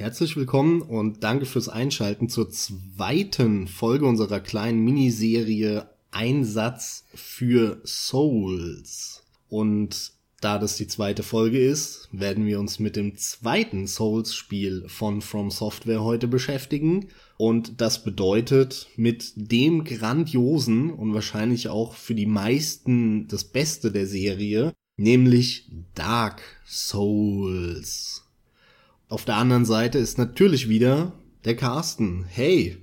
Herzlich willkommen und danke fürs Einschalten zur zweiten Folge unserer kleinen Miniserie Einsatz für Souls. Und da das die zweite Folge ist, werden wir uns mit dem zweiten Souls-Spiel von From Software heute beschäftigen. Und das bedeutet mit dem grandiosen und wahrscheinlich auch für die meisten das Beste der Serie, nämlich Dark Souls. Auf der anderen Seite ist natürlich wieder der Carsten. Hey.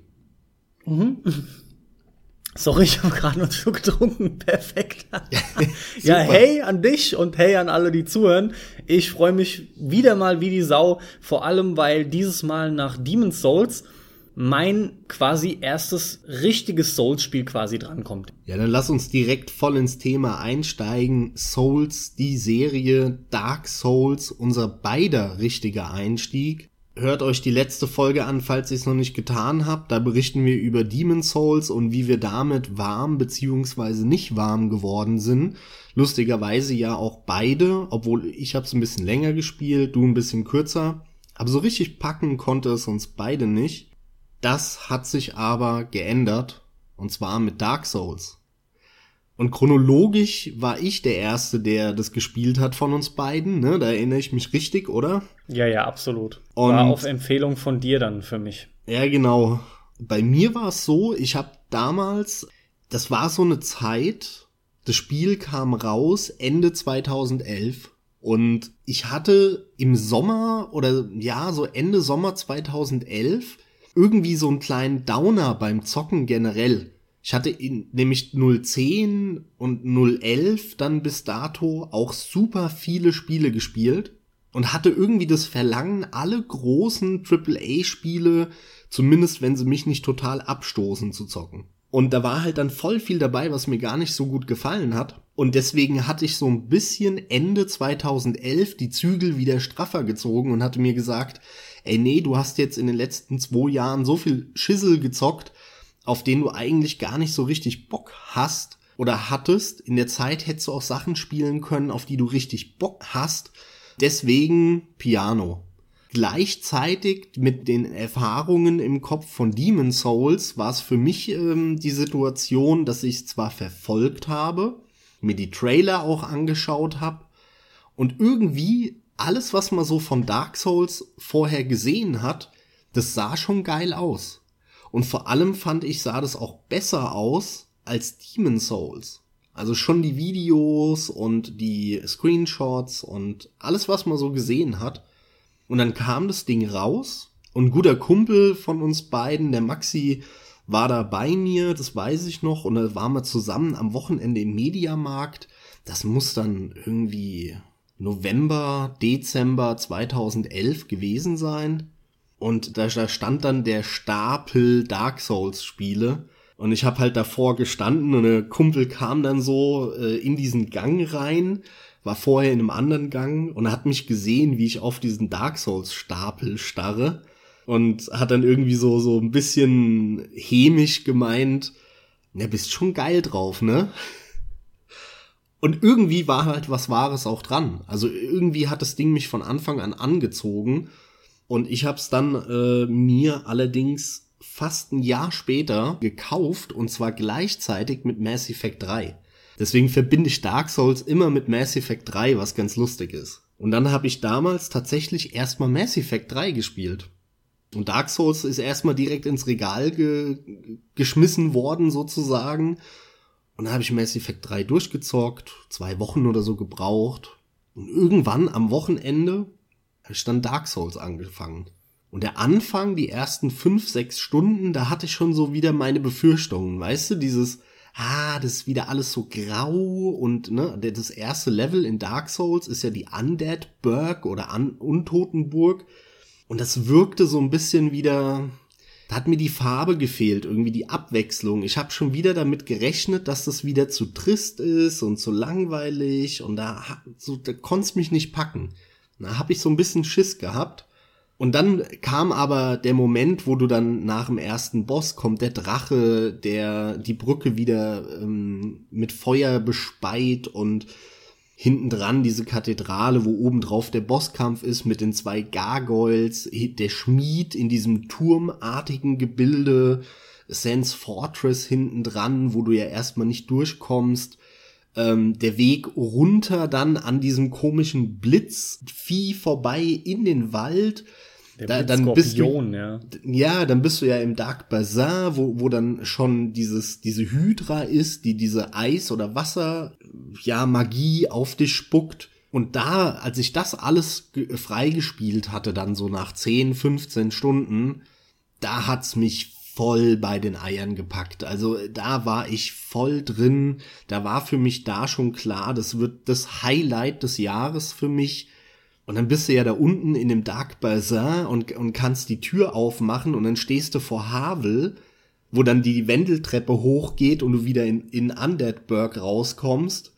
Mhm. Sorry, ich habe gerade noch einen Schluck getrunken. Perfekt. ja, hey an dich und hey an alle, die zuhören. Ich freue mich wieder mal wie die Sau. Vor allem, weil dieses Mal nach Demon's Souls mein quasi erstes richtiges Souls-Spiel quasi drankommt. Ja, dann lass uns direkt voll ins Thema einsteigen. Souls, die Serie, Dark Souls, unser beider richtiger Einstieg. Hört euch die letzte Folge an, falls ihr es noch nicht getan habt. Da berichten wir über Demon Souls und wie wir damit warm beziehungsweise nicht warm geworden sind. Lustigerweise ja auch beide, obwohl ich habe es ein bisschen länger gespielt, du ein bisschen kürzer. Aber so richtig packen konnte es uns beide nicht. Das hat sich aber geändert, und zwar mit Dark Souls. Und chronologisch war ich der Erste, der das gespielt hat von uns beiden, ne? Da erinnere ich mich richtig, oder? Ja, ja, absolut. Und war auf Empfehlung von dir dann für mich. Ja, genau. Bei mir war es so, ich habe damals, das war so eine Zeit, das Spiel kam raus Ende 2011 und ich hatte im Sommer oder ja, so Ende Sommer 2011 irgendwie so einen kleinen Downer beim Zocken generell. Ich hatte in, nämlich 010 und 011 dann bis dato auch super viele Spiele gespielt und hatte irgendwie das Verlangen, alle großen AAA-Spiele, zumindest wenn sie mich nicht total abstoßen, zu zocken. Und da war halt dann voll viel dabei, was mir gar nicht so gut gefallen hat. Und deswegen hatte ich so ein bisschen Ende 2011 die Zügel wieder straffer gezogen und hatte mir gesagt, ey nee, du hast jetzt in den letzten zwei Jahren so viel Schissel gezockt, auf den du eigentlich gar nicht so richtig Bock hast oder hattest. In der Zeit hättest du auch Sachen spielen können, auf die du richtig Bock hast. Deswegen Piano. Gleichzeitig mit den Erfahrungen im Kopf von Demon Souls war es für mich ähm, die Situation, dass ich zwar verfolgt habe, mir die Trailer auch angeschaut habe und irgendwie alles, was man so von Dark Souls vorher gesehen hat, das sah schon geil aus. Und vor allem fand ich, sah das auch besser aus als Demon Souls. Also schon die Videos und die Screenshots und alles, was man so gesehen hat. Und dann kam das Ding raus und ein guter Kumpel von uns beiden, der Maxi, war da bei mir, das weiß ich noch, und da waren wir zusammen am Wochenende im Mediamarkt. Das muss dann irgendwie November, Dezember 2011 gewesen sein. Und da, stand dann der Stapel Dark Souls Spiele. Und ich habe halt davor gestanden und der Kumpel kam dann so äh, in diesen Gang rein, war vorher in einem anderen Gang und hat mich gesehen, wie ich auf diesen Dark Souls Stapel starre und hat dann irgendwie so so ein bisschen hämisch gemeint, na bist schon geil drauf, ne? Und irgendwie war halt was Wahres auch dran. Also irgendwie hat das Ding mich von Anfang an angezogen. Und ich habe es dann äh, mir allerdings fast ein Jahr später gekauft und zwar gleichzeitig mit Mass Effect 3. Deswegen verbinde ich Dark Souls immer mit Mass Effect 3, was ganz lustig ist. Und dann habe ich damals tatsächlich erstmal Mass Effect 3 gespielt. Und Dark Souls ist erstmal direkt ins Regal ge geschmissen worden sozusagen. Und dann habe ich Mass Effect 3 durchgezockt, zwei Wochen oder so gebraucht. Und irgendwann am Wochenende habe ich dann Dark Souls angefangen. Und der Anfang, die ersten fünf, sechs Stunden, da hatte ich schon so wieder meine Befürchtungen. Weißt du, dieses, ah, das ist wieder alles so grau und ne, das erste Level in Dark Souls ist ja die Undead Burg oder Un Untotenburg. Und das wirkte so ein bisschen wieder, da hat mir die Farbe gefehlt, irgendwie die Abwechslung. Ich habe schon wieder damit gerechnet, dass das wieder zu trist ist und zu langweilig und da, so, da konnte mich nicht packen. Da habe ich so ein bisschen Schiss gehabt. Und dann kam aber der Moment, wo du dann nach dem ersten Boss kommt der Drache, der die Brücke wieder ähm, mit Feuer bespeit und hinten dran diese Kathedrale, wo oben drauf der Bosskampf ist mit den zwei Gargoyles, der Schmied in diesem turmartigen Gebilde, Sans Fortress hinten dran, wo du ja erstmal nicht durchkommst. Ähm, der Weg runter dann an diesem komischen Blitzvieh vorbei in den Wald da, dann bist du, ja. ja, dann bist du ja im Dark Bazaar, wo, wo dann schon dieses, diese Hydra ist, die diese Eis- oder Wasser, ja, Magie auf dich spuckt. Und da, als ich das alles freigespielt hatte, dann so nach 10, 15 Stunden, da hat's mich voll bei den Eiern gepackt. Also da war ich voll drin. Da war für mich da schon klar, das wird das Highlight des Jahres für mich und dann bist du ja da unten in dem Dark Bazaar und, und kannst die Tür aufmachen und dann stehst du vor Havel, wo dann die Wendeltreppe hochgeht und du wieder in, in Undeadburg rauskommst,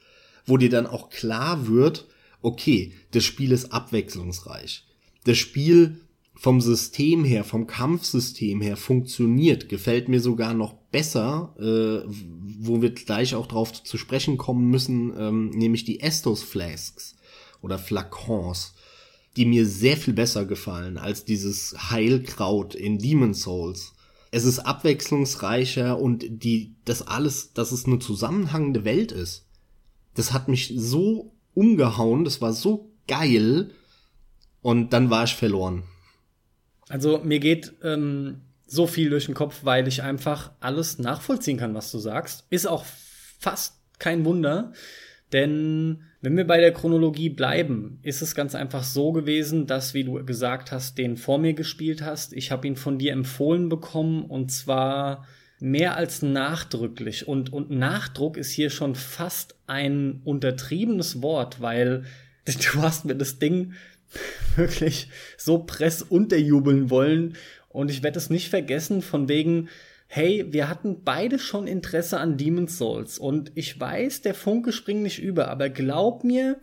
wo dir dann auch klar wird, okay, das Spiel ist abwechslungsreich. Das Spiel vom System her, vom Kampfsystem her funktioniert, gefällt mir sogar noch besser, äh, wo wir gleich auch drauf zu sprechen kommen müssen, ähm, nämlich die Estos Flasks oder Flakons die mir sehr viel besser gefallen als dieses Heilkraut in Demon Souls. Es ist abwechslungsreicher und die, das alles, dass es eine zusammenhangende Welt ist. Das hat mich so umgehauen, das war so geil und dann war ich verloren. Also mir geht ähm, so viel durch den Kopf, weil ich einfach alles nachvollziehen kann, was du sagst. Ist auch fast kein Wunder, denn wenn wir bei der Chronologie bleiben, ist es ganz einfach so gewesen, dass, wie du gesagt hast, den vor mir gespielt hast. Ich habe ihn von dir empfohlen bekommen und zwar mehr als nachdrücklich. Und, und Nachdruck ist hier schon fast ein untertriebenes Wort, weil du hast mir das Ding wirklich so press unterjubeln wollen. Und ich werde es nicht vergessen, von wegen, hey, wir hatten beide schon Interesse an Demon's Souls und ich weiß, der Funke springt nicht über, aber glaub mir,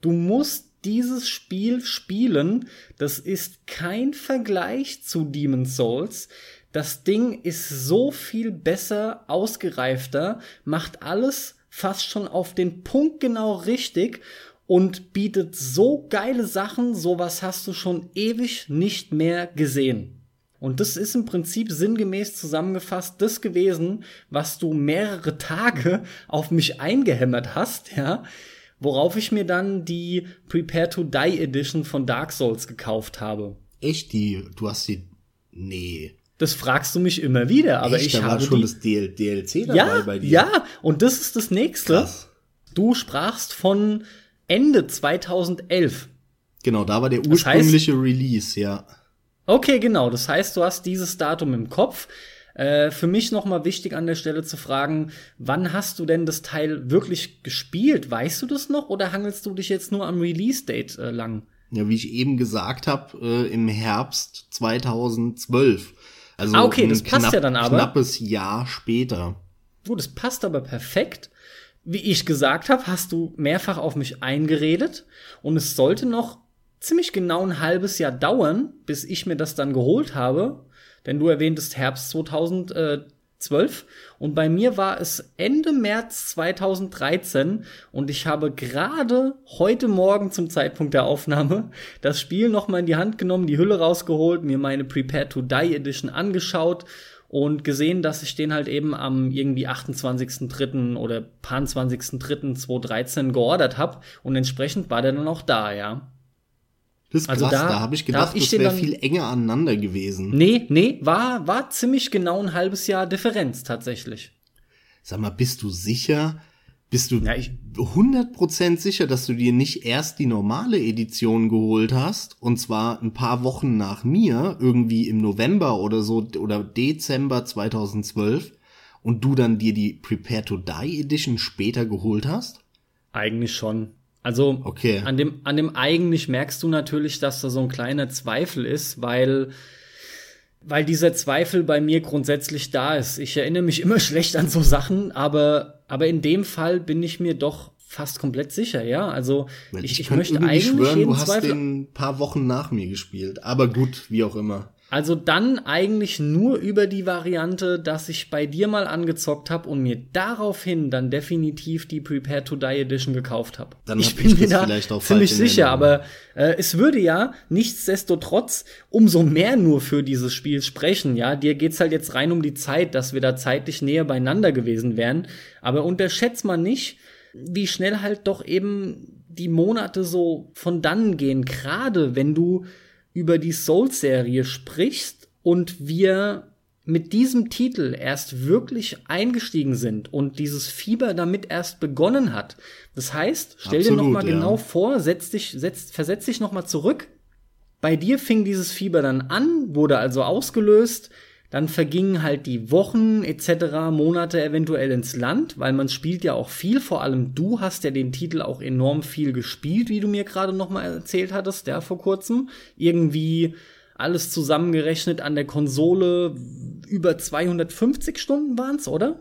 du musst dieses Spiel spielen. Das ist kein Vergleich zu Demon's Souls. Das Ding ist so viel besser, ausgereifter, macht alles fast schon auf den Punkt genau richtig und bietet so geile Sachen, sowas hast du schon ewig nicht mehr gesehen. Und das ist im Prinzip sinngemäß zusammengefasst das gewesen, was du mehrere Tage auf mich eingehämmert hast, ja. Worauf ich mir dann die Prepare to Die Edition von Dark Souls gekauft habe. Echt die? Du hast die. Nee. Das fragst du mich immer wieder, aber Echt, ich da habe war schon das DL DLC dabei ja, bei dir. Ja, und das ist das nächste. Krass. Du sprachst von Ende 2011. Genau, da war der ursprüngliche das heißt, Release, ja. Okay, genau. Das heißt, du hast dieses Datum im Kopf. Äh, für mich nochmal wichtig an der Stelle zu fragen, wann hast du denn das Teil wirklich gespielt? Weißt du das noch oder hangelst du dich jetzt nur am Release-Date äh, lang? Ja, wie ich eben gesagt habe, äh, im Herbst 2012. Also ah, okay, das passt knapp, ja dann aber. Knappes Jahr später. Gut, das passt aber perfekt. Wie ich gesagt habe, hast du mehrfach auf mich eingeredet und es sollte noch ziemlich genau ein halbes Jahr dauern, bis ich mir das dann geholt habe. Denn du erwähntest Herbst 2012 und bei mir war es Ende März 2013 und ich habe gerade heute Morgen zum Zeitpunkt der Aufnahme das Spiel nochmal in die Hand genommen, die Hülle rausgeholt, mir meine Prepare to Die Edition angeschaut und gesehen, dass ich den halt eben am irgendwie 28.3. oder 20.3.2013 geordert habe und entsprechend war der dann auch da, ja. Das also krass, da, da habe ich gedacht, ich das wäre viel enger aneinander gewesen. Nee, nee, war, war ziemlich genau ein halbes Jahr Differenz tatsächlich. Sag mal, bist du sicher? Bist du ja, ich 100% sicher, dass du dir nicht erst die normale Edition geholt hast? Und zwar ein paar Wochen nach mir, irgendwie im November oder so, oder Dezember 2012, und du dann dir die Prepare to Die Edition später geholt hast? Eigentlich schon. Also okay. an dem an dem eigentlich merkst du natürlich, dass da so ein kleiner Zweifel ist, weil weil dieser Zweifel bei mir grundsätzlich da ist. Ich erinnere mich immer schlecht an so Sachen, aber aber in dem Fall bin ich mir doch fast komplett sicher, ja. Also ich, ich, ich möchte eigentlich schwören, jeden du hast Zweifel den paar Wochen nach mir gespielt, aber gut, wie auch immer. Also dann eigentlich nur über die Variante, dass ich bei dir mal angezockt habe und mir daraufhin dann definitiv die Prepare to Die Edition gekauft habe. Dann ich hab bin ich mir da vielleicht auch ziemlich sicher, aber äh, es würde ja nichtsdestotrotz umso mehr nur für dieses Spiel sprechen. Ja, dir geht's halt jetzt rein um die Zeit, dass wir da zeitlich näher beieinander gewesen wären. Aber unterschätzt man nicht, wie schnell halt doch eben die Monate so von dannen gehen. Gerade wenn du über die Souls-Serie sprichst und wir mit diesem Titel erst wirklich eingestiegen sind und dieses Fieber damit erst begonnen hat. Das heißt, stell dir Absolut, noch mal ja. genau vor, setz dich, setz, versetz dich noch mal zurück. Bei dir fing dieses Fieber dann an, wurde also ausgelöst. Dann vergingen halt die Wochen etc., Monate eventuell ins Land, weil man spielt ja auch viel. Vor allem du hast ja den Titel auch enorm viel gespielt, wie du mir gerade noch mal erzählt hattest, ja, vor kurzem. Irgendwie alles zusammengerechnet an der Konsole über 250 Stunden waren's, oder?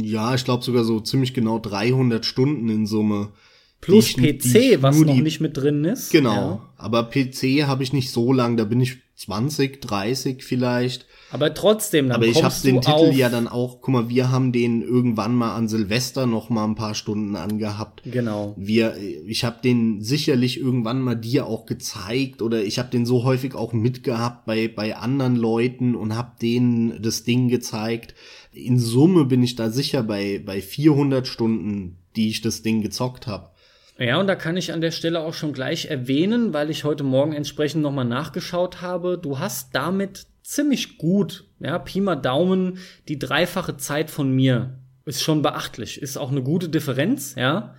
Ja, ich glaube sogar so ziemlich genau 300 Stunden in Summe. Plus die PC, was noch die- nicht mit drin ist. Genau. Ja. Aber PC habe ich nicht so lang, da bin ich 20, 30 vielleicht. Aber trotzdem, dann Aber ich habe den Titel ja dann auch, guck mal, wir haben den irgendwann mal an Silvester noch mal ein paar Stunden angehabt. Genau. Wir, ich habe den sicherlich irgendwann mal dir auch gezeigt oder ich habe den so häufig auch mitgehabt bei bei anderen Leuten und habe denen das Ding gezeigt. In Summe bin ich da sicher bei bei 400 Stunden, die ich das Ding gezockt habe. Ja, und da kann ich an der Stelle auch schon gleich erwähnen, weil ich heute Morgen entsprechend nochmal nachgeschaut habe. Du hast damit ziemlich gut, ja, Pi mal Daumen, die dreifache Zeit von mir. Ist schon beachtlich. Ist auch eine gute Differenz, ja.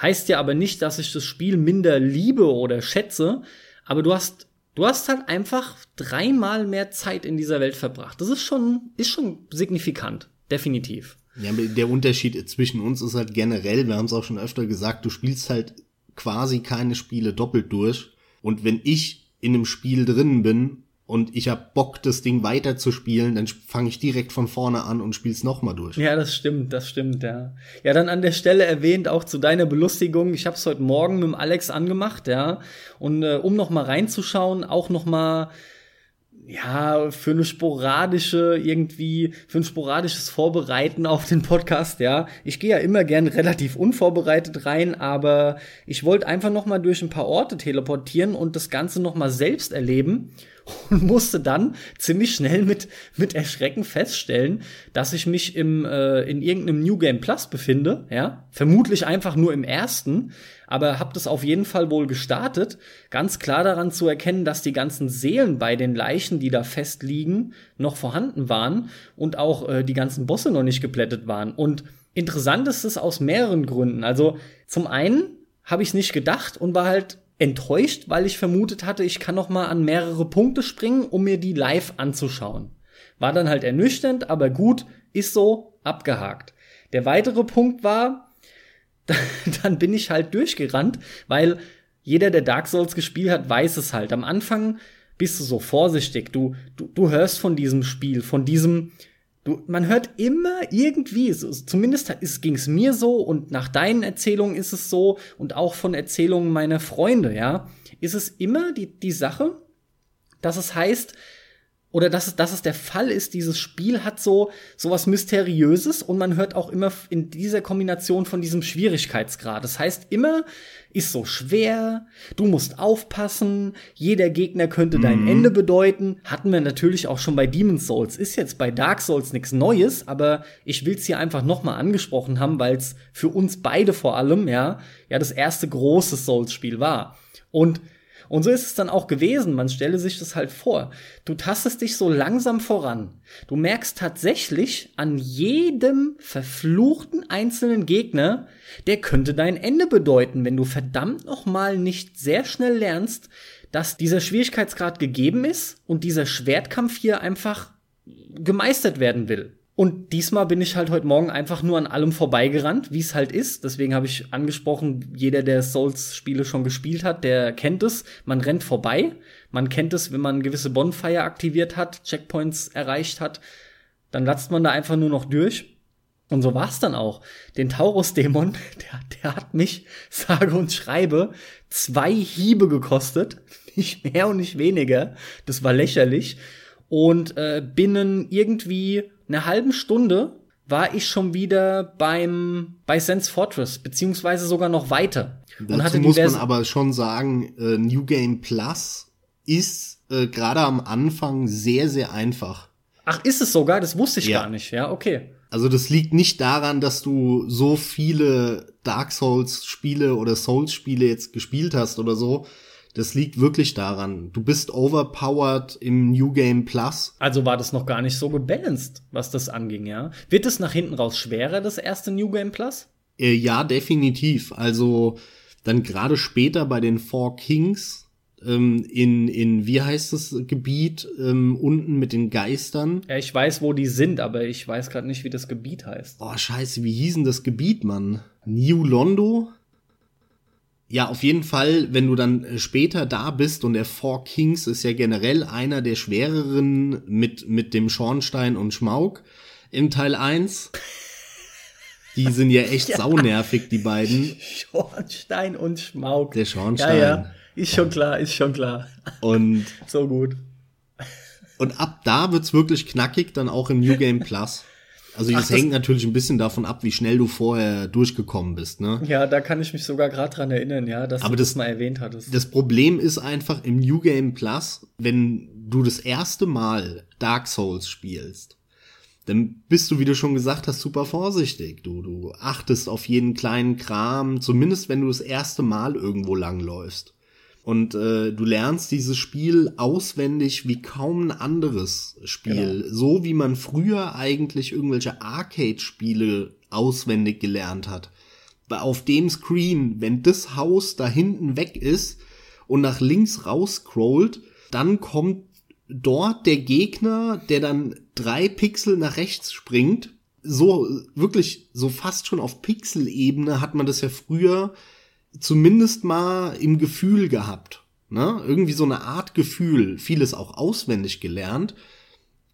Heißt ja aber nicht, dass ich das Spiel minder liebe oder schätze. Aber du hast, du hast halt einfach dreimal mehr Zeit in dieser Welt verbracht. Das ist schon, ist schon signifikant. Definitiv. Ja, der Unterschied zwischen uns ist halt generell, wir haben es auch schon öfter gesagt, du spielst halt quasi keine Spiele doppelt durch. Und wenn ich in einem Spiel drin bin und ich hab Bock, das Ding weiterzuspielen, dann fange ich direkt von vorne an und spiel's nochmal durch. Ja, das stimmt, das stimmt, ja. Ja, dann an der Stelle erwähnt auch zu deiner Belustigung, ich habe es heute Morgen mit dem Alex angemacht, ja, und äh, um noch mal reinzuschauen, auch noch mal ja, für eine sporadische irgendwie, für ein sporadisches Vorbereiten auf den Podcast, ja. Ich gehe ja immer gern relativ unvorbereitet rein, aber ich wollte einfach noch mal durch ein paar Orte teleportieren und das Ganze noch mal selbst erleben und musste dann ziemlich schnell mit, mit Erschrecken feststellen, dass ich mich im, äh, in irgendeinem New Game Plus befinde, ja. Vermutlich einfach nur im ersten, aber hab das auf jeden Fall wohl gestartet. Ganz klar daran zu erkennen, dass die ganzen Seelen bei den Leichen, die da festliegen, noch vorhanden waren und auch äh, die ganzen Bosse noch nicht geplättet waren. Und interessant ist es aus mehreren Gründen. Also zum einen habe ich es nicht gedacht und war halt enttäuscht, weil ich vermutet hatte, ich kann noch mal an mehrere Punkte springen, um mir die live anzuschauen. War dann halt ernüchternd, aber gut, ist so, abgehakt. Der weitere Punkt war, dann bin ich halt durchgerannt, weil jeder, der Dark Souls gespielt hat, weiß es halt. Am Anfang bist du so vorsichtig. Du, du, du hörst von diesem Spiel, von diesem, du, man hört immer irgendwie, so, zumindest ging es mir so und nach deinen Erzählungen ist es so und auch von Erzählungen meiner Freunde, ja, ist es immer die, die Sache, dass es heißt, oder dass es, dass es der Fall ist, dieses Spiel hat so sowas Mysteriöses und man hört auch immer in dieser Kombination von diesem Schwierigkeitsgrad. Das heißt, immer ist so schwer, du musst aufpassen, jeder Gegner könnte dein Ende bedeuten. Hatten wir natürlich auch schon bei Demon's Souls. Ist jetzt bei Dark Souls nichts Neues, aber ich will es hier einfach nochmal angesprochen haben, weil es für uns beide vor allem, ja, ja, das erste große Souls-Spiel war. Und und so ist es dann auch gewesen. Man stelle sich das halt vor. Du tastest dich so langsam voran. Du merkst tatsächlich an jedem verfluchten einzelnen Gegner, der könnte dein Ende bedeuten, wenn du verdammt noch mal nicht sehr schnell lernst, dass dieser Schwierigkeitsgrad gegeben ist und dieser Schwertkampf hier einfach gemeistert werden will. Und diesmal bin ich halt heute Morgen einfach nur an allem vorbeigerannt, wie es halt ist. Deswegen habe ich angesprochen, jeder, der Souls-Spiele schon gespielt hat, der kennt es. Man rennt vorbei. Man kennt es, wenn man gewisse Bonfire aktiviert hat, Checkpoints erreicht hat. Dann latzt man da einfach nur noch durch. Und so war es dann auch. Den Taurus-Dämon, der, der hat mich, sage und schreibe, zwei Hiebe gekostet. Nicht mehr und nicht weniger. Das war lächerlich. Und äh, binnen irgendwie einer halben Stunde war ich schon wieder beim bei Sense Fortress, beziehungsweise sogar noch weiter. Dazu muss man aber schon sagen, äh, New Game Plus ist äh, gerade am Anfang sehr, sehr einfach. Ach, ist es sogar? Das wusste ich ja. gar nicht. Ja, okay. Also das liegt nicht daran, dass du so viele Dark Souls Spiele oder Souls Spiele jetzt gespielt hast oder so. Das liegt wirklich daran. Du bist overpowered im New Game Plus. Also war das noch gar nicht so gebalanced, was das anging, ja? Wird es nach hinten raus schwerer, das erste New Game Plus? Äh, ja, definitiv. Also dann gerade später bei den Four Kings ähm, in, in, wie heißt das Gebiet, ähm, unten mit den Geistern. Ja, ich weiß, wo die sind, aber ich weiß gerade nicht, wie das Gebiet heißt. Oh, scheiße, wie hieß denn das Gebiet, Mann? New Londo? Ja, auf jeden Fall, wenn du dann äh, später da bist und der Four Kings ist ja generell einer der schwereren mit, mit dem Schornstein und Schmauk in Teil 1. Die sind ja echt ja. saunervig, die beiden. Schornstein und Schmauk. Der Schornstein. Ja, ja. Ist schon klar, ist schon klar. Und so gut. Und ab da wird's wirklich knackig, dann auch im New Game Plus. Also das Ach, hängt natürlich ein bisschen davon ab, wie schnell du vorher durchgekommen bist, ne? Ja, da kann ich mich sogar gerade dran erinnern, ja, dass Aber du das, das mal erwähnt hattest. Das Problem ist einfach im New Game Plus, wenn du das erste Mal Dark Souls spielst, dann bist du, wie du schon gesagt hast, super vorsichtig. Du, du achtest auf jeden kleinen Kram, zumindest wenn du das erste Mal irgendwo langläufst. Und äh, du lernst dieses Spiel auswendig wie kaum ein anderes Spiel. Genau. So wie man früher eigentlich irgendwelche Arcade-Spiele auswendig gelernt hat. Weil auf dem Screen, wenn das Haus da hinten weg ist und nach links rausscrollt, dann kommt dort der Gegner, der dann drei Pixel nach rechts springt. So wirklich, so fast schon auf Pixelebene hat man das ja früher zumindest mal im Gefühl gehabt. Ne? Irgendwie so eine Art Gefühl, vieles auch auswendig gelernt.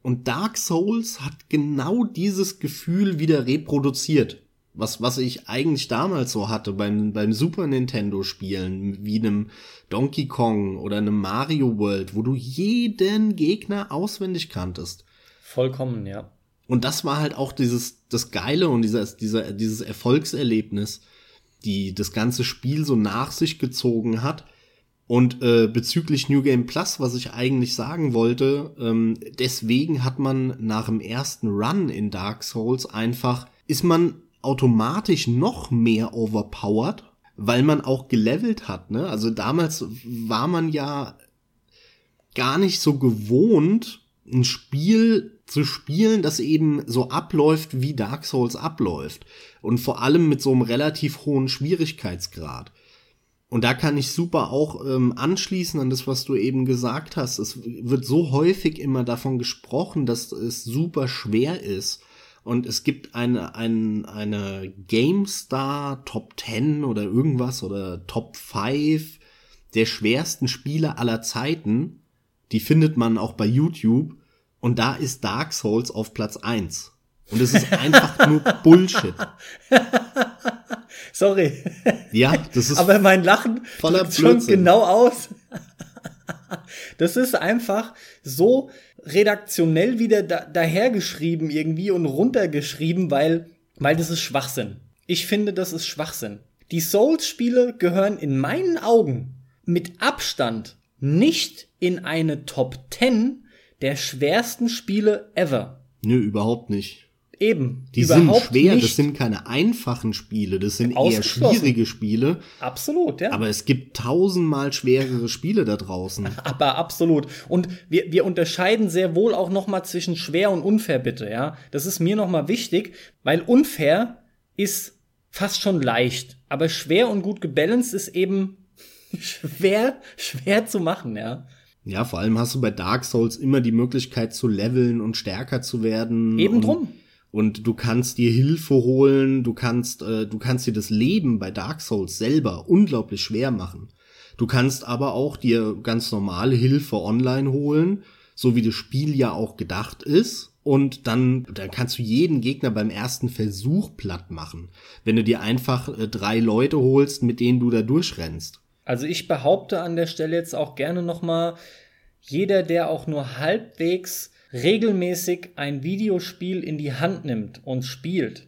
Und Dark Souls hat genau dieses Gefühl wieder reproduziert. Was, was ich eigentlich damals so hatte beim, beim Super Nintendo Spielen, wie einem Donkey Kong oder einem Mario World, wo du jeden Gegner auswendig kanntest. Vollkommen, ja. Und das war halt auch dieses, das Geile und dieses, dieser, dieses Erfolgserlebnis die das ganze Spiel so nach sich gezogen hat. Und äh, bezüglich New Game Plus, was ich eigentlich sagen wollte, ähm, deswegen hat man nach dem ersten Run in Dark Souls einfach, ist man automatisch noch mehr overpowered, weil man auch gelevelt hat. Ne? Also damals war man ja gar nicht so gewohnt, ein Spiel zu spielen, das eben so abläuft, wie Dark Souls abläuft. Und vor allem mit so einem relativ hohen Schwierigkeitsgrad. Und da kann ich super auch ähm, anschließen an das, was du eben gesagt hast. Es wird so häufig immer davon gesprochen, dass es super schwer ist. Und es gibt eine, eine, eine GameStar Top 10 oder irgendwas oder Top 5 der schwersten Spiele aller Zeiten. Die findet man auch bei YouTube. Und da ist Dark Souls auf Platz 1. Und es ist einfach nur Bullshit. Sorry. Ja, das ist. Aber mein Lachen voller schon genau aus. Das ist einfach so redaktionell wieder da, dahergeschrieben irgendwie und runtergeschrieben, weil, weil das ist Schwachsinn. Ich finde, das ist Schwachsinn. Die Souls-Spiele gehören in meinen Augen mit Abstand nicht in eine Top 10 der schwersten Spiele ever. Nö, überhaupt nicht. Eben. Die sind schwer, nicht. das sind keine einfachen Spiele, das sind eher schwierige Spiele. Absolut, ja. Aber es gibt tausendmal schwerere Spiele da draußen. Aber absolut. Und wir, wir unterscheiden sehr wohl auch noch mal zwischen schwer und unfair, bitte, ja. Das ist mir noch mal wichtig, weil unfair ist fast schon leicht. Aber schwer und gut gebalanced ist eben schwer, schwer zu machen, ja. Ja, vor allem hast du bei Dark Souls immer die Möglichkeit zu leveln und stärker zu werden. Eben drum. Und du kannst dir Hilfe holen, du kannst, äh, du kannst dir das Leben bei Dark Souls selber unglaublich schwer machen. Du kannst aber auch dir ganz normale Hilfe online holen, so wie das Spiel ja auch gedacht ist. und dann, dann kannst du jeden Gegner beim ersten Versuch platt machen, wenn du dir einfach äh, drei Leute holst, mit denen du da durchrennst. Also ich behaupte an der Stelle jetzt auch gerne nochmal, jeder, der auch nur halbwegs regelmäßig ein Videospiel in die Hand nimmt und spielt,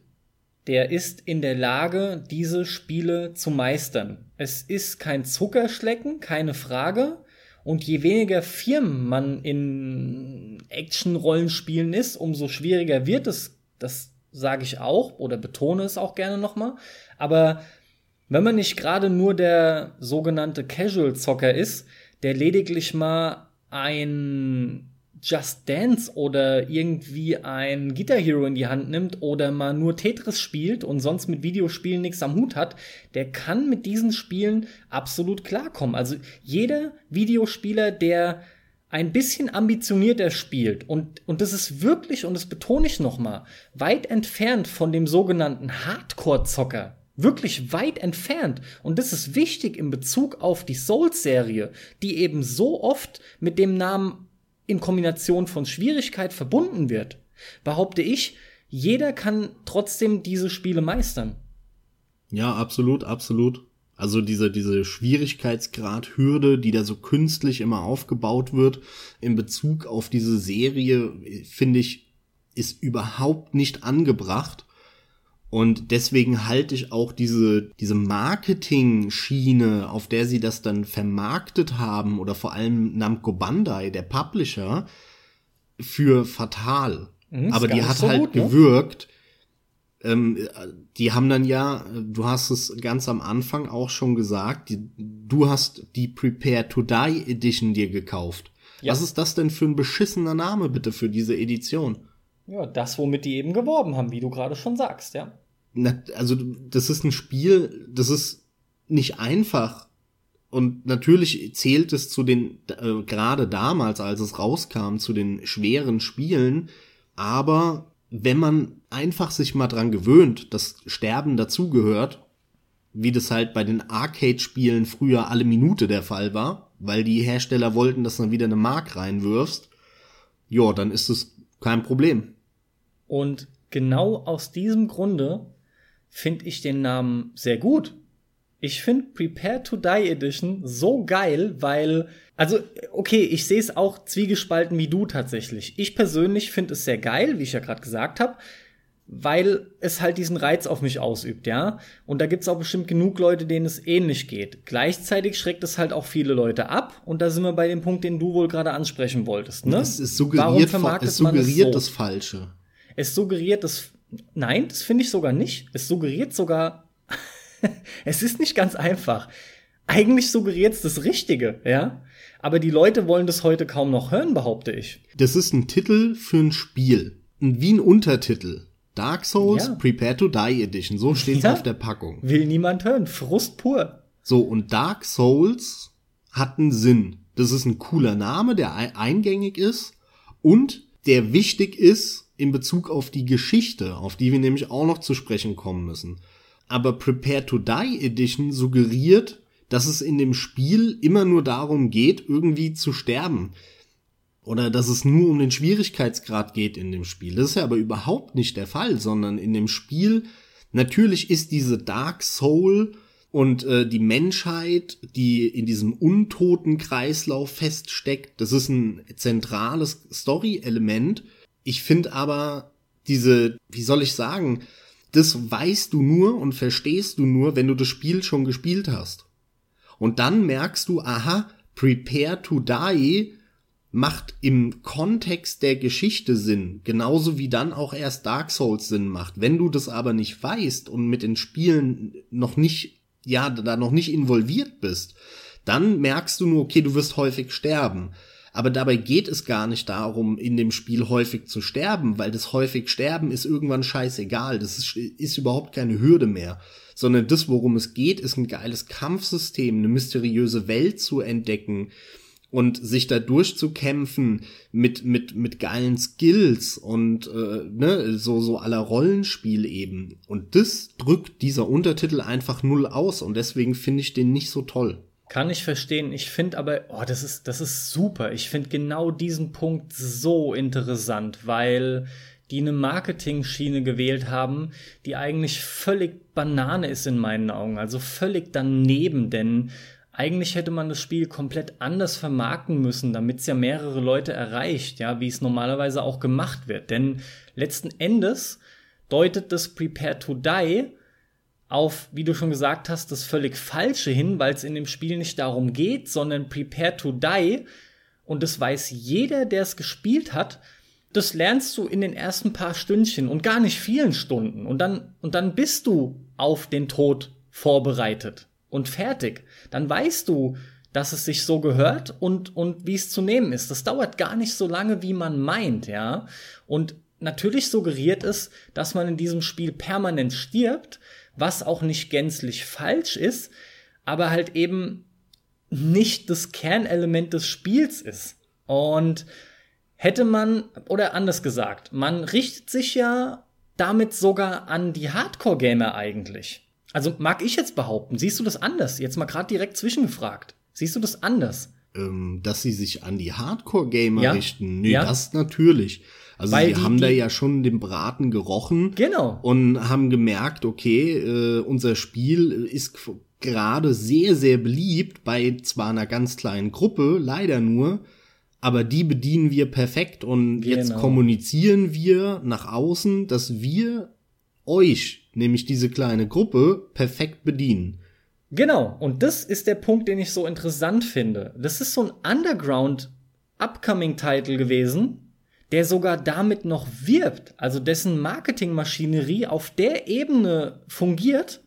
der ist in der Lage, diese Spiele zu meistern. Es ist kein Zuckerschlecken, keine Frage. Und je weniger Firmen man in Action-Rollenspielen ist, umso schwieriger wird es. Das sage ich auch oder betone es auch gerne nochmal. Aber wenn man nicht gerade nur der sogenannte Casual-Zocker ist, der lediglich mal ein Just Dance oder irgendwie ein Guitar Hero in die Hand nimmt oder mal nur Tetris spielt und sonst mit Videospielen nichts am Hut hat, der kann mit diesen Spielen absolut klarkommen. Also jeder Videospieler, der ein bisschen ambitionierter spielt und, und das ist wirklich, und das betone ich nochmal, weit entfernt von dem sogenannten Hardcore-Zocker. Wirklich weit entfernt. Und das ist wichtig in Bezug auf die Souls-Serie, die eben so oft mit dem Namen in Kombination von Schwierigkeit verbunden wird, behaupte ich, jeder kann trotzdem diese Spiele meistern. Ja, absolut, absolut. Also diese, diese Schwierigkeitsgrad-Hürde, die da so künstlich immer aufgebaut wird, in Bezug auf diese Serie, finde ich, ist überhaupt nicht angebracht. Und deswegen halte ich auch diese, diese Marketing-Schiene, auf der sie das dann vermarktet haben, oder vor allem Namco Bandai, der Publisher, für fatal. Mhm, Aber die hat so halt gut, ne? gewirkt. Ähm, die haben dann ja, du hast es ganz am Anfang auch schon gesagt, die, du hast die Prepare to Die Edition dir gekauft. Ja. Was ist das denn für ein beschissener Name bitte für diese Edition? Ja, das, womit die eben geworben haben, wie du gerade schon sagst, ja also das ist ein Spiel, das ist nicht einfach. Und natürlich zählt es zu den, äh, gerade damals, als es rauskam, zu den schweren Spielen. Aber wenn man einfach sich mal dran gewöhnt, dass Sterben dazugehört, wie das halt bei den Arcade-Spielen früher alle Minute der Fall war, weil die Hersteller wollten, dass dann wieder eine Mark reinwirfst, ja, dann ist es kein Problem. Und genau aus diesem Grunde finde ich den Namen sehr gut. Ich finde Prepare to Die Edition so geil, weil, also, okay, ich sehe es auch zwiegespalten wie du tatsächlich. Ich persönlich finde es sehr geil, wie ich ja gerade gesagt habe, weil es halt diesen Reiz auf mich ausübt, ja. Und da gibt's auch bestimmt genug Leute, denen es ähnlich geht. Gleichzeitig schreckt es halt auch viele Leute ab. Und da sind wir bei dem Punkt, den du wohl gerade ansprechen wolltest. Ne? Es, es suggeriert, es suggeriert es so? das Falsche. Es suggeriert das Nein, das finde ich sogar nicht. Es suggeriert sogar, es ist nicht ganz einfach. Eigentlich suggeriert es das Richtige, ja. Aber die Leute wollen das heute kaum noch hören, behaupte ich. Das ist ein Titel für ein Spiel. Wie ein Untertitel. Dark Souls ja. Prepare to Die Edition. So steht's ja. auf der Packung. Will niemand hören. Frust pur. So, und Dark Souls hat einen Sinn. Das ist ein cooler Name, der eingängig ist und der wichtig ist in Bezug auf die Geschichte, auf die wir nämlich auch noch zu sprechen kommen müssen. Aber Prepare to Die Edition suggeriert, dass es in dem Spiel immer nur darum geht, irgendwie zu sterben. Oder dass es nur um den Schwierigkeitsgrad geht in dem Spiel. Das ist ja aber überhaupt nicht der Fall, sondern in dem Spiel natürlich ist diese Dark Soul und äh, die Menschheit, die in diesem untoten Kreislauf feststeckt, das ist ein zentrales Story-Element ich finde aber diese, wie soll ich sagen, das weißt du nur und verstehst du nur, wenn du das Spiel schon gespielt hast. Und dann merkst du, aha, Prepare to Die macht im Kontext der Geschichte Sinn, genauso wie dann auch erst Dark Souls Sinn macht. Wenn du das aber nicht weißt und mit den Spielen noch nicht, ja, da noch nicht involviert bist, dann merkst du nur, okay, du wirst häufig sterben. Aber dabei geht es gar nicht darum, in dem Spiel häufig zu sterben, weil das häufig sterben ist irgendwann scheißegal. Das ist, ist überhaupt keine Hürde mehr. Sondern das, worum es geht, ist ein geiles Kampfsystem, eine mysteriöse Welt zu entdecken und sich da durchzukämpfen mit mit mit geilen Skills und äh, ne so so aller Rollenspiel eben und das drückt dieser Untertitel einfach null aus und deswegen finde ich den nicht so toll. Kann ich verstehen. Ich finde aber, oh, das ist, das ist super. Ich finde genau diesen Punkt so interessant, weil die eine Marketing-Schiene gewählt haben, die eigentlich völlig Banane ist in meinen Augen. Also völlig daneben, denn eigentlich hätte man das Spiel komplett anders vermarkten müssen, damit es ja mehrere Leute erreicht, ja, wie es normalerweise auch gemacht wird. Denn letzten Endes deutet das Prepare to Die auf, wie du schon gesagt hast, das völlig Falsche hin, weil es in dem Spiel nicht darum geht, sondern Prepare to Die. Und das weiß jeder, der es gespielt hat. Das lernst du in den ersten paar Stündchen und gar nicht vielen Stunden. Und dann, und dann bist du auf den Tod vorbereitet und fertig. Dann weißt du, dass es sich so gehört und, und wie es zu nehmen ist. Das dauert gar nicht so lange, wie man meint, ja. Und natürlich suggeriert es, dass man in diesem Spiel permanent stirbt, was auch nicht gänzlich falsch ist, aber halt eben nicht das Kernelement des Spiels ist. Und hätte man, oder anders gesagt, man richtet sich ja damit sogar an die Hardcore-Gamer eigentlich. Also mag ich jetzt behaupten, siehst du das anders? Jetzt mal gerade direkt zwischengefragt. Siehst du das anders? Ähm, dass sie sich an die Hardcore-Gamer ja? richten? Nee, ja? das natürlich. Also Weil sie die, haben die, da ja schon den Braten gerochen. Genau. Und haben gemerkt, okay, äh, unser Spiel ist gerade sehr, sehr beliebt bei zwar einer ganz kleinen Gruppe, leider nur, aber die bedienen wir perfekt und genau. jetzt kommunizieren wir nach außen, dass wir euch, nämlich diese kleine Gruppe, perfekt bedienen. Genau, und das ist der Punkt, den ich so interessant finde. Das ist so ein Underground Upcoming Title gewesen, der sogar damit noch wirbt, also dessen Marketingmaschinerie auf der Ebene fungiert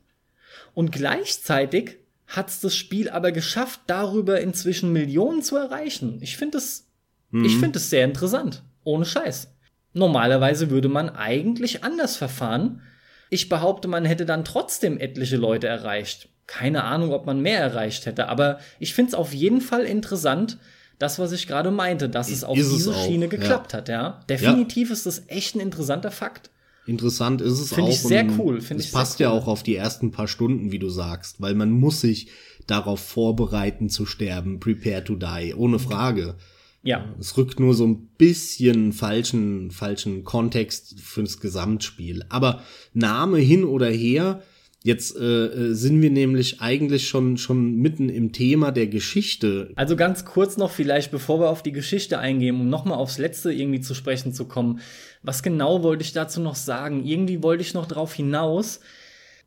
und gleichzeitig hat es das Spiel aber geschafft, darüber inzwischen Millionen zu erreichen. Ich finde es, mhm. ich finde es sehr interessant, ohne Scheiß. Normalerweise würde man eigentlich anders verfahren. Ich behaupte, man hätte dann trotzdem etliche Leute erreicht. Keine Ahnung, ob man mehr erreicht hätte, aber ich finde es auf jeden Fall interessant, das, was ich gerade meinte, dass es auf ist diese es Schiene geklappt ja. hat, ja. Definitiv ja. ist das echt ein interessanter Fakt. Interessant ist es Find auch. Finde ich sehr cool. Find es passt ja auch auf die ersten paar Stunden, wie du sagst, weil man muss sich darauf vorbereiten zu sterben, prepare to die, ohne Frage. Ja. Es rückt nur so ein bisschen falschen, falschen Kontext fürs Gesamtspiel. Aber Name hin oder her, Jetzt äh, äh, sind wir nämlich eigentlich schon, schon mitten im Thema der Geschichte. Also ganz kurz noch vielleicht, bevor wir auf die Geschichte eingehen, um nochmal aufs Letzte irgendwie zu sprechen zu kommen. Was genau wollte ich dazu noch sagen? Irgendwie wollte ich noch drauf hinaus.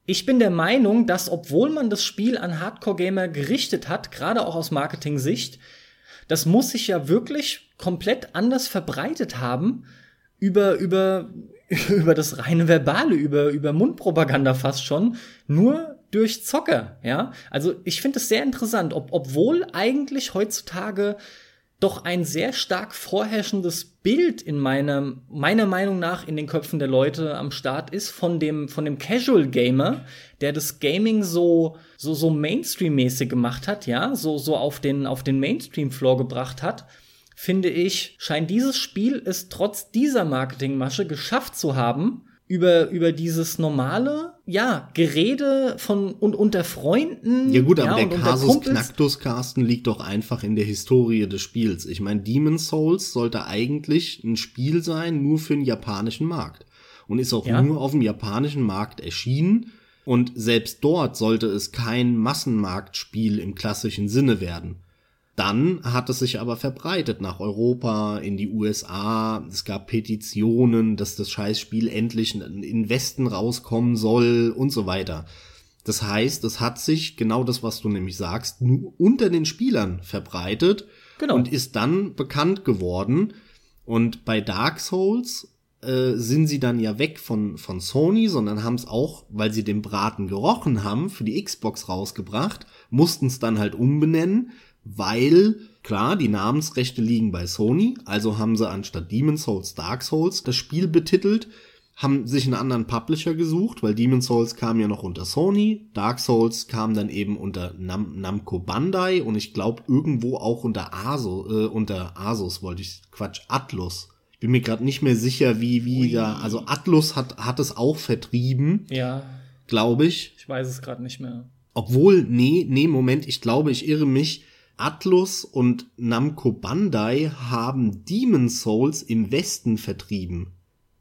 Ich bin der Meinung, dass obwohl man das Spiel an Hardcore-Gamer gerichtet hat, gerade auch aus Marketing-Sicht, das muss sich ja wirklich komplett anders verbreitet haben über, über, über das reine Verbale, über, über Mundpropaganda fast schon, nur durch Zocker, ja. Also ich finde es sehr interessant, ob, obwohl eigentlich heutzutage doch ein sehr stark vorherrschendes Bild in meiner, meiner Meinung nach in den Köpfen der Leute am Start ist von dem, von dem Casual Gamer, der das Gaming so, so, so Mainstream-mäßig gemacht hat, ja, so, so auf den, auf den Mainstream-Floor gebracht hat finde ich, scheint dieses Spiel es trotz dieser Marketingmasche geschafft zu haben, über, über dieses normale, ja, Gerede von und unter Freunden. Ja gut, aber ja, der Kasus Knacktus, Carsten, liegt doch einfach in der Historie des Spiels. Ich meine, Demon's Souls sollte eigentlich ein Spiel sein, nur für den japanischen Markt. Und ist auch ja. nur auf dem japanischen Markt erschienen. Und selbst dort sollte es kein Massenmarktspiel im klassischen Sinne werden. Dann hat es sich aber verbreitet nach Europa, in die USA. Es gab Petitionen, dass das Scheißspiel endlich in den Westen rauskommen soll und so weiter. Das heißt, es hat sich genau das, was du nämlich sagst, nur unter den Spielern verbreitet genau. und ist dann bekannt geworden. Und bei Dark Souls äh, sind sie dann ja weg von, von Sony, sondern haben es auch, weil sie den Braten gerochen haben, für die Xbox rausgebracht, mussten es dann halt umbenennen weil klar, die Namensrechte liegen bei Sony, also haben sie anstatt Demon's Souls Dark Souls das Spiel betitelt, haben sich einen anderen Publisher gesucht, weil Demon's Souls kam ja noch unter Sony, Dark Souls kam dann eben unter Nam Namco Bandai und ich glaube irgendwo auch unter Aso, äh, unter Asus wollte ich Quatsch Atlus. Ich bin mir gerade nicht mehr sicher, wie wie Ui. da also Atlus hat hat es auch vertrieben. Ja. Glaube ich. Ich weiß es gerade nicht mehr. Obwohl, nee, nee, Moment, ich glaube, ich irre mich. Atlus und Namco Bandai haben Demon Souls im Westen vertrieben.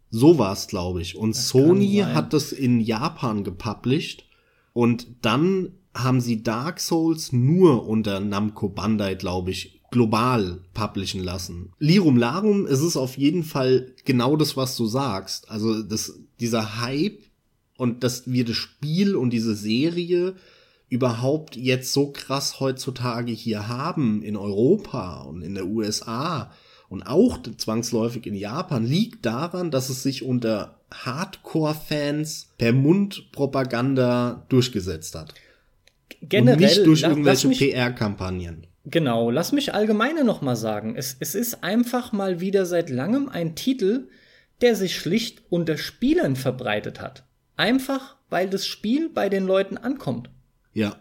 So war's, glaube ich. Und das Sony hat das in Japan gepublished. Und dann haben sie Dark Souls nur unter Namco Bandai, glaube ich, global publishen lassen. Lirum Larum, es ist auf jeden Fall genau das, was du sagst. Also das, dieser Hype und dass wir das Spiel und diese Serie überhaupt jetzt so krass heutzutage hier haben in Europa und in der USA und auch zwangsläufig in Japan, liegt daran, dass es sich unter Hardcore-Fans per Mundpropaganda durchgesetzt hat. Generell, und nicht durch irgendwelche PR-Kampagnen. Genau, lass mich allgemeiner noch mal sagen. Es, es ist einfach mal wieder seit langem ein Titel, der sich schlicht unter Spielern verbreitet hat. Einfach, weil das Spiel bei den Leuten ankommt. Ja.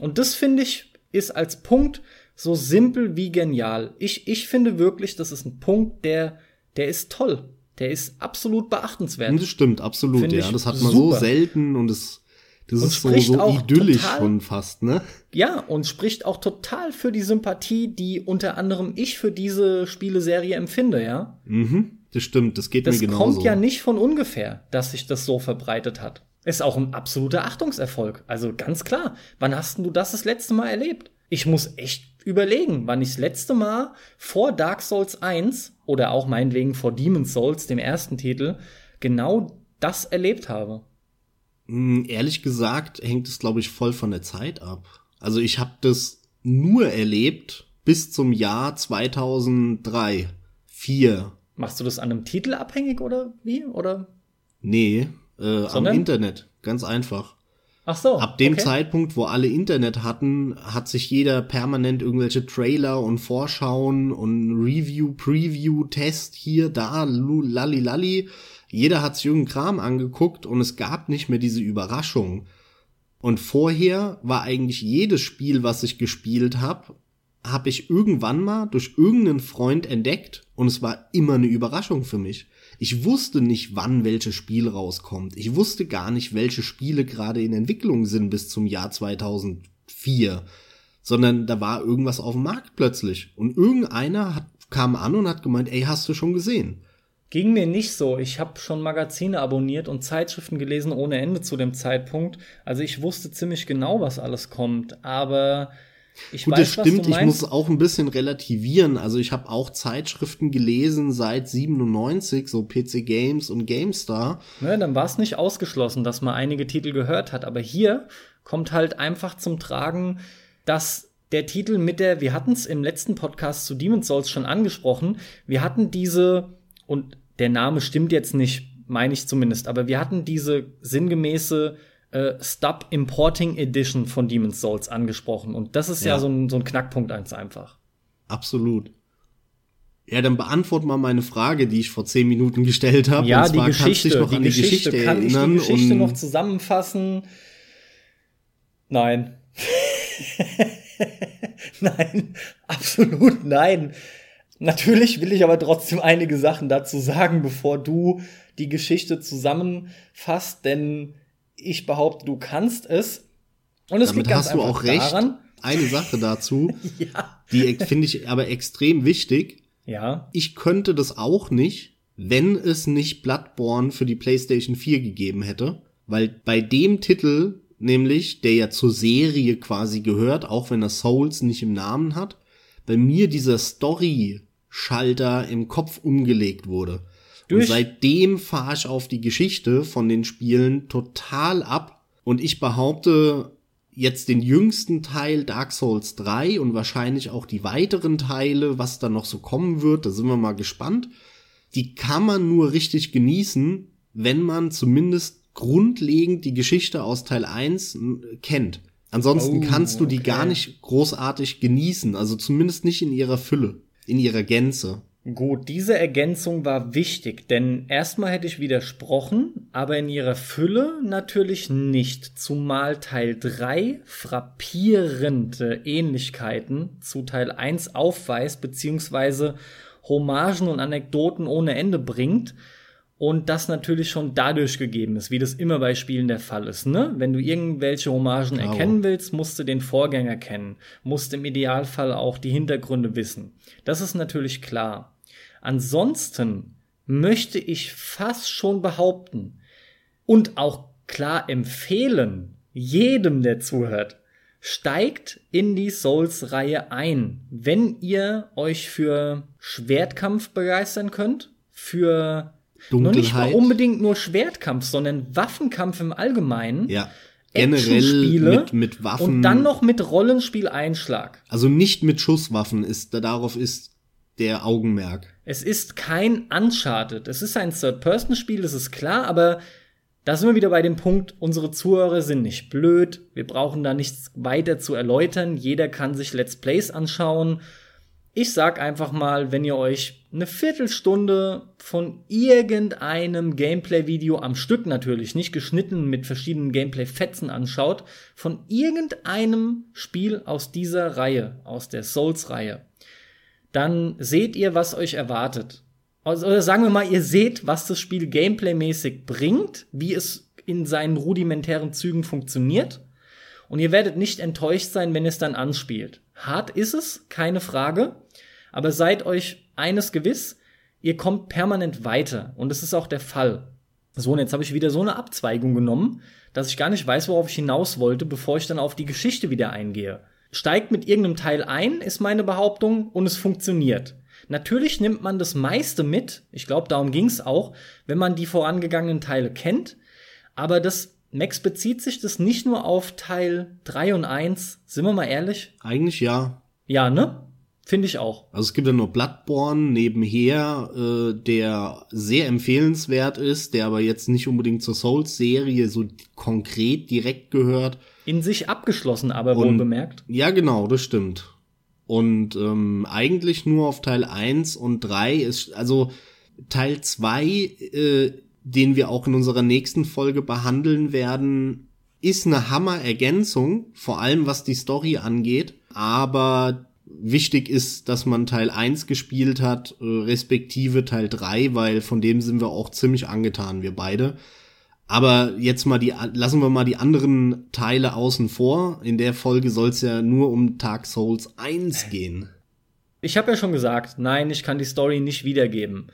Und das finde ich ist als Punkt so simpel wie genial. Ich, ich finde wirklich, das ist ein Punkt, der, der ist toll. Der ist absolut beachtenswert. Das stimmt, absolut, find ja. Das hat man super. so selten und es, das und ist so, so idyllisch total, schon fast, ne? Ja, und spricht auch total für die Sympathie, die unter anderem ich für diese Spieleserie empfinde, ja? Mhm, das stimmt, das geht das mir genauso. Das kommt ja nicht von ungefähr, dass sich das so verbreitet hat. Ist auch ein absoluter Achtungserfolg. Also ganz klar. Wann hast du das das letzte Mal erlebt? Ich muss echt überlegen, wann ich das letzte Mal vor Dark Souls 1 oder auch meinetwegen vor Demon's Souls, dem ersten Titel, genau das erlebt habe. Hm, ehrlich gesagt hängt es, glaube ich, voll von der Zeit ab. Also ich habe das nur erlebt bis zum Jahr 2003, 4. Machst du das an einem Titel abhängig oder wie? Oder? Nee, äh, am Internet, ganz einfach. Ach so. Ab dem okay. Zeitpunkt, wo alle Internet hatten, hat sich jeder permanent irgendwelche Trailer und Vorschauen und Review, Preview, Test hier, da, lalli, lalli. Jeder hat sich irgendeinen Kram angeguckt und es gab nicht mehr diese Überraschung. Und vorher war eigentlich jedes Spiel, was ich gespielt habe, habe ich irgendwann mal durch irgendeinen Freund entdeckt und es war immer eine Überraschung für mich. Ich wusste nicht, wann welches Spiel rauskommt. Ich wusste gar nicht, welche Spiele gerade in Entwicklung sind bis zum Jahr 2004, sondern da war irgendwas auf dem Markt plötzlich und irgendeiner hat, kam an und hat gemeint, ey, hast du schon gesehen? Ging mir nicht so. Ich habe schon Magazine abonniert und Zeitschriften gelesen ohne Ende zu dem Zeitpunkt. Also ich wusste ziemlich genau, was alles kommt. Aber ich Gut, weiß, das stimmt. Ich muss auch ein bisschen relativieren. Also ich habe auch Zeitschriften gelesen seit 97, so PC Games und GameStar. Ja, dann war es nicht ausgeschlossen, dass man einige Titel gehört hat. Aber hier kommt halt einfach zum Tragen, dass der Titel mit der, wir hatten es im letzten Podcast zu Demon's Souls schon angesprochen, wir hatten diese, und der Name stimmt jetzt nicht, meine ich zumindest, aber wir hatten diese sinngemäße äh, Stop Importing Edition von Demon's Souls angesprochen. Und das ist ja, ja so, ein, so ein Knackpunkt eins einfach. Absolut. Ja, dann beantwort mal meine Frage, die ich vor zehn Minuten gestellt habe. Ja, die Geschichte. die, die Geschichte, Geschichte kann erinnern ich die Geschichte noch zusammenfassen? Nein. nein, absolut nein. Natürlich will ich aber trotzdem einige Sachen dazu sagen, bevor du die Geschichte zusammenfasst, denn ich behaupte, du kannst es. Und es Damit liegt ganz hast du auch recht. Daran, Eine Sache dazu, ja. die finde ich aber extrem wichtig. Ja. Ich könnte das auch nicht, wenn es nicht Bloodborne für die PlayStation 4 gegeben hätte, weil bei dem Titel nämlich, der ja zur Serie quasi gehört, auch wenn er Souls nicht im Namen hat, bei mir dieser Story-Schalter im Kopf umgelegt wurde. Durch und seitdem fahre ich auf die Geschichte von den Spielen total ab. Und ich behaupte, jetzt den jüngsten Teil Dark Souls 3 und wahrscheinlich auch die weiteren Teile, was da noch so kommen wird, da sind wir mal gespannt. Die kann man nur richtig genießen, wenn man zumindest grundlegend die Geschichte aus Teil 1 kennt. Ansonsten oh, kannst du die okay. gar nicht großartig genießen, also zumindest nicht in ihrer Fülle, in ihrer Gänze. Gut, diese Ergänzung war wichtig, denn erstmal hätte ich widersprochen, aber in ihrer Fülle natürlich nicht, zumal Teil 3 frappierende Ähnlichkeiten zu Teil 1 aufweist, beziehungsweise Hommagen und Anekdoten ohne Ende bringt. Und das natürlich schon dadurch gegeben ist, wie das immer bei Spielen der Fall ist. Ne? Wenn du irgendwelche Hommagen genau. erkennen willst, musst du den Vorgänger kennen, musst im Idealfall auch die Hintergründe wissen. Das ist natürlich klar. Ansonsten möchte ich fast schon behaupten und auch klar empfehlen, jedem, der zuhört, steigt in die Souls-Reihe ein, wenn ihr euch für Schwertkampf begeistern könnt, für Dunkelheit. Noch nicht mal unbedingt nur Schwertkampf, sondern Waffenkampf im Allgemeinen. Ja. Generell mit, mit Waffen. Und dann noch mit Rollenspiel-Einschlag. Also nicht mit Schusswaffen ist, darauf ist der Augenmerk. Es ist kein Uncharted. Es ist ein Third-Person-Spiel, das ist klar, aber da sind wir wieder bei dem Punkt, unsere Zuhörer sind nicht blöd. Wir brauchen da nichts weiter zu erläutern. Jeder kann sich Let's Plays anschauen ich sag einfach mal, wenn ihr euch eine Viertelstunde von irgendeinem Gameplay-Video am Stück natürlich, nicht geschnitten mit verschiedenen Gameplay-Fetzen anschaut, von irgendeinem Spiel aus dieser Reihe, aus der Souls-Reihe, dann seht ihr, was euch erwartet. Also, oder sagen wir mal, ihr seht, was das Spiel gameplay-mäßig bringt, wie es in seinen rudimentären Zügen funktioniert. Und ihr werdet nicht enttäuscht sein, wenn es dann anspielt. Hart ist es, keine Frage. Aber seid euch eines gewiss, ihr kommt permanent weiter. Und es ist auch der Fall. So, und jetzt habe ich wieder so eine Abzweigung genommen, dass ich gar nicht weiß, worauf ich hinaus wollte, bevor ich dann auf die Geschichte wieder eingehe. Steigt mit irgendeinem Teil ein, ist meine Behauptung, und es funktioniert. Natürlich nimmt man das meiste mit, ich glaube, darum ging es auch, wenn man die vorangegangenen Teile kennt, aber das Max bezieht sich das nicht nur auf Teil 3 und 1, sind wir mal ehrlich? Eigentlich ja. Ja, ne? Finde ich auch. Also es gibt ja nur Bloodborne nebenher, äh, der sehr empfehlenswert ist, der aber jetzt nicht unbedingt zur Souls-Serie so konkret direkt gehört. In sich abgeschlossen, aber wohl bemerkt. Ja, genau, das stimmt. Und ähm, eigentlich nur auf Teil 1 und 3 ist, also Teil 2, äh, den wir auch in unserer nächsten Folge behandeln werden, ist eine Hammer-Ergänzung, vor allem was die Story angeht. Aber wichtig ist, dass man Teil 1 gespielt hat, äh, respektive Teil 3, weil von dem sind wir auch ziemlich angetan, wir beide. Aber jetzt mal die, lassen wir mal die anderen Teile außen vor. In der Folge soll es ja nur um Dark Souls 1 gehen. Ich habe ja schon gesagt, nein, ich kann die Story nicht wiedergeben.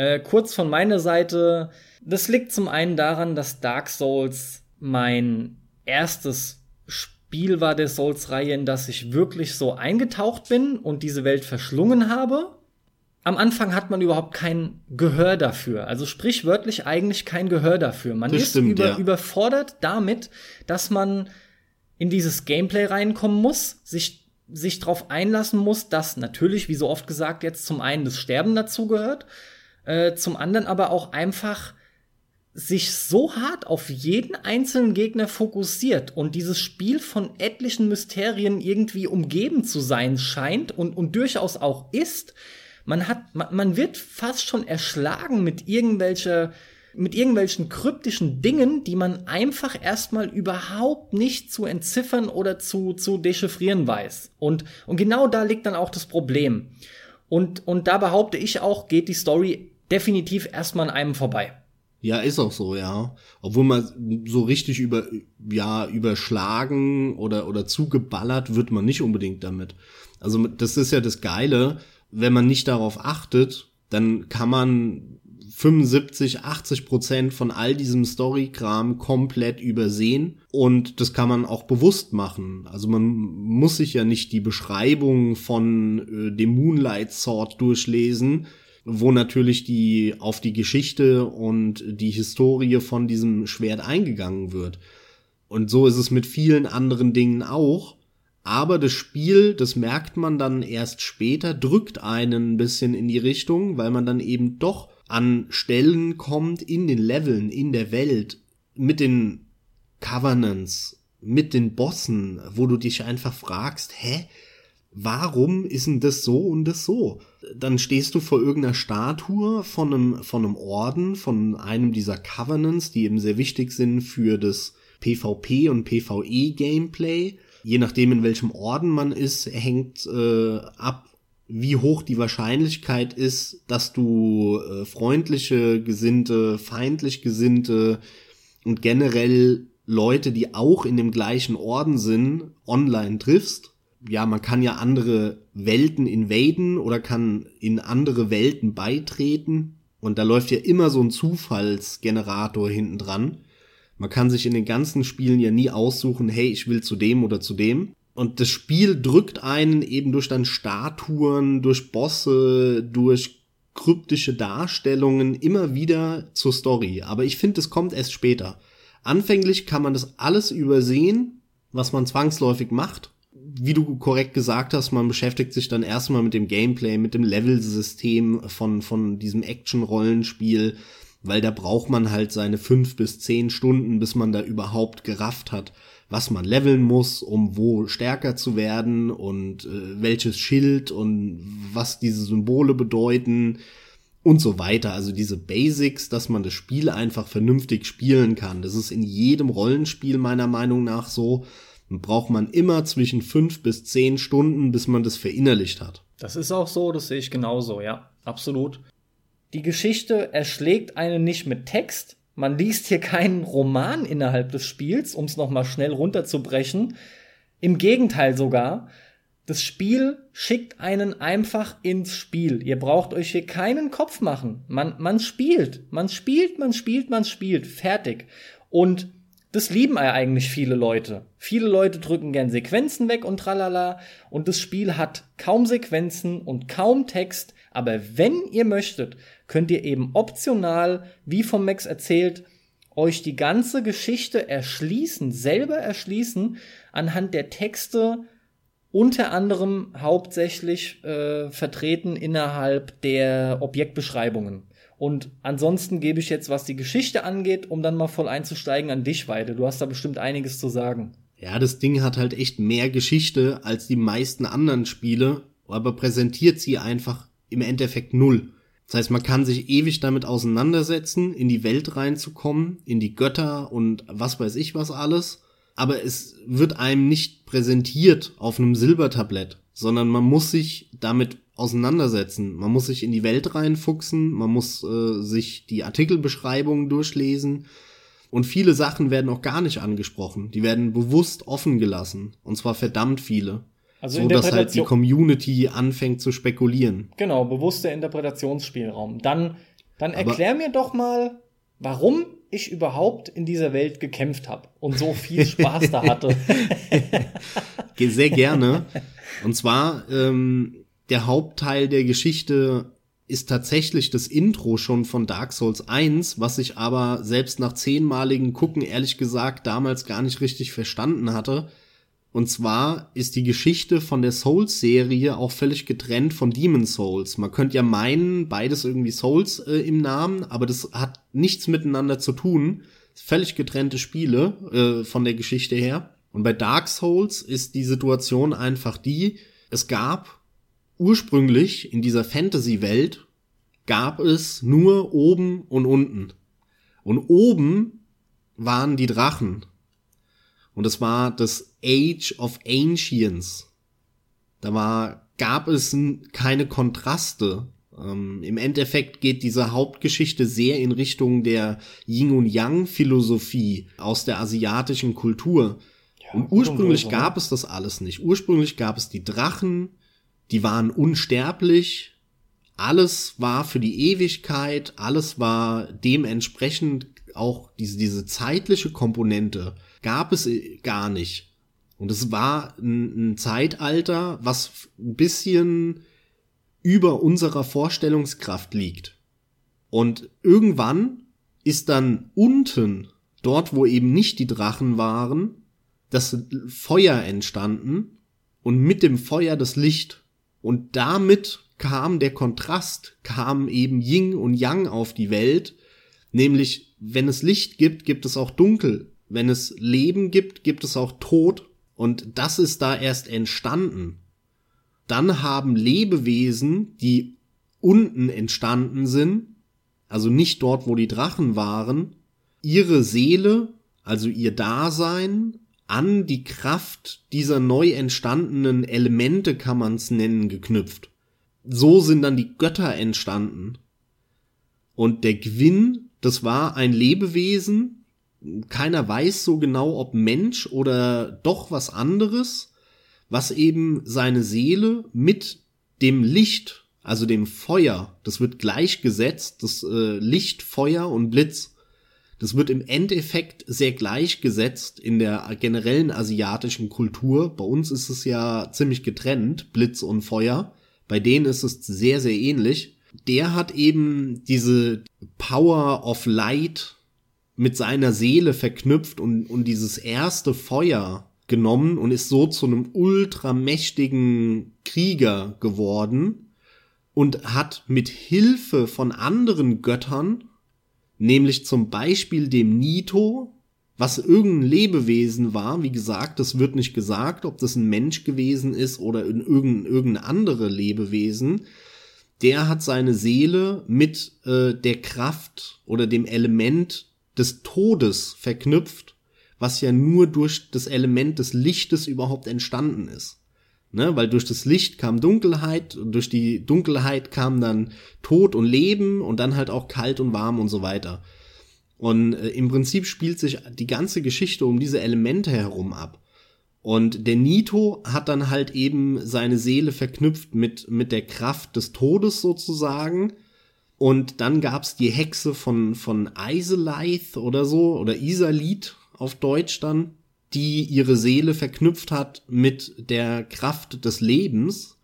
Äh, kurz von meiner Seite, das liegt zum einen daran, dass Dark Souls mein erstes Spiel war der Souls-Reihe, in das ich wirklich so eingetaucht bin und diese Welt verschlungen habe. Am Anfang hat man überhaupt kein Gehör dafür. Also sprichwörtlich eigentlich kein Gehör dafür. Man das ist stimmt, über, ja. überfordert damit, dass man in dieses Gameplay reinkommen muss, sich, sich darauf einlassen muss, dass natürlich, wie so oft gesagt, jetzt zum einen das Sterben dazugehört, äh, zum anderen aber auch einfach sich so hart auf jeden einzelnen Gegner fokussiert und dieses Spiel von etlichen Mysterien irgendwie umgeben zu sein scheint und, und durchaus auch ist, man hat, man, man wird fast schon erschlagen mit irgendwelcher, mit irgendwelchen kryptischen Dingen, die man einfach erstmal überhaupt nicht zu entziffern oder zu, zu dechiffrieren weiß. Und, und genau da liegt dann auch das Problem. Und, und da behaupte ich auch, geht die Story definitiv erstmal an einem vorbei. Ja, ist auch so, ja. Obwohl man so richtig über, ja, überschlagen oder, oder zugeballert wird man nicht unbedingt damit. Also das ist ja das Geile, wenn man nicht darauf achtet, dann kann man 75, 80 Prozent von all diesem Storykram komplett übersehen und das kann man auch bewusst machen. Also man muss sich ja nicht die Beschreibung von äh, dem Moonlight Sword durchlesen, wo natürlich die auf die Geschichte und die Historie von diesem Schwert eingegangen wird. Und so ist es mit vielen anderen Dingen auch. Aber das Spiel, das merkt man dann erst später, drückt einen ein bisschen in die Richtung, weil man dann eben doch an Stellen kommt in den Leveln, in der Welt, mit den Covenants, mit den Bossen, wo du dich einfach fragst, hä? Warum ist denn das so und das so? Dann stehst du vor irgendeiner Statue von einem, von einem Orden, von einem dieser Covenants, die eben sehr wichtig sind für das PvP und PvE Gameplay. Je nachdem, in welchem Orden man ist, hängt äh, ab, wie hoch die Wahrscheinlichkeit ist, dass du äh, freundliche Gesinnte, feindlich Gesinnte und generell Leute, die auch in dem gleichen Orden sind, online triffst. Ja, man kann ja andere Welten invaden oder kann in andere Welten beitreten. Und da läuft ja immer so ein Zufallsgenerator hinten dran. Man kann sich in den ganzen Spielen ja nie aussuchen, hey, ich will zu dem oder zu dem. Und das Spiel drückt einen eben durch dann Statuen, durch Bosse, durch kryptische Darstellungen immer wieder zur Story. Aber ich finde, es kommt erst später. Anfänglich kann man das alles übersehen, was man zwangsläufig macht. Wie du korrekt gesagt hast, man beschäftigt sich dann erstmal mit dem Gameplay, mit dem Level-System von, von diesem Action-Rollenspiel, weil da braucht man halt seine fünf bis zehn Stunden, bis man da überhaupt gerafft hat, was man leveln muss, um wo stärker zu werden und äh, welches Schild und was diese Symbole bedeuten und so weiter. Also diese Basics, dass man das Spiel einfach vernünftig spielen kann. Das ist in jedem Rollenspiel meiner Meinung nach so. Braucht man immer zwischen fünf bis zehn Stunden, bis man das verinnerlicht hat. Das ist auch so, das sehe ich genauso, ja, absolut. Die Geschichte erschlägt einen nicht mit Text, man liest hier keinen Roman innerhalb des Spiels, um es nochmal schnell runterzubrechen. Im Gegenteil sogar. Das Spiel schickt einen einfach ins Spiel. Ihr braucht euch hier keinen Kopf machen. Man, man spielt. Man spielt, man spielt, man spielt. Fertig. Und das lieben ja eigentlich viele Leute. Viele Leute drücken gern Sequenzen weg und tralala. Und das Spiel hat kaum Sequenzen und kaum Text. Aber wenn ihr möchtet, könnt ihr eben optional, wie vom Max erzählt, euch die ganze Geschichte erschließen, selber erschließen, anhand der Texte, unter anderem hauptsächlich äh, vertreten innerhalb der Objektbeschreibungen. Und ansonsten gebe ich jetzt, was die Geschichte angeht, um dann mal voll einzusteigen, an dich weiter. Du hast da bestimmt einiges zu sagen. Ja, das Ding hat halt echt mehr Geschichte als die meisten anderen Spiele, aber präsentiert sie einfach im Endeffekt null. Das heißt, man kann sich ewig damit auseinandersetzen, in die Welt reinzukommen, in die Götter und was weiß ich was alles. Aber es wird einem nicht präsentiert auf einem Silbertablett, sondern man muss sich damit auseinandersetzen. Man muss sich in die Welt reinfuchsen, man muss äh, sich die Artikelbeschreibungen durchlesen. Und viele Sachen werden auch gar nicht angesprochen. Die werden bewusst offen gelassen. Und zwar verdammt viele. Also so dass halt die Community anfängt zu spekulieren. Genau, bewusster Interpretationsspielraum. Dann, dann erklär mir doch mal, warum ich überhaupt in dieser Welt gekämpft habe und so viel Spaß da hatte. Sehr gerne. Und zwar ähm, der Hauptteil der Geschichte ist tatsächlich das Intro schon von Dark Souls 1, was ich aber selbst nach zehnmaligen Gucken ehrlich gesagt damals gar nicht richtig verstanden hatte. Und zwar ist die Geschichte von der Souls-Serie auch völlig getrennt von Demon Souls. Man könnte ja meinen, beides irgendwie Souls äh, im Namen, aber das hat nichts miteinander zu tun. Völlig getrennte Spiele äh, von der Geschichte her. Und bei Dark Souls ist die Situation einfach die, es gab ursprünglich in dieser Fantasy-Welt gab es nur oben und unten. Und oben waren die Drachen und es war das Age of Ancients. Da war, gab es keine Kontraste. Ähm, Im Endeffekt geht diese Hauptgeschichte sehr in Richtung der Yin und Yang Philosophie aus der asiatischen Kultur. Ja, und ursprünglich und gab es das alles nicht. Ursprünglich gab es die Drachen, die waren unsterblich. Alles war für die Ewigkeit, alles war dementsprechend auch diese, diese zeitliche Komponente gab es äh, gar nicht. Und es war ein, ein Zeitalter, was ein bisschen über unserer Vorstellungskraft liegt. Und irgendwann ist dann unten, dort wo eben nicht die Drachen waren, das Feuer entstanden und mit dem Feuer das Licht. Und damit kam der Kontrast, kam eben Ying und Yang auf die Welt, nämlich wenn es Licht gibt, gibt es auch Dunkel. Wenn es Leben gibt, gibt es auch Tod. Und das ist da erst entstanden. Dann haben Lebewesen, die unten entstanden sind, also nicht dort, wo die Drachen waren, ihre Seele, also ihr Dasein, an die Kraft dieser neu entstandenen Elemente, kann man es nennen, geknüpft. so sind dann die Götter entstanden. Und der Gwyn, das war ein Lebewesen, keiner weiß so genau, ob Mensch oder doch was anderes, was eben seine Seele mit dem Licht, also dem Feuer, das wird gleichgesetzt, das äh, Licht, Feuer und Blitz, das wird im Endeffekt sehr gleichgesetzt in der generellen asiatischen Kultur. Bei uns ist es ja ziemlich getrennt, Blitz und Feuer. Bei denen ist es sehr, sehr ähnlich. Der hat eben diese Power of Light mit seiner Seele verknüpft und, und dieses erste Feuer genommen und ist so zu einem ultramächtigen Krieger geworden und hat mit Hilfe von anderen Göttern nämlich zum Beispiel dem Nito, was irgendein Lebewesen war, wie gesagt, das wird nicht gesagt, ob das ein Mensch gewesen ist oder in irgendein, irgendein andere Lebewesen, der hat seine Seele mit äh, der Kraft oder dem Element des Todes verknüpft, was ja nur durch das Element des Lichtes überhaupt entstanden ist. Ne, weil durch das Licht kam Dunkelheit, durch die Dunkelheit kam dann Tod und Leben und dann halt auch kalt und warm und so weiter. Und äh, im Prinzip spielt sich die ganze Geschichte um diese Elemente herum ab. Und der Nito hat dann halt eben seine Seele verknüpft mit, mit der Kraft des Todes sozusagen. Und dann gab's die Hexe von, von Iseleith oder so, oder Isalit auf Deutsch dann die ihre Seele verknüpft hat mit der Kraft des Lebens.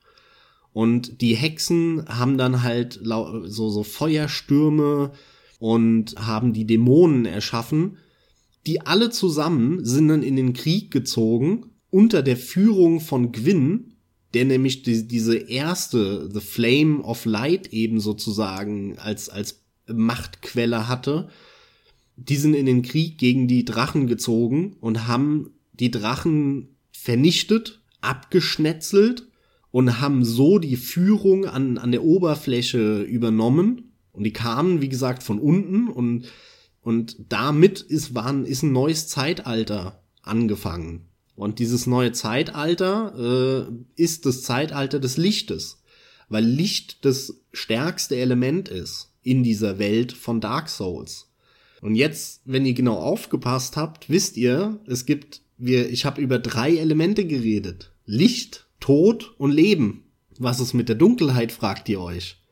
Und die Hexen haben dann halt so, so Feuerstürme und haben die Dämonen erschaffen. Die alle zusammen sind dann in den Krieg gezogen unter der Führung von Gwyn, der nämlich die, diese erste, The Flame of Light eben sozusagen als, als Machtquelle hatte die sind in den Krieg gegen die Drachen gezogen und haben die Drachen vernichtet, abgeschnetzelt und haben so die Führung an, an der Oberfläche übernommen. Und die kamen, wie gesagt, von unten und, und damit ist, waren, ist ein neues Zeitalter angefangen. Und dieses neue Zeitalter äh, ist das Zeitalter des Lichtes, weil Licht das stärkste Element ist in dieser Welt von Dark Souls. Und jetzt, wenn ihr genau aufgepasst habt, wisst ihr, es gibt, wir, ich habe über drei Elemente geredet. Licht, Tod und Leben. Was ist mit der Dunkelheit, fragt ihr euch.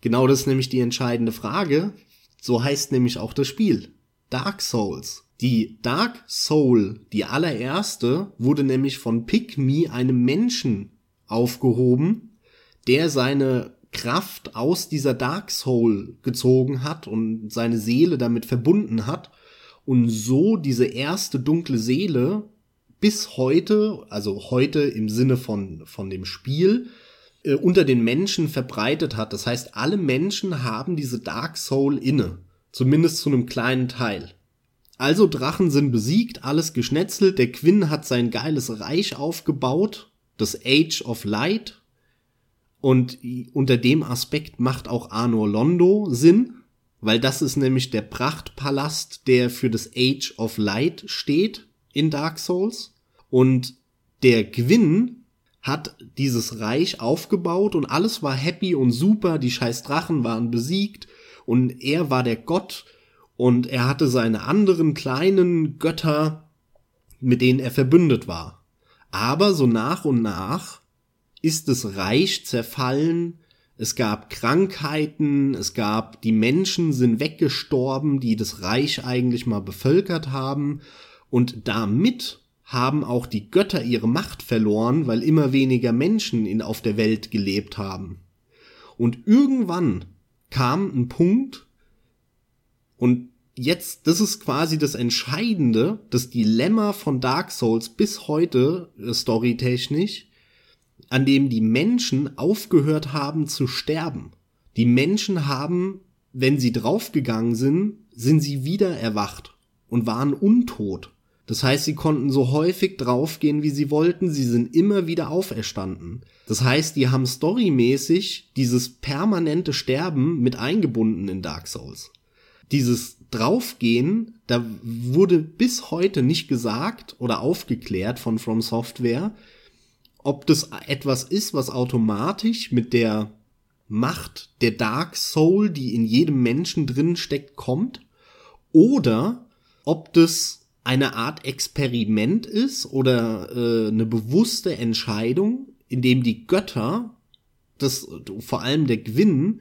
Genau das ist nämlich die entscheidende Frage. So heißt nämlich auch das Spiel. Dark Souls. Die Dark Soul, die allererste, wurde nämlich von Pygmy, einem Menschen, aufgehoben, der seine Kraft aus dieser Dark Soul gezogen hat und seine Seele damit verbunden hat und so diese erste dunkle Seele bis heute, also heute im Sinne von, von dem Spiel, äh, unter den Menschen verbreitet hat. Das heißt, alle Menschen haben diese Dark Soul inne. Zumindest zu einem kleinen Teil. Also Drachen sind besiegt, alles geschnetzelt, der Quinn hat sein geiles Reich aufgebaut, das Age of Light, und unter dem Aspekt macht auch Arno Londo Sinn, weil das ist nämlich der Prachtpalast, der für das Age of Light steht in Dark Souls. Und der Gwyn hat dieses Reich aufgebaut und alles war happy und super, die scheiß Drachen waren besiegt und er war der Gott und er hatte seine anderen kleinen Götter, mit denen er verbündet war. Aber so nach und nach ist das Reich zerfallen, es gab Krankheiten, es gab, die Menschen sind weggestorben, die das Reich eigentlich mal bevölkert haben, und damit haben auch die Götter ihre Macht verloren, weil immer weniger Menschen in, auf der Welt gelebt haben. Und irgendwann kam ein Punkt, und jetzt, das ist quasi das Entscheidende, das Dilemma von Dark Souls bis heute, äh, storytechnisch, an dem die Menschen aufgehört haben zu sterben. Die Menschen haben, wenn sie draufgegangen sind, sind sie wieder erwacht und waren untot. Das heißt, sie konnten so häufig draufgehen, wie sie wollten, sie sind immer wieder auferstanden. Das heißt, die haben storymäßig dieses permanente Sterben mit eingebunden in Dark Souls. Dieses Draufgehen, da wurde bis heute nicht gesagt oder aufgeklärt von From Software, ob das etwas ist, was automatisch mit der Macht der Dark Soul, die in jedem Menschen drin steckt, kommt, oder ob das eine Art Experiment ist oder äh, eine bewusste Entscheidung, in dem die Götter, das vor allem der Gwyn,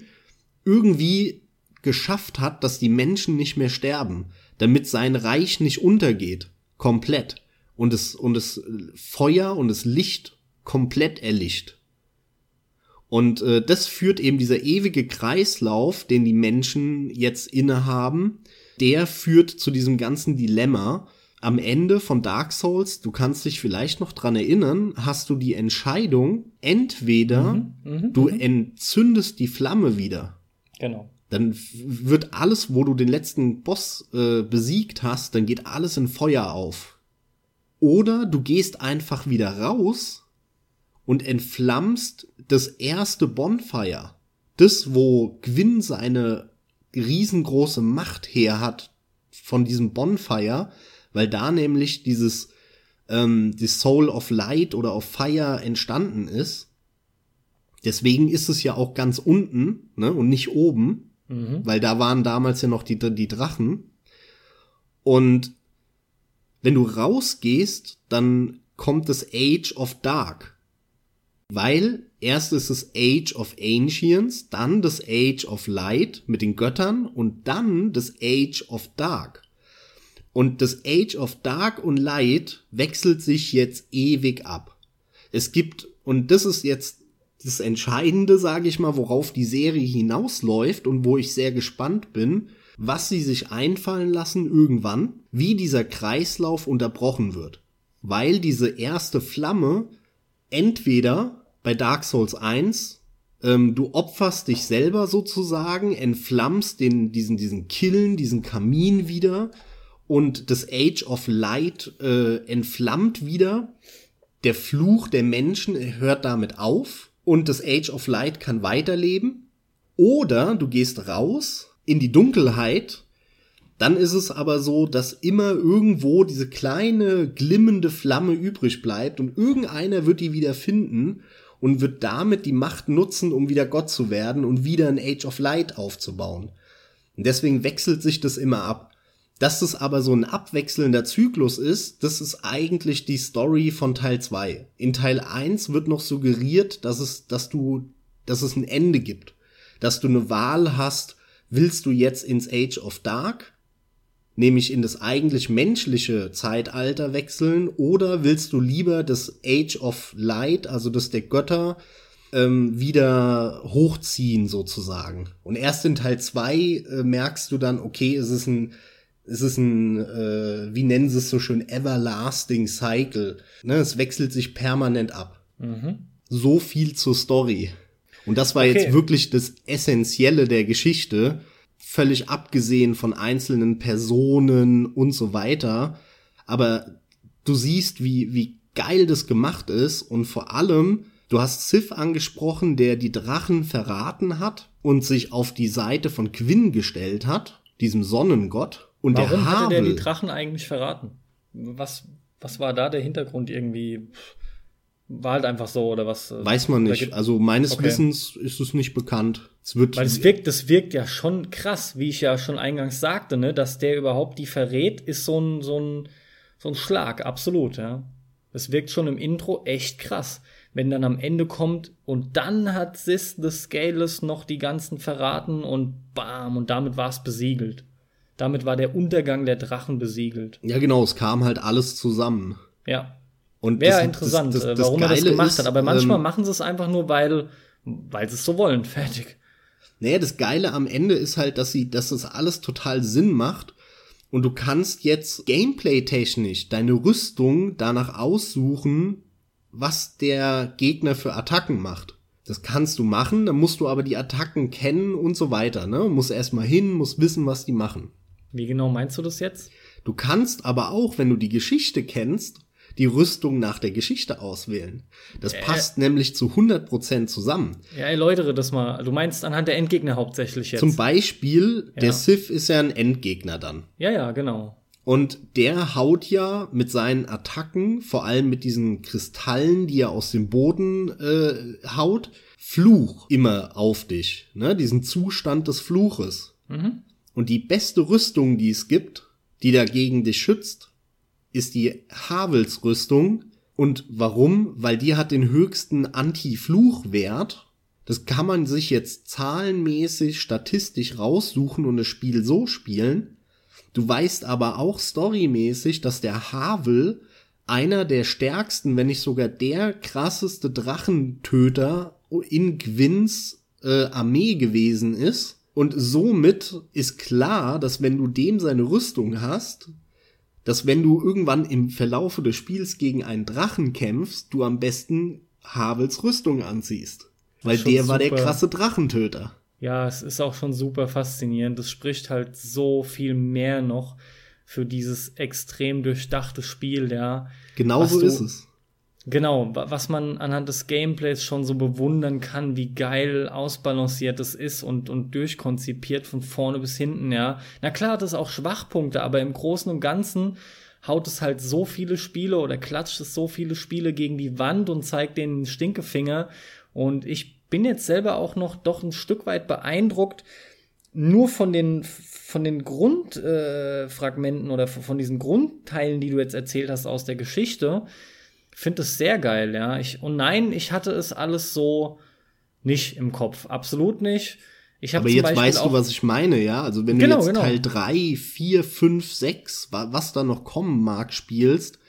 irgendwie geschafft hat, dass die Menschen nicht mehr sterben, damit sein Reich nicht untergeht, komplett und es und das Feuer und das Licht komplett erlicht. Und äh, das führt eben dieser ewige Kreislauf, den die Menschen jetzt innehaben, der führt zu diesem ganzen Dilemma. Am Ende von Dark Souls, du kannst dich vielleicht noch dran erinnern, hast du die Entscheidung, entweder mhm, mh, du mh. entzündest die Flamme wieder. Genau. Dann wird alles, wo du den letzten Boss äh, besiegt hast, dann geht alles in Feuer auf. Oder du gehst einfach wieder raus und entflammst das erste Bonfire. Das, wo Gwyn seine riesengroße Macht her hat von diesem Bonfire, weil da nämlich dieses ähm, die Soul of Light oder of Fire entstanden ist. Deswegen ist es ja auch ganz unten ne, und nicht oben, mhm. weil da waren damals ja noch die, die Drachen. Und wenn du rausgehst, dann kommt das Age of Dark. Weil erst ist es Age of Ancients, dann das Age of Light mit den Göttern und dann das Age of Dark. Und das Age of Dark und Light wechselt sich jetzt ewig ab. Es gibt, und das ist jetzt das Entscheidende, sage ich mal, worauf die Serie hinausläuft und wo ich sehr gespannt bin, was sie sich einfallen lassen irgendwann, wie dieser Kreislauf unterbrochen wird. Weil diese erste Flamme entweder bei Dark Souls 1 ähm, du opferst dich selber sozusagen, entflammst den, diesen, diesen Killen, diesen Kamin wieder und das Age of Light äh, entflammt wieder. Der Fluch der Menschen hört damit auf und das Age of Light kann weiterleben. Oder du gehst raus in die Dunkelheit, dann ist es aber so, dass immer irgendwo diese kleine glimmende Flamme übrig bleibt und irgendeiner wird die wieder finden und wird damit die Macht nutzen, um wieder Gott zu werden und wieder ein Age of Light aufzubauen. Und deswegen wechselt sich das immer ab. Dass das aber so ein abwechselnder Zyklus ist, das ist eigentlich die Story von Teil 2. In Teil 1 wird noch suggeriert, dass es, dass du, dass es ein Ende gibt. Dass du eine Wahl hast, willst du jetzt ins Age of Dark, nämlich in das eigentlich menschliche Zeitalter wechseln, oder willst du lieber das Age of Light, also das der Götter, ähm, wieder hochziehen sozusagen. Und erst in Teil 2 äh, merkst du dann, okay, es ist ein es ist ein, äh, wie nennen sie es so schön, everlasting cycle. Ne, es wechselt sich permanent ab. Mhm. So viel zur Story. Und das war okay. jetzt wirklich das Essentielle der Geschichte, völlig abgesehen von einzelnen Personen und so weiter. Aber du siehst, wie, wie geil das gemacht ist und vor allem, du hast Sif angesprochen, der die Drachen verraten hat und sich auf die Seite von Quinn gestellt hat, diesem Sonnengott. Und Warum der hatte der die Drachen eigentlich verraten? Was, was war da der Hintergrund irgendwie? War halt einfach so oder was? Äh, Weiß man nicht. Also meines okay. Wissens ist es nicht bekannt. Es wird Weil es wirkt, das wirkt ja schon krass, wie ich ja schon eingangs sagte, ne, dass der überhaupt die verrät, ist so ein, so ein, so ein Schlag, absolut, ja. Es wirkt schon im Intro echt krass. Wenn dann am Ende kommt und dann hat Sis the Scaleless noch die ganzen verraten und bam, und damit war es besiegelt. Damit war der Untergang der Drachen besiegelt. Ja, genau, es kam halt alles zusammen. Ja. Und Wäre interessant, das, das, das, warum er das gemacht ist, hat. Aber manchmal ähm, machen sie es einfach nur, weil, weil sie es so wollen. Fertig. Naja, das Geile am Ende ist halt, dass sie, dass das alles total Sinn macht. Und du kannst jetzt gameplay-technisch deine Rüstung danach aussuchen, was der Gegner für Attacken macht. Das kannst du machen, dann musst du aber die Attacken kennen und so weiter, ne? Muss erstmal hin, muss wissen, was die machen. Wie genau meinst du das jetzt? Du kannst aber auch, wenn du die Geschichte kennst, die Rüstung nach der Geschichte auswählen. Das äh, passt nämlich zu 100% zusammen. Ja, erläutere das mal. Du meinst anhand der Endgegner hauptsächlich jetzt. Zum Beispiel, ja. der Sith ist ja ein Endgegner dann. Ja, ja, genau. Und der haut ja mit seinen Attacken, vor allem mit diesen Kristallen, die er aus dem Boden äh, haut, Fluch immer auf dich, ne? diesen Zustand des Fluches. Mhm. Und die beste Rüstung, die es gibt, die dagegen dich schützt, ist die Havelsrüstung. Und warum? Weil die hat den höchsten Anti-Fluch-Wert. Das kann man sich jetzt zahlenmäßig, statistisch raussuchen und das Spiel so spielen. Du weißt aber auch storymäßig, dass der Havel einer der stärksten, wenn nicht sogar der krasseste Drachentöter in Gwins äh, Armee gewesen ist. Und somit ist klar, dass wenn du dem seine Rüstung hast, dass wenn du irgendwann im Verlaufe des Spiels gegen einen Drachen kämpfst, du am besten Havels Rüstung anziehst. Weil der war der krasse Drachentöter. Ja, es ist auch schon super faszinierend. Das spricht halt so viel mehr noch für dieses extrem durchdachte Spiel, ja. Genau so ist es. Genau, was man anhand des Gameplays schon so bewundern kann, wie geil ausbalanciert es ist und, und durchkonzipiert von vorne bis hinten, ja. Na klar hat es auch Schwachpunkte, aber im Großen und Ganzen haut es halt so viele Spiele oder klatscht es so viele Spiele gegen die Wand und zeigt den Stinkefinger. Und ich bin jetzt selber auch noch doch ein Stück weit beeindruckt, nur von den von den Grundfragmenten äh, oder von diesen Grundteilen, die du jetzt erzählt hast aus der Geschichte, finde es sehr geil, ja. Ich, und nein, ich hatte es alles so nicht im Kopf. Absolut nicht. Ich Aber jetzt Beispiel weißt du, was ich meine, ja? Also wenn genau, du jetzt genau. Teil 3, 4, 5, 6, was da noch kommen mag, spielst,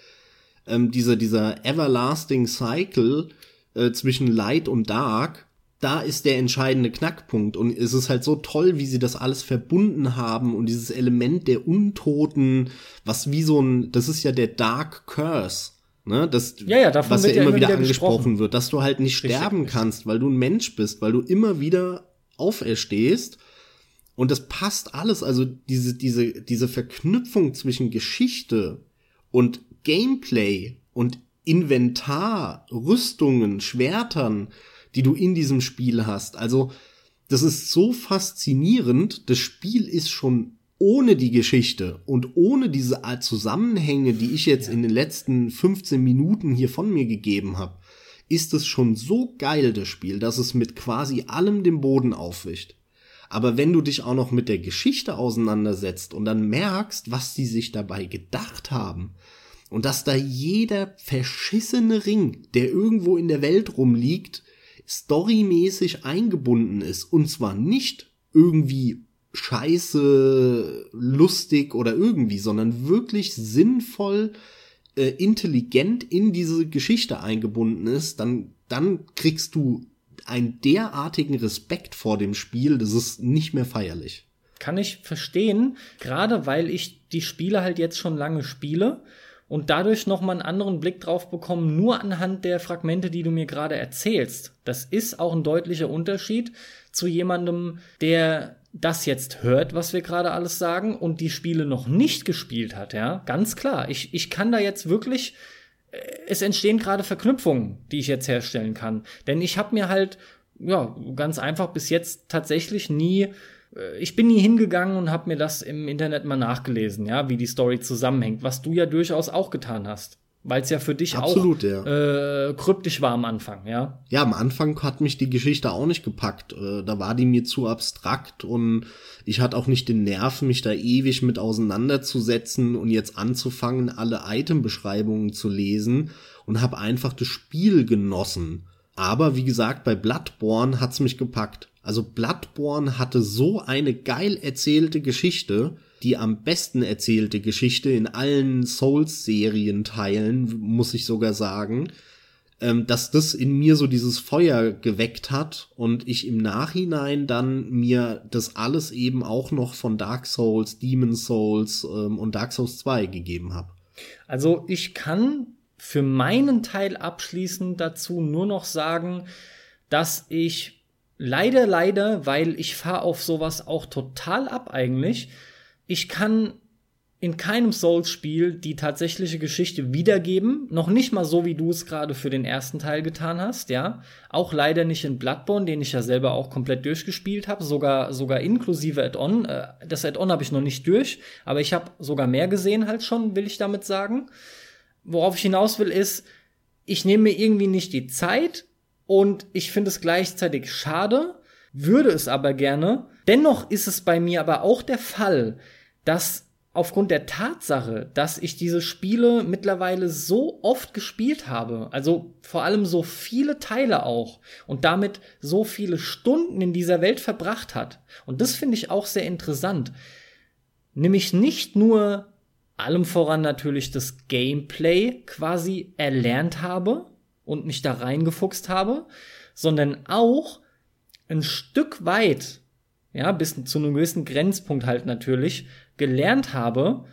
ähm, dieser, dieser Everlasting Cycle äh, zwischen Light und Dark, da ist der entscheidende Knackpunkt. Und es ist halt so toll, wie sie das alles verbunden haben und dieses Element der Untoten, was wie so ein, das ist ja der Dark Curse. Ne, das, ja, ja, davon was ja immer wieder, wieder angesprochen wird, dass du halt nicht richtig, sterben richtig. kannst, weil du ein Mensch bist, weil du immer wieder auferstehst. Und das passt alles, also diese, diese, diese Verknüpfung zwischen Geschichte und Gameplay und Inventar, Rüstungen, Schwertern, die du in diesem Spiel hast. Also, das ist so faszinierend. Das Spiel ist schon ohne die Geschichte und ohne diese Art Zusammenhänge, die ich jetzt ja. in den letzten 15 Minuten hier von mir gegeben habe, ist es schon so geil, das Spiel, dass es mit quasi allem den Boden aufwischt. Aber wenn du dich auch noch mit der Geschichte auseinandersetzt und dann merkst, was die sich dabei gedacht haben, und dass da jeder verschissene Ring, der irgendwo in der Welt rumliegt, storymäßig eingebunden ist. Und zwar nicht irgendwie scheiße, lustig oder irgendwie, sondern wirklich sinnvoll, äh, intelligent in diese Geschichte eingebunden ist, dann, dann kriegst du einen derartigen Respekt vor dem Spiel, das ist nicht mehr feierlich. Kann ich verstehen, gerade weil ich die Spiele halt jetzt schon lange spiele und dadurch nochmal einen anderen Blick drauf bekommen, nur anhand der Fragmente, die du mir gerade erzählst. Das ist auch ein deutlicher Unterschied zu jemandem, der das jetzt hört, was wir gerade alles sagen und die Spiele noch nicht gespielt hat, ja, ganz klar. Ich, ich kann da jetzt wirklich, äh, es entstehen gerade Verknüpfungen, die ich jetzt herstellen kann. Denn ich habe mir halt, ja, ganz einfach bis jetzt tatsächlich nie äh, ich bin nie hingegangen und habe mir das im Internet mal nachgelesen, ja, wie die Story zusammenhängt, was du ja durchaus auch getan hast. Weil es ja für dich Absolut, auch ja. äh, kryptisch war am Anfang, ja. Ja, am Anfang hat mich die Geschichte auch nicht gepackt. Äh, da war die mir zu abstrakt und ich hatte auch nicht den Nerv, mich da ewig mit auseinanderzusetzen und jetzt anzufangen, alle Itembeschreibungen zu lesen und habe einfach das Spiel genossen. Aber wie gesagt, bei Bloodborne hat's mich gepackt. Also Bloodborne hatte so eine geil erzählte Geschichte, die am besten erzählte Geschichte in allen Souls-Serien-Teilen, muss ich sogar sagen, ähm, dass das in mir so dieses Feuer geweckt hat und ich im Nachhinein dann mir das alles eben auch noch von Dark Souls, Demon Souls ähm, und Dark Souls 2 gegeben habe. Also ich kann für meinen Teil abschließend dazu nur noch sagen, dass ich leider, leider, weil ich fahre auf sowas auch total ab eigentlich, ich kann in keinem Souls-Spiel die tatsächliche Geschichte wiedergeben. Noch nicht mal so, wie du es gerade für den ersten Teil getan hast, ja. Auch leider nicht in Bloodborne, den ich ja selber auch komplett durchgespielt habe, sogar, sogar inklusive Add-on. Äh, das Add-on habe ich noch nicht durch, aber ich habe sogar mehr gesehen halt schon, will ich damit sagen. Worauf ich hinaus will, ist, ich nehme mir irgendwie nicht die Zeit, und ich finde es gleichzeitig schade, würde es aber gerne. Dennoch ist es bei mir aber auch der Fall, dass aufgrund der Tatsache, dass ich diese Spiele mittlerweile so oft gespielt habe, also vor allem so viele Teile auch und damit so viele Stunden in dieser Welt verbracht hat. Und das finde ich auch sehr interessant. Nämlich nicht nur allem voran natürlich das Gameplay quasi erlernt habe und mich da reingefuchst habe, sondern auch ein Stück weit, ja, bis zu einem gewissen Grenzpunkt halt natürlich, gelernt habe,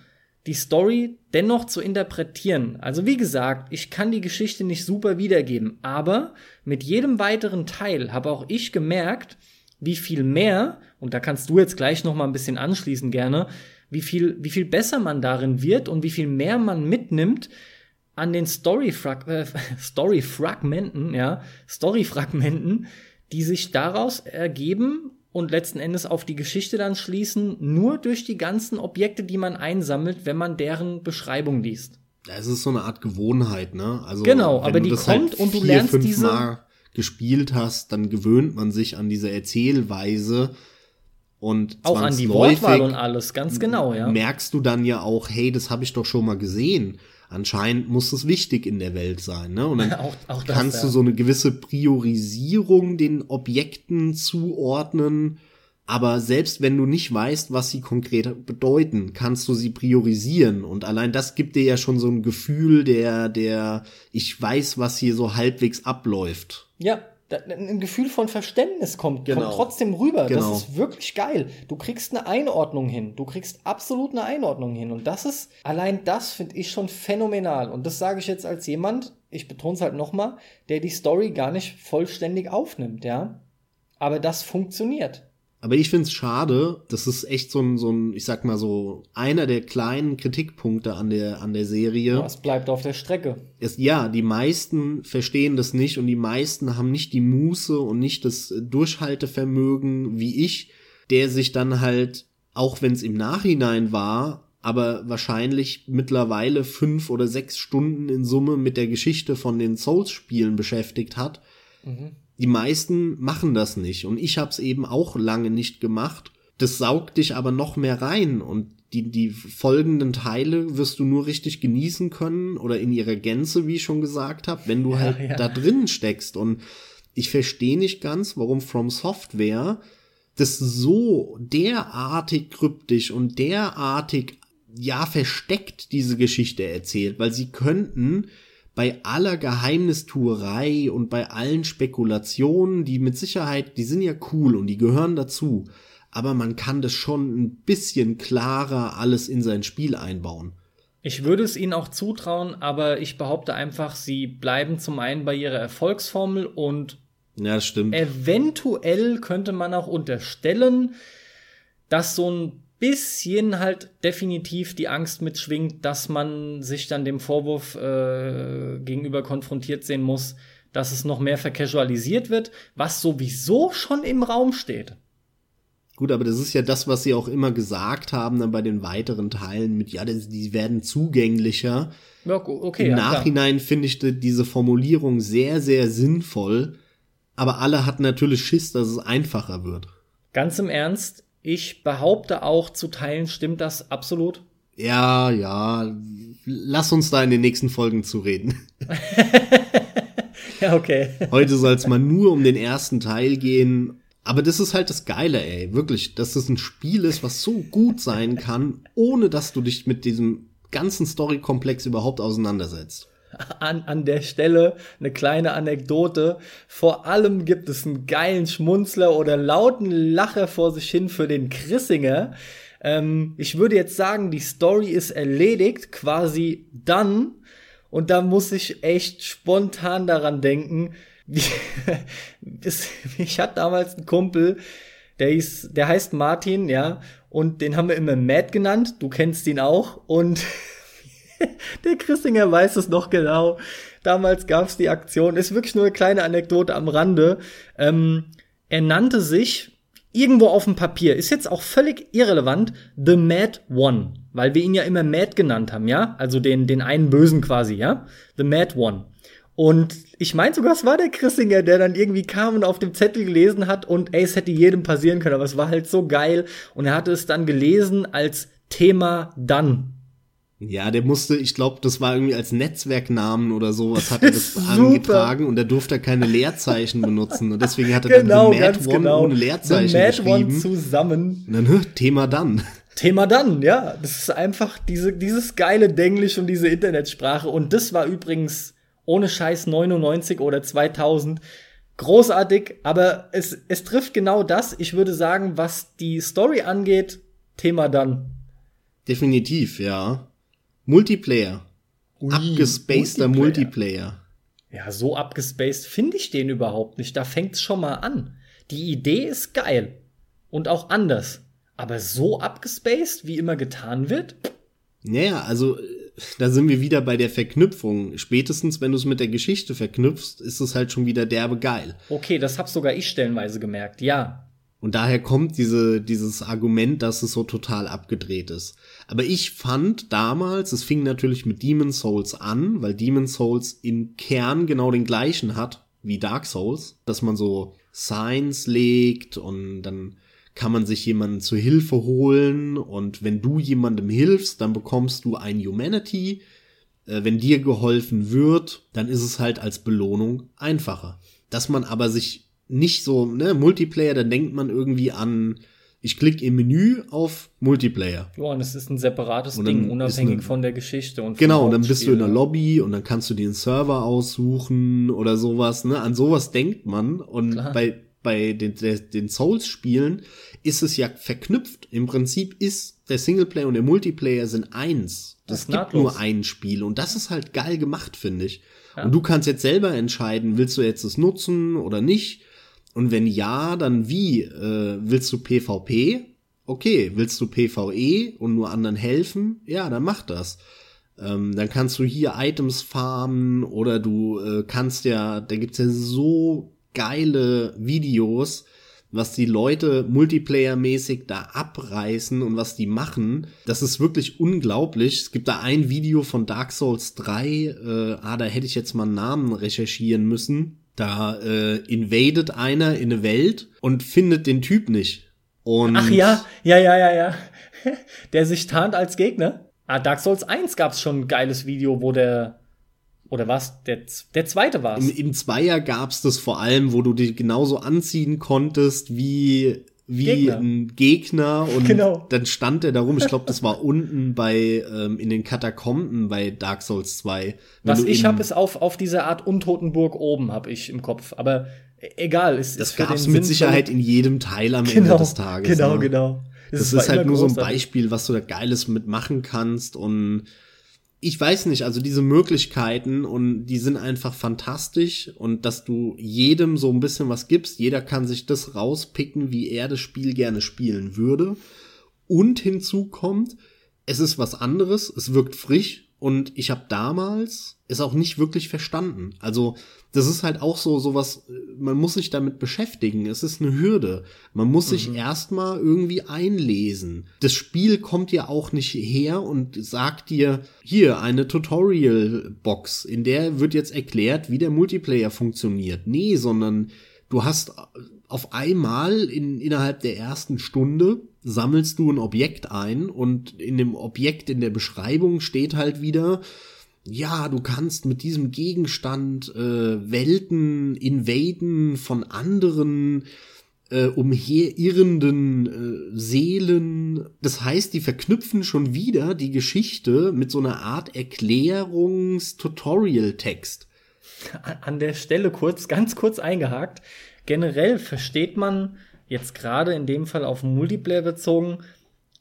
die Story dennoch zu interpretieren. Also wie gesagt, ich kann die Geschichte nicht super wiedergeben, aber mit jedem weiteren Teil habe auch ich gemerkt, wie viel mehr, und da kannst du jetzt gleich noch mal ein bisschen anschließen gerne, wie viel, wie viel besser man darin wird und wie viel mehr man mitnimmt an den Story-Fragmenten, äh, Story ja, Story-Fragmenten, die sich daraus ergeben und letzten Endes auf die Geschichte dann schließen, nur durch die ganzen Objekte, die man einsammelt, wenn man deren Beschreibung liest. Es ist so eine Art Gewohnheit, ne? Also genau, aber die kommt halt und du vier, lernst diese Mal gespielt hast, dann gewöhnt man sich an diese Erzählweise und auch an die Wortwahl und alles, ganz genau, ja. Merkst du dann ja auch, hey, das habe ich doch schon mal gesehen anscheinend muss es wichtig in der Welt sein. Ne? Und dann auch, auch das, kannst ja. du so eine gewisse Priorisierung den Objekten zuordnen. Aber selbst wenn du nicht weißt, was sie konkret bedeuten, kannst du sie priorisieren. Und allein das gibt dir ja schon so ein Gefühl der, der, ich weiß, was hier so halbwegs abläuft. Ja, ein Gefühl von Verständnis kommt, genau. kommt trotzdem rüber. Genau. Das ist wirklich geil. Du kriegst eine Einordnung hin. Du kriegst absolut eine Einordnung hin. Und das ist, allein das finde ich schon phänomenal. Und das sage ich jetzt als jemand, ich betone es halt nochmal, der die Story gar nicht vollständig aufnimmt, ja. Aber das funktioniert. Aber ich finde es schade, das ist echt so ein, so ein, ich sag mal so, einer der kleinen Kritikpunkte an der, an der Serie. Ja, es bleibt auf der Strecke. Es, ja, die meisten verstehen das nicht und die meisten haben nicht die Muße und nicht das Durchhaltevermögen wie ich, der sich dann halt, auch wenn es im Nachhinein war, aber wahrscheinlich mittlerweile fünf oder sechs Stunden in Summe mit der Geschichte von den Souls-Spielen beschäftigt hat. Mhm die meisten machen das nicht und ich habe es eben auch lange nicht gemacht. Das saugt dich aber noch mehr rein und die, die folgenden Teile wirst du nur richtig genießen können oder in ihrer Gänze, wie ich schon gesagt habe, wenn du ja, halt ja. da drin steckst. Und ich verstehe nicht ganz, warum From Software das so derartig kryptisch und derartig ja versteckt diese Geschichte erzählt, weil sie könnten bei aller Geheimnistuerei und bei allen Spekulationen, die mit Sicherheit, die sind ja cool und die gehören dazu, aber man kann das schon ein bisschen klarer alles in sein Spiel einbauen. Ich würde es ihnen auch zutrauen, aber ich behaupte einfach, sie bleiben zum einen bei ihrer Erfolgsformel und ja, stimmt. eventuell könnte man auch unterstellen, dass so ein bisschen halt definitiv die Angst mitschwingt, dass man sich dann dem Vorwurf äh, gegenüber konfrontiert sehen muss, dass es noch mehr vercasualisiert wird, was sowieso schon im Raum steht. Gut, aber das ist ja das, was sie auch immer gesagt haben dann bei den weiteren Teilen mit, ja, die werden zugänglicher. Ja, okay, Im ja, Nachhinein finde ich diese Formulierung sehr, sehr sinnvoll, aber alle hatten natürlich Schiss, dass es einfacher wird. Ganz im Ernst, ich behaupte auch, zu Teilen stimmt das absolut. Ja, ja. Lass uns da in den nächsten Folgen zu reden. ja, okay. Heute soll es mal nur um den ersten Teil gehen. Aber das ist halt das Geile, ey. Wirklich, dass das ein Spiel ist, was so gut sein kann, ohne dass du dich mit diesem ganzen Storykomplex überhaupt auseinandersetzt an, an der Stelle eine kleine Anekdote. Vor allem gibt es einen geilen Schmunzler oder lauten Lacher vor sich hin für den Chrissinger. Ähm, ich würde jetzt sagen, die Story ist erledigt, quasi dann. Und da muss ich echt spontan daran denken. ich hatte damals einen Kumpel, der, hieß, der heißt Martin, ja, und den haben wir immer Matt genannt. Du kennst ihn auch. Und Der Christinger weiß es noch genau. Damals gab es die Aktion, ist wirklich nur eine kleine Anekdote am Rande. Ähm, er nannte sich irgendwo auf dem Papier, ist jetzt auch völlig irrelevant, The Mad One, weil wir ihn ja immer Mad genannt haben, ja? Also den, den einen Bösen quasi, ja? The Mad One. Und ich meine sogar, es war der Chrissinger, der dann irgendwie kam und auf dem Zettel gelesen hat und ey, es hätte jedem passieren können, aber es war halt so geil. Und er hatte es dann gelesen als Thema dann. Ja, der musste, ich glaube, das war irgendwie als Netzwerknamen oder sowas, hat er das angetragen und er durfte keine Leerzeichen benutzen. Und deswegen hat er genau, dann Mad One genau. ohne Leerzeichen The Mad geschrieben. One zusammen. Und dann, Thema dann. Thema dann, ja. Das ist einfach diese, dieses geile Denglisch und diese Internetsprache. Und das war übrigens ohne Scheiß 99 oder 2000 großartig, aber es, es trifft genau das. Ich würde sagen, was die Story angeht, Thema dann. Definitiv, ja. Multiplayer. Ui, Abgespaceder Multiplayer. Multiplayer. Ja, so abgespaced finde ich den überhaupt nicht. Da fängt's schon mal an. Die Idee ist geil. Und auch anders. Aber so abgespaced, wie immer getan wird? Naja, also da sind wir wieder bei der Verknüpfung. Spätestens, wenn du es mit der Geschichte verknüpfst, ist es halt schon wieder derbe geil. Okay, das hab sogar ich stellenweise gemerkt, ja. Und daher kommt diese, dieses Argument, dass es so total abgedreht ist. Aber ich fand damals, es fing natürlich mit Demon Souls an, weil Demon Souls im Kern genau den gleichen hat wie Dark Souls, dass man so Signs legt und dann kann man sich jemanden zu Hilfe holen und wenn du jemandem hilfst, dann bekommst du ein Humanity. Äh, wenn dir geholfen wird, dann ist es halt als Belohnung einfacher. Dass man aber sich nicht so, ne, Multiplayer, dann denkt man irgendwie an, ich klicke im Menü auf Multiplayer. Ja, und es ist ein separates Ding, unabhängig eine, von der Geschichte und Genau, und dann bist du in der Lobby und dann kannst du den Server aussuchen oder sowas, ne? An sowas denkt man. Und Klar. bei bei den, den Souls-Spielen ist es ja verknüpft. Im Prinzip ist der Singleplayer und der Multiplayer sind eins. Das, das gibt nur ein Spiel und das ist halt geil gemacht, finde ich. Ja. Und du kannst jetzt selber entscheiden, willst du jetzt es nutzen oder nicht? Und wenn ja, dann wie? Äh, willst du PvP? Okay, willst du PvE und nur anderen helfen? Ja, dann mach das. Ähm, dann kannst du hier Items farmen oder du äh, kannst ja, da gibt's ja so geile Videos, was die Leute multiplayer-mäßig da abreißen und was die machen. Das ist wirklich unglaublich. Es gibt da ein Video von Dark Souls 3, äh, ah, da hätte ich jetzt mal einen Namen recherchieren müssen. Da äh, invadet einer in eine Welt und findet den Typ nicht. Und Ach ja, ja, ja, ja, ja. Der sich tarnt als Gegner. Ah, Dark Souls 1 gab's schon ein geiles Video, wo der oder was? Der, der zweite war Im, Im Zweier gab's das vor allem, wo du dich genauso anziehen konntest wie wie Gegner. ein Gegner und genau. dann stand er darum. Ich glaube, das war unten bei ähm, in den Katakomben bei Dark Souls 2. Was ich habe, ist auf auf dieser Art Untotenburg oben habe ich im Kopf, aber e, egal, ist Das gab's mit Sicherheit in jedem Teil am genau, Ende des Tages. Genau, ne? genau. Das, das ist halt nur so ein Beispiel, was du da geiles mitmachen kannst und ich weiß nicht, also diese Möglichkeiten und die sind einfach fantastisch und dass du jedem so ein bisschen was gibst, jeder kann sich das rauspicken, wie er das Spiel gerne spielen würde. Und hinzu kommt, es ist was anderes, es wirkt frisch und ich habe damals es auch nicht wirklich verstanden. Also das ist halt auch so sowas, man muss sich damit beschäftigen. Es ist eine Hürde. Man muss sich mhm. erstmal irgendwie einlesen. Das Spiel kommt ja auch nicht her und sagt dir, hier eine Tutorial-Box, in der wird jetzt erklärt, wie der Multiplayer funktioniert. Nee, sondern du hast auf einmal in, innerhalb der ersten Stunde sammelst du ein Objekt ein und in dem Objekt in der Beschreibung steht halt wieder, ja, du kannst mit diesem Gegenstand äh, Welten invaden von anderen äh, umherirrenden äh, Seelen. Das heißt, die verknüpfen schon wieder die Geschichte mit so einer Art Erklärungs-Tutorial-Text. An der Stelle kurz, ganz kurz eingehakt. Generell versteht man jetzt gerade in dem Fall auf Multiplayer bezogen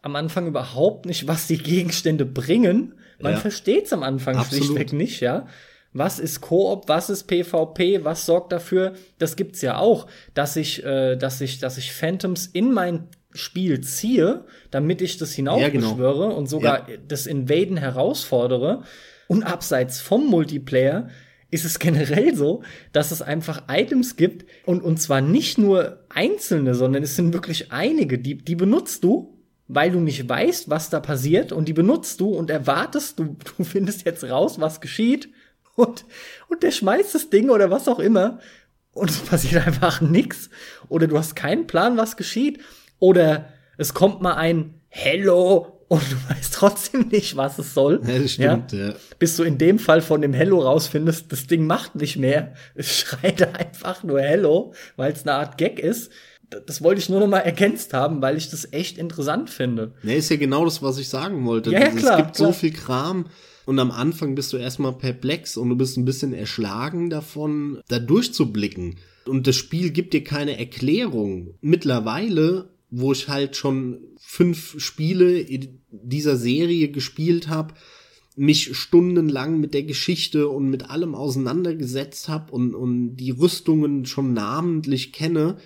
am Anfang überhaupt nicht, was die Gegenstände bringen man ja. versteht es am Anfang Absolut. schlichtweg nicht, ja. Was ist Koop, was ist PvP, was sorgt dafür? Das gibt's ja auch, dass ich, äh, dass ich, dass ich Phantoms in mein Spiel ziehe, damit ich das hinaufbeschwöre ja, genau. und sogar ja. das Invaden herausfordere. Und abseits vom Multiplayer ist es generell so, dass es einfach Items gibt und, und zwar nicht nur einzelne, sondern es sind wirklich einige, die, die benutzt du weil du nicht weißt, was da passiert und die benutzt du und erwartest, du, du findest jetzt raus, was geschieht und, und der schmeißt das Ding oder was auch immer und es passiert einfach nichts. Oder du hast keinen Plan, was geschieht. Oder es kommt mal ein Hello und du weißt trotzdem nicht, was es soll. Ja, das stimmt, ja. ja. Bis du in dem Fall von dem Hello rausfindest, das Ding macht nicht mehr. Es schreit einfach nur Hello, weil es eine Art Gag ist. Das wollte ich nur noch mal ergänzt haben, weil ich das echt interessant finde. Ja, ist ja genau das, was ich sagen wollte. Ja, ja klar, es gibt klar. so viel Kram. Und am Anfang bist du erstmal perplex und du bist ein bisschen erschlagen davon, da durchzublicken. Und das Spiel gibt dir keine Erklärung. Mittlerweile, wo ich halt schon fünf Spiele dieser Serie gespielt habe, mich stundenlang mit der Geschichte und mit allem auseinandergesetzt habe und, und die Rüstungen schon namentlich kenne,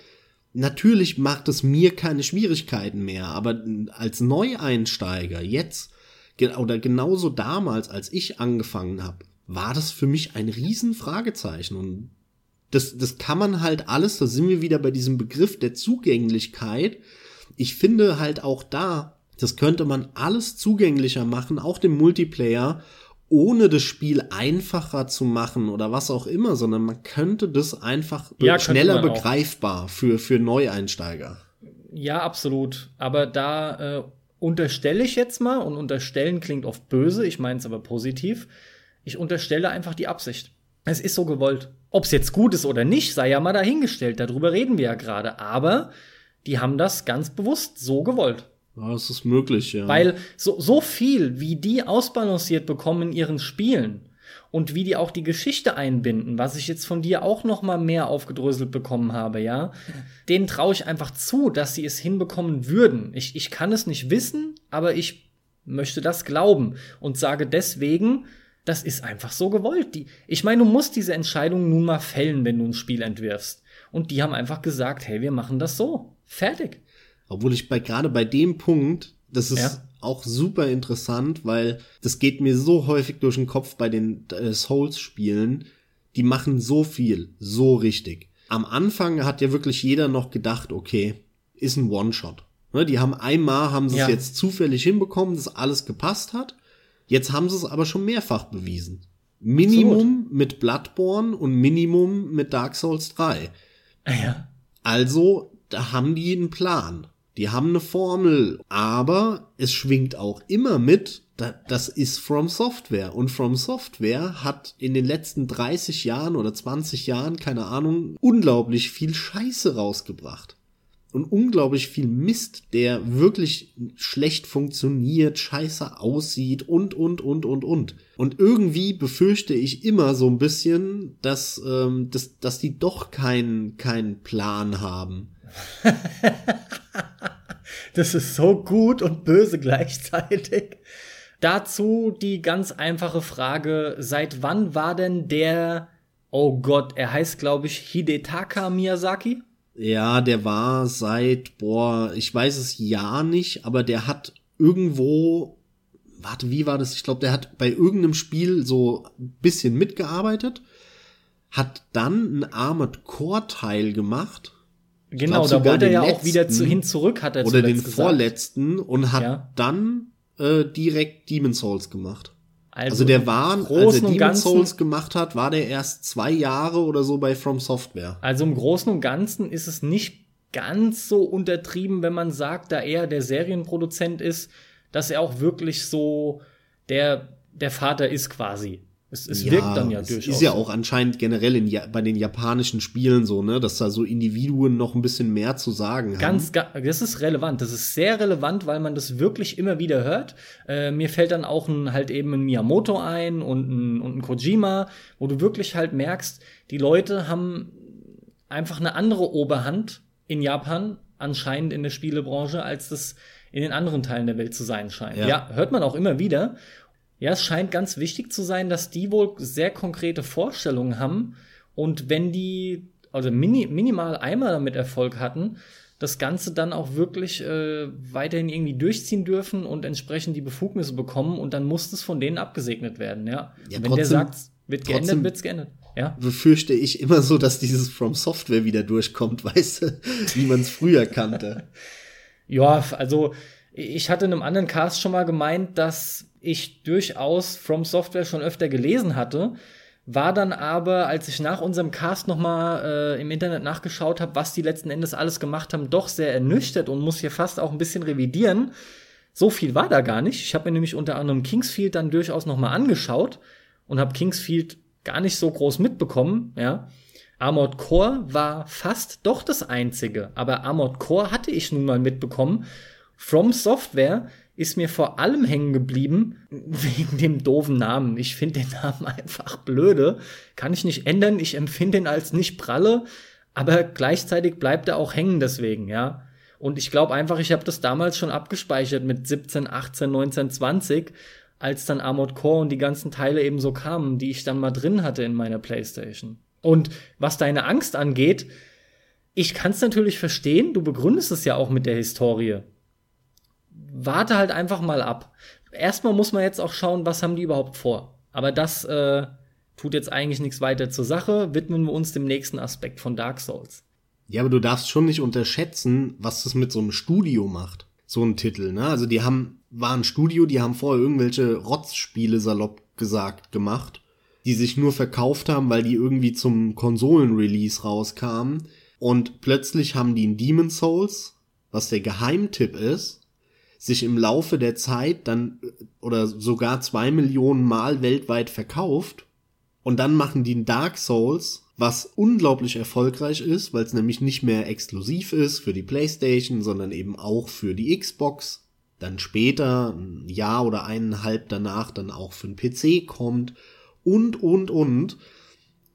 natürlich macht es mir keine Schwierigkeiten mehr. Aber als Neueinsteiger jetzt oder genauso damals, als ich angefangen habe, war das für mich ein Riesenfragezeichen. Und das, das kann man halt alles, da sind wir wieder bei diesem Begriff der Zugänglichkeit. Ich finde halt auch da, das könnte man alles zugänglicher machen, auch dem Multiplayer, ohne das Spiel einfacher zu machen oder was auch immer, sondern man könnte das einfach Ja, schneller auch. begreifbar für, für Neueinsteiger. Ja, absolut. Aber da äh, unterstelle ich jetzt mal, und unterstellen klingt oft böse, ich meine es aber positiv, ich unterstelle einfach die Absicht. Es ist so gewollt. Ob es jetzt gut ist oder nicht, sei ja mal dahingestellt. Darüber reden wir ja gerade. Aber die haben das ganz bewusst so gewollt. Ja, das ist möglich, ja. Weil so, so viel, wie die ausbalanciert bekommen in ihren Spielen und wie die auch die Geschichte einbinden, was ich jetzt von dir auch noch mal mehr aufgedröselt bekommen habe, ja, denen traue ich einfach zu, dass sie es hinbekommen würden. Ich, ich kann es nicht wissen, aber ich möchte das glauben und sage deswegen, das ist einfach so gewollt. Die, ich meine, du musst diese Entscheidung nun mal fällen, wenn du ein Spiel entwirfst. Und die haben einfach gesagt, hey, wir machen das so. Fertig. Obwohl ich bei gerade bei dem Punkt, das ist Ja. auch super interessant, weil das geht mir so häufig durch den Kopf bei den äh, Souls-Spielen. Die machen so viel, so richtig. Am Anfang hat ja wirklich jeder noch gedacht, okay, ist ein One-Shot. Ne, die haben einmal, haben sie Ja. es jetzt zufällig hinbekommen, dass alles gepasst hat. Jetzt haben sie es aber schon mehrfach bewiesen. Minimum mit Bloodborne und Minimum mit Dark Souls 3. Ja. Also, da haben die einen Plan. Die haben eine Formel. Aber es schwingt auch immer mit, da, das ist From Software. Und From Software hat in den letzten 30 Jahren oder 20 Jahren, keine Ahnung, unglaublich viel Scheiße rausgebracht. Und unglaublich viel Mist, der wirklich schlecht funktioniert, scheiße aussieht und, und, und, und, und. Und irgendwie befürchte ich immer so ein bisschen, dass, ähm, dass, dass die doch keinen keinen Plan haben. Das ist so gut und böse gleichzeitig. Dazu die ganz einfache Frage, seit wann war denn der, oh Gott, er heißt glaube ich Hidetaka Miyazaki? Ja, der war seit, boah, ich weiß es ja nicht, aber der hat irgendwo, warte, wie war das? Ich glaube, der hat bei irgendeinem Spiel so ein bisschen mitgearbeitet, hat dann ein Armored Core Teil gemacht. Genau, glaub da wollte er ja auch wieder zu, hin zurück, hat er Oder den gesagt. vorletzten und hat Ja. dann äh, direkt Demon Souls gemacht. Also, Also der war, als er Demon Ganzen- Souls gemacht hat, war der erst zwei Jahre oder so bei From Software. Also im Großen und Ganzen ist es nicht ganz so untertrieben, wenn man sagt, da er der Serienproduzent ist, dass er auch wirklich so der, der Vater ist quasi. Es, es wirkt dann ja es durchaus. Ist ja auch anscheinend generell in, ja, bei den japanischen Spielen so, ne, dass da so Individuen noch ein bisschen mehr zu sagen haben. Ganz, ga- das ist relevant. Das ist sehr relevant, weil man das wirklich immer wieder hört. Äh, mir fällt dann auch ein, halt eben ein Miyamoto ein und ein, und ein Kojima, wo du wirklich halt merkst, die Leute haben einfach eine andere Oberhand in Japan anscheinend in der Spielebranche, als das in den anderen Teilen der Welt zu sein scheint. Ja. ja hört man auch immer wieder. Ja, es scheint ganz wichtig zu sein, dass die wohl sehr konkrete Vorstellungen haben und wenn die also mini, minimal einmal damit Erfolg hatten, das Ganze dann auch wirklich äh, weiterhin irgendwie durchziehen dürfen und entsprechend die Befugnisse bekommen und dann muss es von denen abgesegnet werden, ja. Ja, wenn der trotzdem- sagt, wird geändert, wird's geändert. Ja. Befürchte ich immer so, dass dieses From Software wieder durchkommt, weißt du, wie man es früher kannte. Ja, also ich hatte in einem anderen Cast schon mal gemeint, dass ich durchaus From Software schon öfter gelesen hatte, war dann aber, als ich nach unserem Cast nochmal äh, im Internet nachgeschaut habe, was die letzten Endes alles gemacht haben, doch sehr ernüchtert und muss hier fast auch ein bisschen revidieren. So viel war da gar nicht. Ich habe mir nämlich unter anderem Kingsfield dann durchaus nochmal angeschaut und habe Kingsfield gar nicht so groß mitbekommen, ja. Armored Core war fast doch das einzige, aber Armored Core hatte ich nun mal mitbekommen. From Software ist mir vor allem hängen geblieben wegen dem doofen Namen. Ich finde den Namen einfach blöde. Kann ich nicht ändern. Ich empfinde ihn als nicht pralle, aber gleichzeitig bleibt er auch hängen deswegen, ja. Und ich glaube einfach, ich habe das damals schon abgespeichert mit 17, 18, 19, 20, als dann Armored Core und die ganzen Teile eben so kamen, die ich dann mal drin hatte in meiner Playstation. Und was deine Angst angeht, ich kann es natürlich verstehen, du begründest es ja auch mit der Historie warte halt einfach mal ab. Erstmal muss man jetzt auch schauen, was haben die überhaupt vor. Aber das äh, tut jetzt eigentlich nichts weiter zur Sache. Widmen wir uns dem nächsten Aspekt von Dark Souls. Ja, aber du darfst schon nicht unterschätzen, was das mit so einem Studio macht. So ein Titel, ne? Also die haben, war ein Studio, die haben vorher irgendwelche Rotzspiele salopp gesagt gemacht, die sich nur verkauft haben, weil die irgendwie zum Konsolen-Release rauskamen. Und plötzlich haben die ein Demon Souls, was der Geheimtipp ist, sich im Laufe der Zeit dann oder sogar zwei Millionen Mal weltweit verkauft. Und dann machen die Dark Souls, was unglaublich erfolgreich ist, weil es nämlich nicht mehr exklusiv ist für die PlayStation, sondern eben auch für die Xbox. Dann später, ein Jahr oder eineinhalb danach, dann auch für den PC kommt. Und, und, und.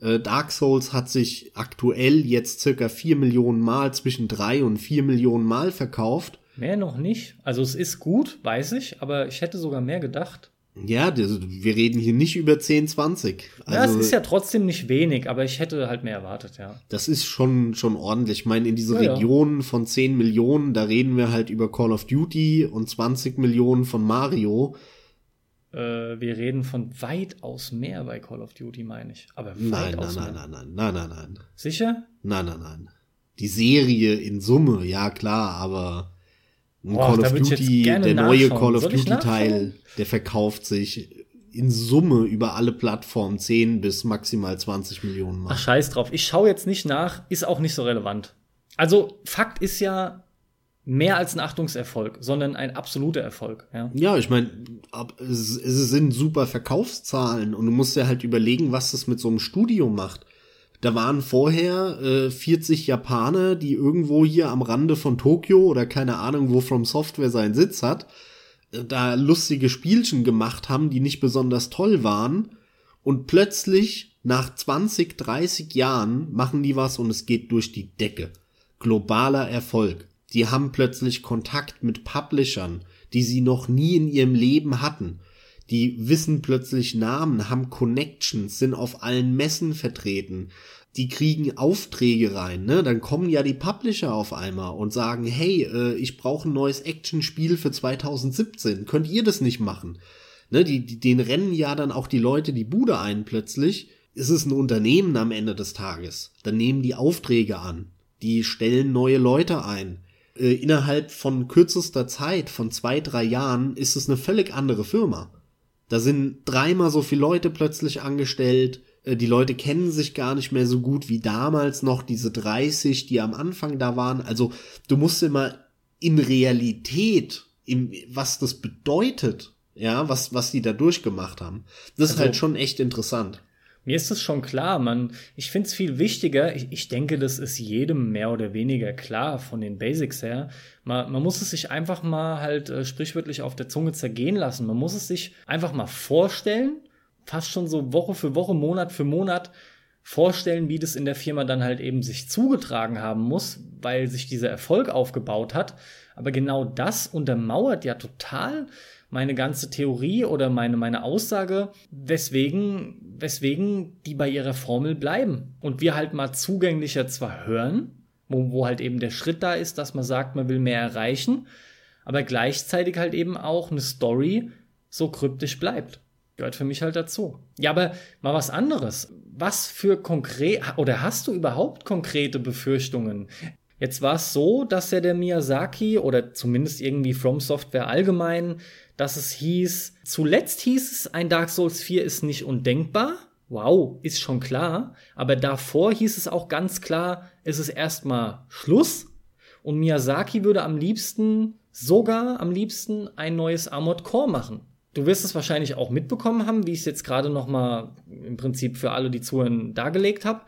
Äh, Dark Souls hat sich aktuell jetzt circa vier Millionen Mal, zwischen drei und vier Millionen Mal verkauft. Mehr noch nicht. Also es ist gut, weiß ich, aber ich hätte sogar mehr gedacht. Ja, wir reden hier nicht über 10, 20. Also, ja, es ist ja trotzdem nicht wenig, aber ich hätte halt mehr erwartet, ja. Das ist schon, schon ordentlich. Ich meine, in diese ja, Region ja. von 10 Millionen, da reden wir halt über Call of Duty und 20 Millionen von Mario. Äh, wir reden von weitaus mehr bei Call of Duty, meine ich. Aber nein, nein, nein, nein, nein, nein, nein, nein. Sicher? Nein, nein, nein. Die Serie in Summe, ja klar, aber ein Boah, Call of Duty, der neue Call of Duty Teil, der verkauft sich in Summe über alle Plattformen 10 bis maximal 20 Millionen Mal. Ach, scheiß drauf. Ich schaue jetzt nicht nach, ist auch nicht so relevant. Also, Fakt ist ja mehr als ein Achtungserfolg, sondern ein absoluter Erfolg. Ja, ja ich meine, es, es sind super Verkaufszahlen und du musst ja halt überlegen, was das mit so einem Studio macht. Da waren vorher äh, 40 Japaner, die irgendwo hier am Rande von Tokio oder keine Ahnung, wo From Software seinen Sitz hat, äh, da lustige Spielchen gemacht haben, die nicht besonders toll waren. Und plötzlich, nach 20, 30 Jahren, machen die was und es geht durch die Decke. Globaler Erfolg. Die haben plötzlich Kontakt mit Publishern, die sie noch nie in ihrem Leben hatten die wissen plötzlich Namen, haben Connections, sind auf allen Messen vertreten, die kriegen Aufträge rein, ne? Dann kommen ja die Publisher auf einmal und sagen, hey, äh, ich brauche ein neues Actionspiel für 2017, könnt ihr das nicht machen? Ne? Die, die, den rennen ja dann auch die Leute die Bude ein plötzlich. Ist es ein Unternehmen am Ende des Tages? Dann nehmen die Aufträge an, die stellen neue Leute ein. Äh, innerhalb von kürzester Zeit, von zwei, drei Jahren, ist es eine völlig andere Firma. Da sind dreimal so viele Leute plötzlich angestellt. Äh, die Leute kennen sich gar nicht mehr so gut wie damals noch diese 30, die am Anfang da waren. Also du musst immer in Realität, im, was das bedeutet, ja, was, was die da durchgemacht haben. Das also, ist halt schon echt interessant. Mir ist es schon klar, man, ich finde es viel wichtiger, ich, ich denke, das ist jedem mehr oder weniger klar von den Basics her. Man, man muss es sich einfach mal halt äh, sprichwörtlich auf der Zunge zergehen lassen. Man muss es sich einfach mal vorstellen, fast schon so Woche für Woche, Monat für Monat vorstellen, wie das in der Firma dann halt eben sich zugetragen haben muss, weil sich dieser Erfolg aufgebaut hat. Aber genau das untermauert ja total meine ganze Theorie oder meine, meine Aussage, weswegen, weswegen die bei ihrer Formel bleiben. Und wir halt mal zugänglicher zwar hören, wo, wo halt eben der Schritt da ist, dass man sagt, man will mehr erreichen, aber gleichzeitig halt eben auch eine Story so kryptisch bleibt. Gehört für mich halt dazu. Ja, aber mal was anderes. Was für konkret, oder hast du überhaupt konkrete Befürchtungen? Jetzt war es so, dass ja der Miyazaki oder zumindest irgendwie From Software allgemein dass es hieß, zuletzt hieß es, ein Dark Souls 4 ist nicht undenkbar, wow, ist schon klar. Aber davor hieß es auch ganz klar, es ist erstmal Schluss. Und Miyazaki würde am liebsten, sogar am liebsten, ein neues Armored Core machen. Du wirst es wahrscheinlich auch mitbekommen haben, wie ich es jetzt gerade noch mal im Prinzip für alle, die zuhören, dargelegt habe.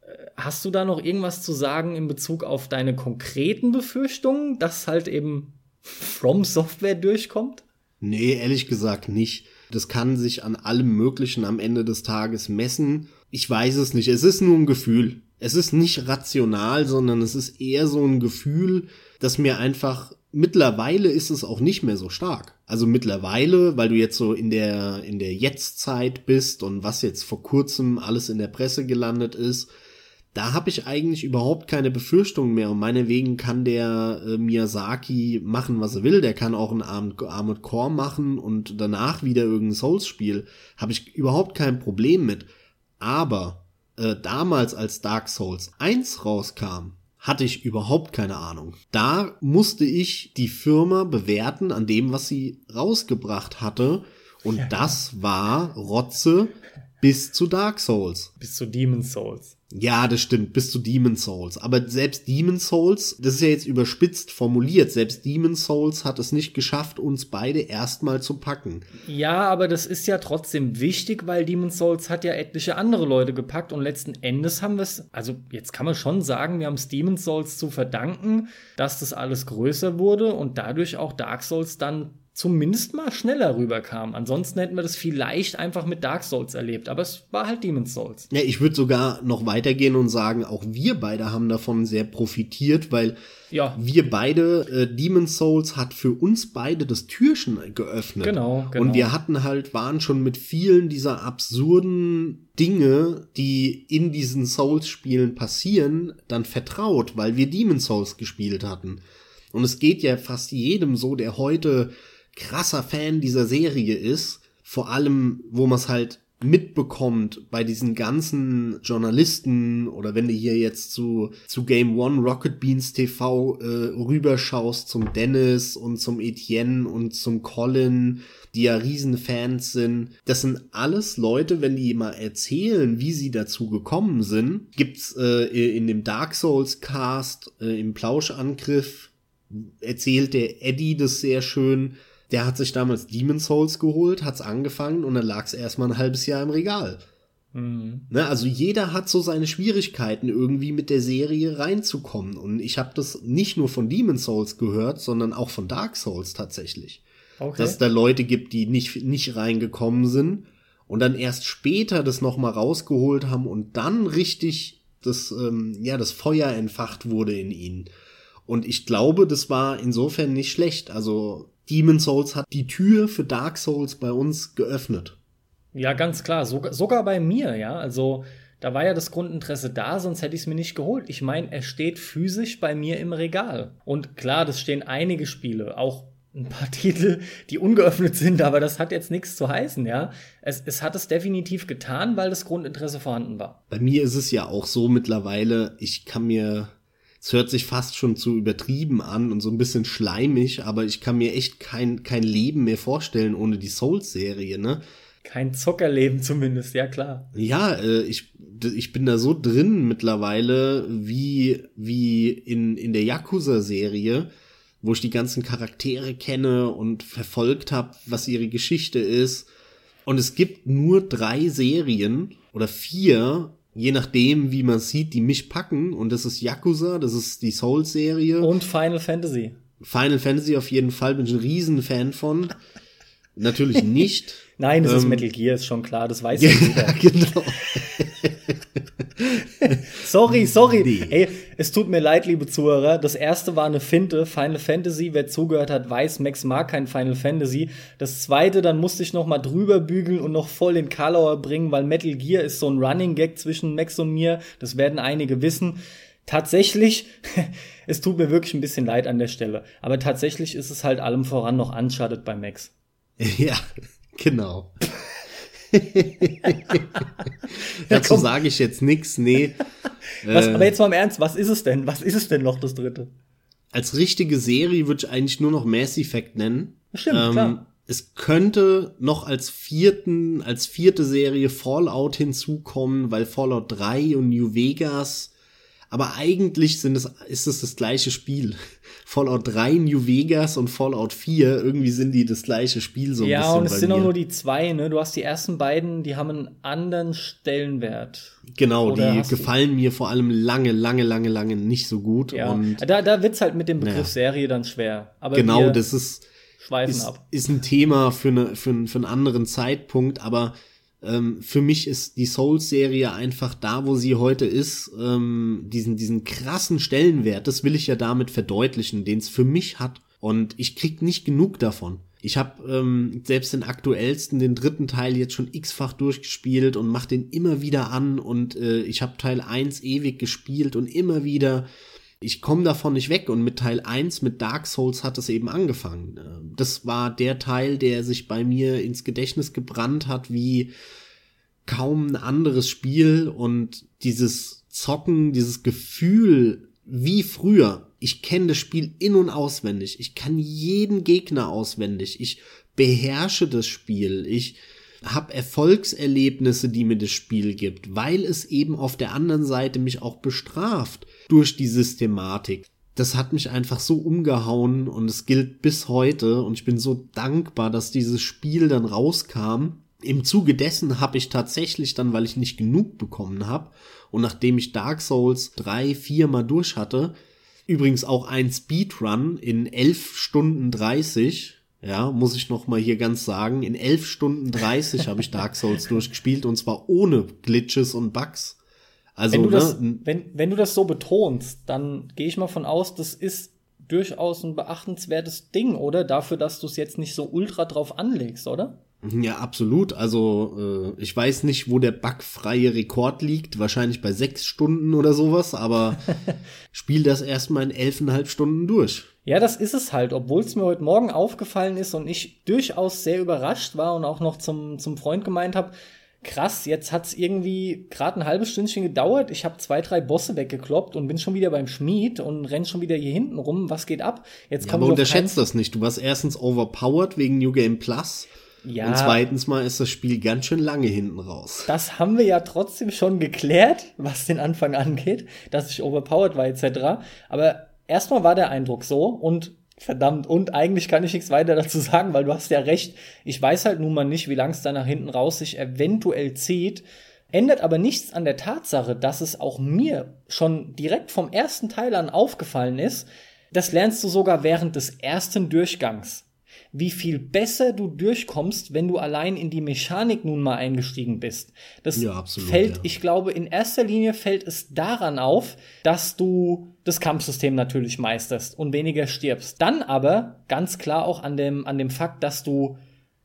Äh, hast du da noch irgendwas zu sagen in Bezug auf deine konkreten Befürchtungen, dass halt eben From Software durchkommt? Nee, ehrlich gesagt nicht. Das kann sich an allem Möglichen am Ende des Tages messen. Ich weiß es nicht. Es ist nur ein Gefühl. Es ist nicht rational, sondern es ist eher so ein Gefühl, das mir einfach mittlerweile ist es auch nicht mehr so stark. Also mittlerweile, weil du jetzt so in der in der Jetztzeit bist und was jetzt vor kurzem alles in der Presse gelandet ist, da habe ich eigentlich überhaupt keine Befürchtungen mehr. Und meinetwegen kann der äh, Miyazaki machen, was er will. Der kann auch ein Armored Core machen und danach wieder irgendein Souls-Spiel. Habe ich überhaupt kein Problem mit. Aber äh, damals, als Dark Souls 1 rauskam, hatte ich überhaupt keine Ahnung. Da musste ich die Firma bewerten an dem, was sie rausgebracht hatte. Und ja, das war Rotze bis zu Dark Souls. Bis zu Demon Souls. Ja, das stimmt, bis zu Demon Souls. Aber selbst Demon Souls, das ist ja jetzt überspitzt formuliert, selbst Demon Souls hat es nicht geschafft, uns beide erstmal zu packen. Ja, aber das ist ja trotzdem wichtig, weil Demon Souls hat ja etliche andere Leute gepackt und letzten Endes haben wir es, also jetzt kann man schon sagen, wir haben es Demon Souls zu verdanken, dass das alles größer wurde und dadurch auch Dark Souls dann zumindest mal schneller rüberkam. Ansonsten hätten wir das vielleicht einfach mit Dark Souls erlebt, aber es war halt Demon's Souls. Ja, ich würde sogar noch weitergehen und sagen, auch wir beide haben davon sehr profitiert, weil ja. wir beide, äh, Demon's Souls hat für uns beide das Türchen geöffnet. Genau, genau. Und wir hatten halt, waren schon mit vielen dieser absurden Dinge, die in diesen Souls-Spielen passieren, dann vertraut, weil wir Demon's Souls gespielt hatten. Und es geht ja fast jedem so, der heute krasser Fan dieser Serie ist, vor allem, wo man es halt mitbekommt bei diesen ganzen Journalisten oder wenn du hier jetzt zu, zu Game One Rocket Beans TV äh, rüberschaust zum Dennis und zum Etienne und zum Colin, die ja Riesenfans sind. Das sind alles Leute, wenn die mal erzählen, wie sie dazu gekommen sind, gibt's äh, in dem Dark Souls Cast äh, im Plauschangriff erzählt der Eddie das sehr schön, der hat sich damals Demon's Souls geholt, hat's angefangen und dann lag's erstmal ein halbes Jahr im Regal. Mhm. Ne, also jeder hat so seine Schwierigkeiten, irgendwie mit der Serie reinzukommen. Und ich habe das nicht nur von Demon's Souls gehört, sondern auch von Dark Souls tatsächlich. Okay. Dass es da Leute gibt, die nicht, nicht reingekommen sind und dann erst später das nochmal rausgeholt haben und dann richtig das, ähm, ja, das Feuer entfacht wurde in ihnen. Und ich glaube, das war insofern nicht schlecht. Also Demon Souls hat die Tür für Dark Souls bei uns geöffnet. Ja, ganz klar. Sogar, sogar bei mir, ja. Also, da war ja das Grundinteresse da, sonst hätte ich es mir nicht geholt. Ich meine, er steht physisch bei mir im Regal. Und klar, das stehen einige Spiele, auch ein paar Titel, die ungeöffnet sind, aber das hat jetzt nichts zu heißen, ja. Es, es hat es definitiv getan, weil das Grundinteresse vorhanden war. Bei mir ist es ja auch so mittlerweile, ich kann mir es hört sich fast schon zu übertrieben an und so ein bisschen schleimig, aber ich kann mir echt kein, kein Leben mehr vorstellen ohne die Souls-Serie, ne? Kein Zockerleben zumindest, ja klar. Ja, äh, ich, ich bin da so drin mittlerweile, wie, wie in, in der Yakuza-Serie, wo ich die ganzen Charaktere kenne und verfolgt habe, was ihre Geschichte ist. Und es gibt nur drei Serien oder vier, je nachdem, wie man sieht, die mich packen. Und das ist Yakuza, das ist die Souls-Serie. Und Final Fantasy. Final Fantasy auf jeden Fall, bin ich ein Riesenfan von. Natürlich nicht. Nein, das ähm, ist Metal Gear, ist schon klar, das weiß ja jeder. genau. sorry, sorry. Nee. Ey, es tut mir leid, liebe Zuhörer. Das erste war eine Finte. Final Fantasy, wer zugehört hat, weiß, Max mag kein Final Fantasy. Das zweite, dann musste ich noch mal drüber bügeln und noch voll den Karlauer bringen, weil Metal Gear ist so ein Running Gag zwischen Max und mir. Das werden einige wissen. Tatsächlich, es tut mir wirklich ein bisschen leid an der Stelle. Aber tatsächlich ist es halt allem voran noch Uncharted bei Max. Ja, genau. Dazu sage ich jetzt nichts, nee. Was, äh, aber jetzt mal im Ernst, was ist es denn? Was ist es denn noch, das dritte? Als richtige Serie würde ich eigentlich nur noch Mass Effect nennen. Stimmt, ähm, klar. es könnte noch als vierten, als vierte Serie Fallout hinzukommen, weil Fallout 3 und New Vegas, aber eigentlich sind es, ist es das gleiche Spiel. Fallout 3, New Vegas und Fallout 4, irgendwie sind die das gleiche Spiel so ein ja, bisschen. Ja, und es sind mir. auch nur die zwei, ne? Du hast die ersten beiden, die haben einen anderen Stellenwert. Genau, Oder die gefallen mir vor allem lange, lange, lange, lange nicht so gut. Ja. Und da, da wird's halt mit dem Begriff ja. Serie dann schwer. Aber genau, das ist, ist, ist ein Thema für, eine, für, für einen anderen Zeitpunkt, aber ähm, für mich ist die Souls-Serie einfach da, wo sie heute ist, ähm, diesen, diesen krassen Stellenwert, das will ich ja damit verdeutlichen, den es für mich hat. Und ich krieg nicht genug davon. Ich habe ähm, selbst den aktuellsten, den dritten Teil jetzt schon x-fach durchgespielt und mach den immer wieder an und äh, ich habe Teil 1 ewig gespielt und immer wieder ich komme davon nicht weg und mit Teil 1, mit Dark Souls hat es eben angefangen. Ähm, das war der Teil, der sich bei mir ins Gedächtnis gebrannt hat, wie kaum ein anderes Spiel und dieses Zocken, dieses Gefühl wie früher. Ich kenne das Spiel in und auswendig. Ich kann jeden Gegner auswendig. Ich beherrsche das Spiel. Ich habe Erfolgserlebnisse, die mir das Spiel gibt, weil es eben auf der anderen Seite mich auch bestraft durch die Systematik. Das hat mich einfach so umgehauen und es gilt bis heute und ich bin so dankbar, dass dieses Spiel dann rauskam. Im Zuge dessen habe ich tatsächlich dann, weil ich nicht genug bekommen habe und nachdem ich Dark Souls drei, vier mal durch hatte, übrigens auch ein Speedrun in elf Stunden dreißig ja, muss ich noch mal hier ganz sagen. In 11 Stunden 30 habe ich Dark Souls durchgespielt und zwar ohne Glitches und Bugs. Also, wenn du, ne, das, wenn, wenn du das so betonst, dann gehe ich mal von aus, das ist durchaus ein beachtenswertes Ding, oder? Dafür, dass du es jetzt nicht so ultra drauf anlegst, oder? Ja, absolut. Also äh, ich weiß nicht, wo der bugfreie Rekord liegt. Wahrscheinlich bei sechs Stunden oder sowas. Aber spiel das erstmal in elfeinhalb Stunden durch. Ja, das ist es halt, obwohl es mir heute Morgen aufgefallen ist und ich durchaus sehr überrascht war und auch noch zum, zum Freund gemeint habe, krass, jetzt hat's irgendwie gerade ein halbes Stündchen gedauert. Ich habe zwei, drei Bosse weggekloppt und bin schon wieder beim Schmied und renn schon wieder hier hinten rum. Was geht ab? Jetzt ja, aber unterschätzt das nicht. Du warst erstens overpowered wegen New Game Plus. Ja. Und zweitens mal ist das Spiel ganz schön lange hinten raus. Das haben wir ja trotzdem schon geklärt, was den Anfang angeht, dass ich overpowered war etc. Aber erstmal war der Eindruck so und verdammt, und eigentlich kann ich nichts weiter dazu sagen, weil du hast ja recht. Ich weiß halt nun mal nicht, wie lang es da nach hinten raus sich eventuell zieht. Ändert aber nichts an der Tatsache, dass es auch mir schon direkt vom ersten Teil an aufgefallen ist. Das lernst du sogar während des ersten Durchgangs wie viel besser du durchkommst, wenn du allein in die Mechanik nun mal eingestiegen bist. Das ja, absolut, fällt, ja. ich glaube, in erster Linie fällt es daran auf, dass du das Kampfsystem natürlich meisterst und weniger stirbst. Dann aber ganz klar auch an dem, an dem Fakt, dass du,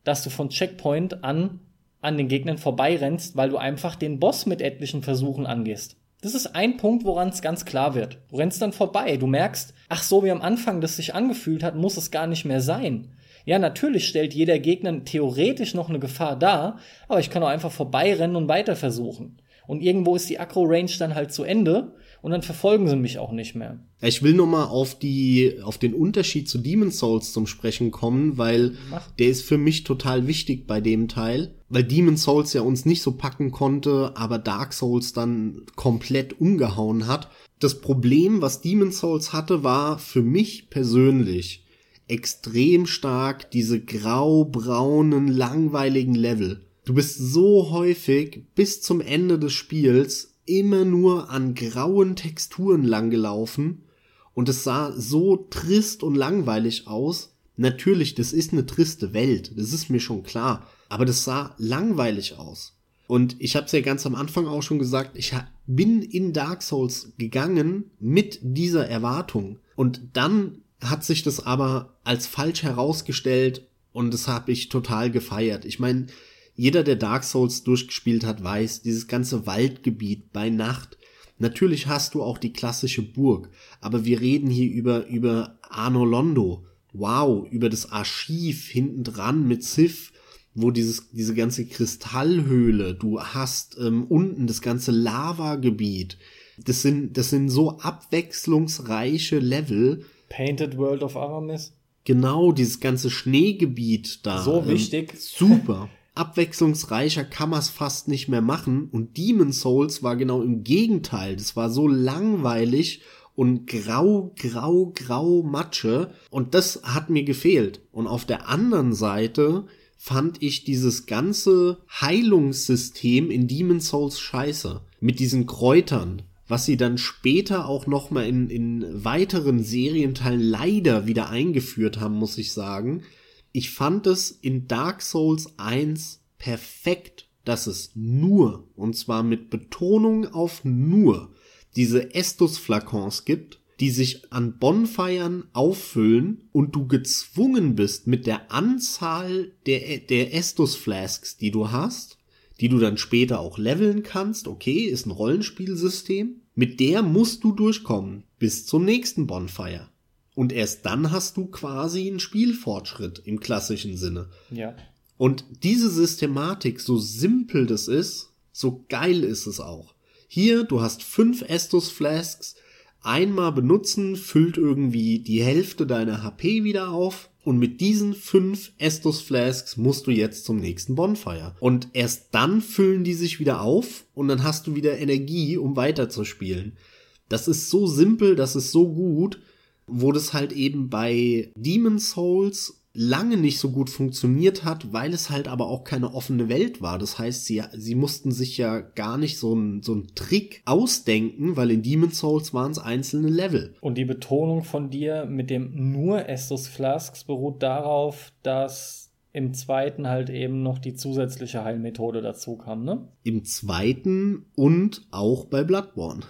dass du von Checkpoint an an den Gegnern vorbeirennst, weil du einfach den Boss mit etlichen Versuchen angehst. Das ist ein Punkt, woran es ganz klar wird. Du rennst dann vorbei. Du merkst, ach so wie am Anfang das sich angefühlt hat, muss es gar nicht mehr sein. Ja, natürlich stellt jeder Gegner theoretisch noch eine Gefahr dar, aber ich kann auch einfach vorbeirennen und weiter versuchen. Und irgendwo ist die Akro-Range dann halt zu Ende und dann verfolgen sie mich auch nicht mehr. Ich will nur mal auf die, auf den Unterschied zu Demon's Souls zum Sprechen kommen, weil Mach. der ist für mich total wichtig bei dem Teil, weil Demon's Souls ja uns nicht so packen konnte, aber Dark Souls dann komplett umgehauen hat. Das Problem, was Demon's Souls hatte, war für mich persönlich, extrem stark diese grau-braunen, langweiligen Level. Du bist so häufig bis zum Ende des Spiels immer nur an grauen Texturen langgelaufen und es sah so trist und langweilig aus. Natürlich, das ist eine triste Welt, das ist mir schon klar, aber das sah langweilig aus. Und ich habe es ja ganz am Anfang auch schon gesagt, ich bin in Dark Souls gegangen mit dieser Erwartung. Und dann hat sich das aber als falsch herausgestellt und das habe ich total gefeiert. Ich meine, jeder, der Dark Souls durchgespielt hat, weiß, dieses ganze Waldgebiet bei Nacht. Natürlich hast du auch die klassische Burg, aber wir reden hier über, über Arno Londo. Wow, über das Archiv hinten dran mit Sif, wo dieses, diese ganze Kristallhöhle, du hast ähm, unten das ganze Lavagebiet. Das sind, das sind so abwechslungsreiche Level, Painted World of Aramis? Genau, dieses ganze Schneegebiet da. So wichtig. Ähm, super. Abwechslungsreicher kann man es fast nicht mehr machen. Und Demon Souls war genau im Gegenteil. Das war so langweilig und grau, grau, grau Matsche. Und das hat mir gefehlt. Und auf der anderen Seite fand ich dieses ganze Heilungssystem in Demon Souls scheiße. Mit diesen Kräutern, was sie dann später auch nochmal in, in weiteren Serienteilen leider wieder eingeführt haben, muss ich sagen. Ich fand es in Dark Souls 1 perfekt, dass es nur, und zwar mit Betonung auf nur, diese Estus-Flakons gibt, die sich an Bonfeiern auffüllen und du gezwungen bist mit der Anzahl der, der Estus Flasks, die du hast, die du dann später auch leveln kannst, okay, ist ein Rollenspielsystem, mit der musst du durchkommen bis zum nächsten Bonfire. Und erst dann hast du quasi einen Spielfortschritt im klassischen Sinne. Ja. Und diese Systematik, so simpel das ist, so geil ist es auch. Hier, du hast fünf Estus Flasks, einmal benutzen, füllt irgendwie die Hälfte deiner HP wieder auf. Und mit diesen fünf Estus Flasks musst du jetzt zum nächsten Bonfire. Und erst dann füllen die sich wieder auf und dann hast du wieder Energie, um weiterzuspielen. Das ist so simpel, das ist so gut, wo das halt eben bei Demon Souls lange nicht so gut funktioniert hat, weil es halt aber auch keine offene Welt war. Das heißt, sie, sie mussten sich ja gar nicht so einen so einen Trick ausdenken, weil in Demon's Souls waren es einzelne Level. Und die Betonung von dir mit dem nur Estus Flasks beruht darauf, dass im zweiten halt eben noch die zusätzliche Heilmethode dazu kam, ne? Im zweiten und auch bei Bloodborne.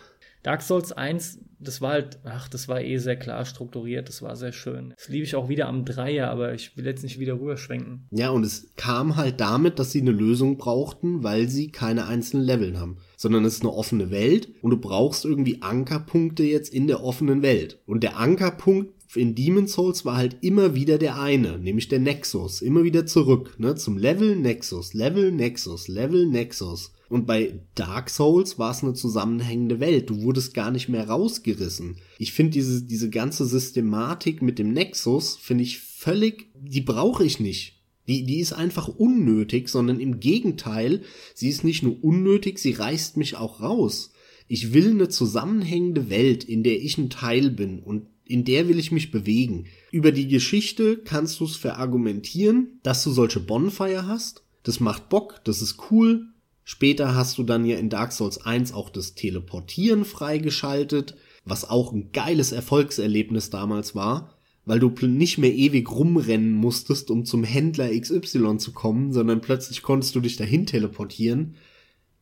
Dark Souls 1 das war halt, ach, das war eh sehr klar strukturiert, das war sehr schön. Das liebe ich auch wieder am Dreier, aber ich will jetzt nicht wieder rüberschwenken. Ja, und es kam halt damit, dass sie eine Lösung brauchten, weil sie keine einzelnen Leveln haben. Sondern es ist eine offene Welt und du brauchst irgendwie Ankerpunkte jetzt in der offenen Welt. Und der Ankerpunkt in Demon's Souls war halt immer wieder der eine, nämlich der Nexus. Immer wieder zurück, ne, zum Level Nexus, Level Nexus, Level Nexus. Und bei Dark Souls war es eine zusammenhängende Welt. Du wurdest gar nicht mehr rausgerissen. Ich finde diese, diese ganze Systematik mit dem Nexus, finde ich völlig, die brauche ich nicht. Die, die ist einfach unnötig, sondern im Gegenteil, sie ist nicht nur unnötig, sie reißt mich auch raus. Ich will eine zusammenhängende Welt, in der ich ein Teil bin und in der will ich mich bewegen. Über die Geschichte kannst du es verargumentieren, dass du solche Bonfire hast. Das macht Bock, das ist cool, Später hast du dann ja in Dark Souls 1 auch das Teleportieren freigeschaltet, was auch ein geiles Erfolgserlebnis damals war, weil du nicht mehr ewig rumrennen musstest, um zum Händler XY zu kommen, sondern plötzlich konntest du dich dahin teleportieren.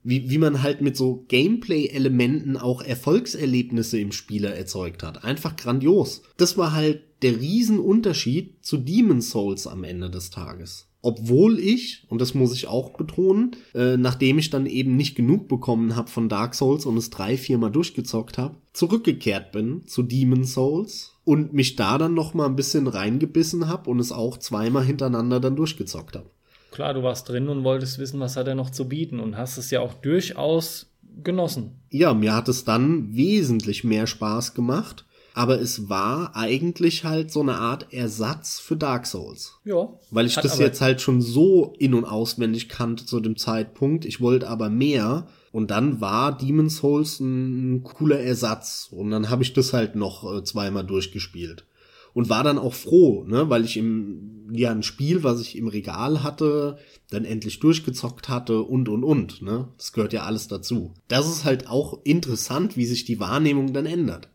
Wie, wie man halt mit so Gameplay-Elementen auch Erfolgserlebnisse im Spieler erzeugt hat. Einfach grandios. Das war halt der Riesenunterschied zu Demon's Souls am Ende des Tages obwohl ich, und das muss ich auch betonen, äh, nachdem ich dann eben nicht genug bekommen habe von Dark Souls und es drei, viermal durchgezockt habe, zurückgekehrt bin zu Demon Souls und mich da dann noch mal ein bisschen reingebissen habe und es auch zweimal hintereinander dann durchgezockt habe. Klar, du warst drin und wolltest wissen, was hat er noch zu bieten und hast es ja auch durchaus genossen. Ja, mir hat es dann wesentlich mehr Spaß gemacht aber es war eigentlich halt so eine Art Ersatz für Dark Souls. Ja. Weil ich das jetzt halt schon so in- und auswendig kannte zu dem Zeitpunkt. Ich wollte aber mehr. Und dann war Demon's Souls ein cooler Ersatz. Und dann habe ich das halt noch äh, zweimal durchgespielt. Und war dann auch froh, ne, weil ich im, ja, ein Spiel, was ich im Regal hatte, dann endlich durchgezockt hatte und, und, und, ne. Das gehört ja alles dazu. Das ist halt auch interessant, wie sich die Wahrnehmung dann ändert.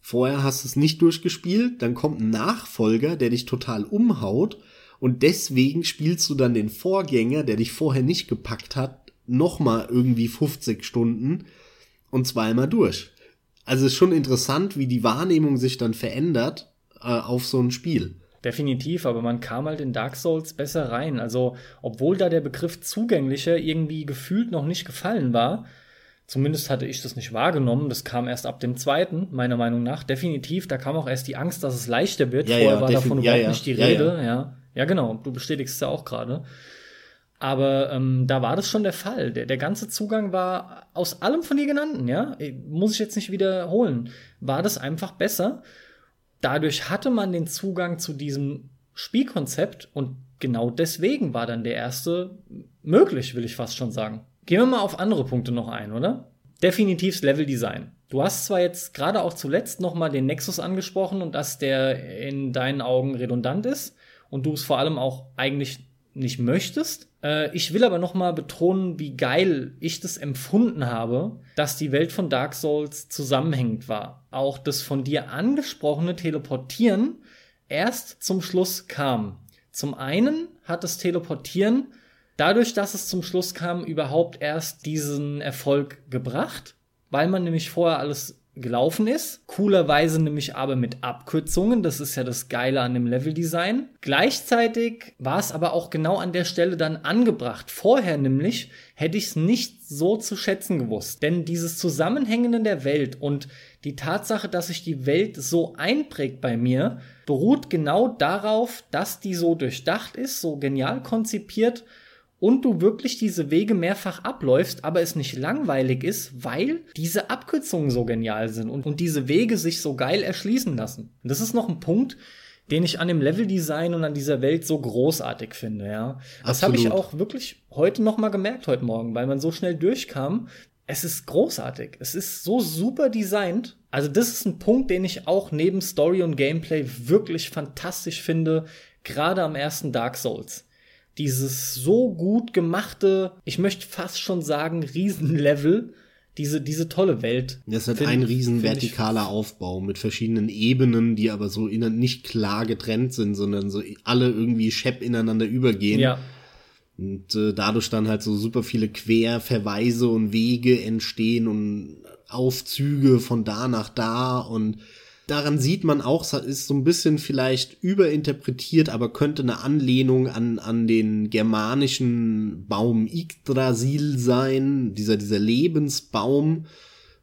Vorher hast du es nicht durchgespielt, dann kommt ein Nachfolger, der dich total umhaut und deswegen spielst du dann den Vorgänger, der dich vorher nicht gepackt hat, nochmal irgendwie 50 Stunden und zweimal durch. Also ist schon interessant, wie die Wahrnehmung sich dann verändert äh, auf so ein Spiel. Definitiv, aber man kam halt in Dark Souls besser rein. Also, obwohl da der Begriff zugänglicher irgendwie gefühlt noch nicht gefallen war, Zumindest hatte ich das nicht wahrgenommen. Das kam erst ab dem zweiten, meiner Meinung nach. Definitiv, da kam auch erst die Angst, dass es leichter wird. Ja, Vorher ja, war davon überhaupt ja, nicht die Rede. Ja, ja. genau. Du bestätigst es ja auch gerade. Aber ähm, da war das schon der Fall. Der, der ganze Zugang war aus allem von dir genannten, ja, muss ich jetzt nicht wiederholen, war das einfach besser. dadurch hatte man den Zugang zu diesem Spielkonzept und genau deswegen war dann der erste möglich, will ich fast schon sagen. Gehen wir mal auf andere Punkte noch ein, oder? Definitiv das Leveldesign. Du hast zwar jetzt gerade auch zuletzt noch mal den Nexus angesprochen und dass der in deinen Augen redundant ist und du es vor allem auch eigentlich nicht möchtest. Äh, ich will aber noch mal betonen, wie geil ich das empfunden habe, dass die Welt von Dark Souls zusammenhängend war. Auch das von dir angesprochene Teleportieren erst zum Schluss kam. Zum einen hat das Teleportieren dadurch, dass es zum Schluss kam, überhaupt erst diesen Erfolg gebracht, weil man nämlich vorher alles gelaufen ist. Coolerweise nämlich aber mit Abkürzungen. Das ist ja das Geile an dem Leveldesign. Gleichzeitig war es aber auch genau an der Stelle dann angebracht. Vorher nämlich hätte ich es nicht so zu schätzen gewusst. Denn dieses Zusammenhängen der Welt und die Tatsache, dass sich die Welt so einprägt bei mir, beruht genau darauf, dass die so durchdacht ist, so genial konzipiert und du wirklich diese Wege mehrfach abläufst, aber es nicht langweilig ist, weil diese Abkürzungen so genial sind und, und diese Wege sich so geil erschließen lassen. Und das ist noch ein Punkt, den ich an dem Leveldesign und an dieser Welt so großartig finde, ja. Das habe ich auch wirklich heute noch mal gemerkt heute Morgen, weil man so schnell durchkam. Es ist großartig. Es ist so super designt. Also das ist ein Punkt, den ich auch neben Story und Gameplay wirklich fantastisch finde, gerade am ersten Dark Souls dieses so gut gemachte, ich möchte fast schon sagen, Riesenlevel, diese, diese tolle Welt. Das ist halt find, ein riesen vertikaler Aufbau mit verschiedenen Ebenen, die aber so innen nicht klar getrennt sind, sondern so alle irgendwie schepp ineinander übergehen. Ja. Und äh, dadurch dann halt so super viele Querverweise und Wege entstehen und Aufzüge von da nach da und daran sieht man auch, ist so ein bisschen vielleicht überinterpretiert, aber könnte eine Anlehnung an, an den germanischen Baum Yggdrasil sein, dieser, dieser Lebensbaum,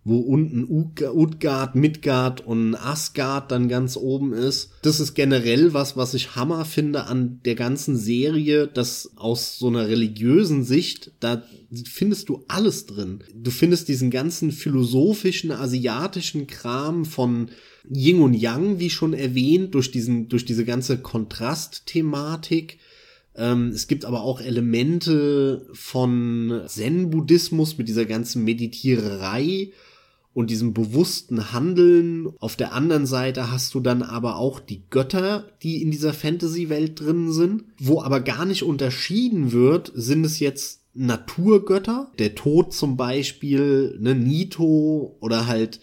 wo unten Utgard, Midgard und Asgard dann ganz oben ist. Das ist generell was, was ich Hammer finde an der ganzen Serie, dass aus so einer religiösen Sicht, da findest du alles drin. Du findest diesen ganzen philosophischen, asiatischen Kram von Yin und Yang, wie schon erwähnt, durch diesen, durch diese ganze Kontrastthematik. Ähm, es gibt aber auch Elemente von Zen-Buddhismus mit dieser ganzen Meditiererei und diesem bewussten Handeln. Auf der anderen Seite hast du dann aber auch die Götter, die in dieser Fantasy-Welt drin sind, wo aber gar nicht unterschieden wird, sind es jetzt Naturgötter, der Tod zum Beispiel, ne, Nito oder halt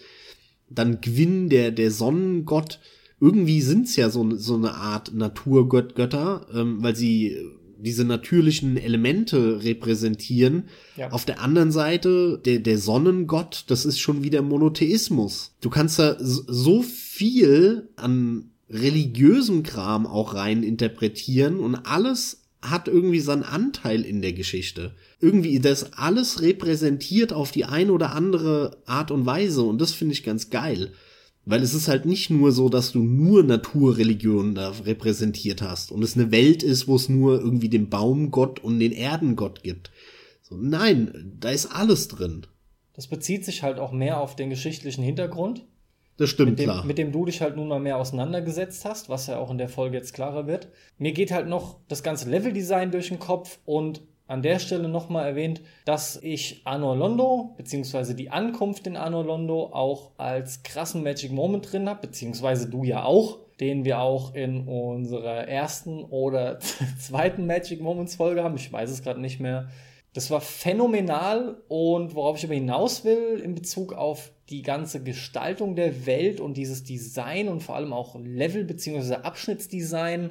dann Gwyn, der, der Sonnengott, irgendwie sind's ja so, so eine Art Naturgötter, ähm, weil sie diese natürlichen Elemente repräsentieren. Ja. Auf der anderen Seite, der, der Sonnengott, das ist schon wieder Monotheismus. Du kannst da so viel an religiösem Kram auch rein interpretieren und alles hat irgendwie seinen Anteil in der Geschichte. Irgendwie das alles repräsentiert auf die eine oder andere Art und Weise und das finde ich ganz geil. Weil es ist halt nicht nur so, dass du nur Naturreligionen da repräsentiert hast und es eine Welt ist, wo es nur irgendwie den Baumgott und den Erdengott gibt. So, nein, da ist alles drin. Das bezieht sich halt auch mehr auf den geschichtlichen Hintergrund. Das stimmt, mit dem, klar. Mit dem du dich halt nun mal mehr auseinandergesetzt hast, was ja auch in der Folge jetzt klarer wird. Mir geht halt noch das ganze Leveldesign durch den Kopf und an der Stelle nochmal erwähnt, dass ich Anor Londo, beziehungsweise die Ankunft in Anor Londo auch als krassen Magic Moment drin habe, beziehungsweise du ja auch, den wir auch in unserer ersten oder zweiten Magic Moments Folge haben. Ich weiß es gerade nicht mehr. Das war phänomenal und worauf ich aber hinaus will in Bezug auf die ganze Gestaltung der Welt und dieses Design und vor allem auch Level- bzw. Abschnittsdesign.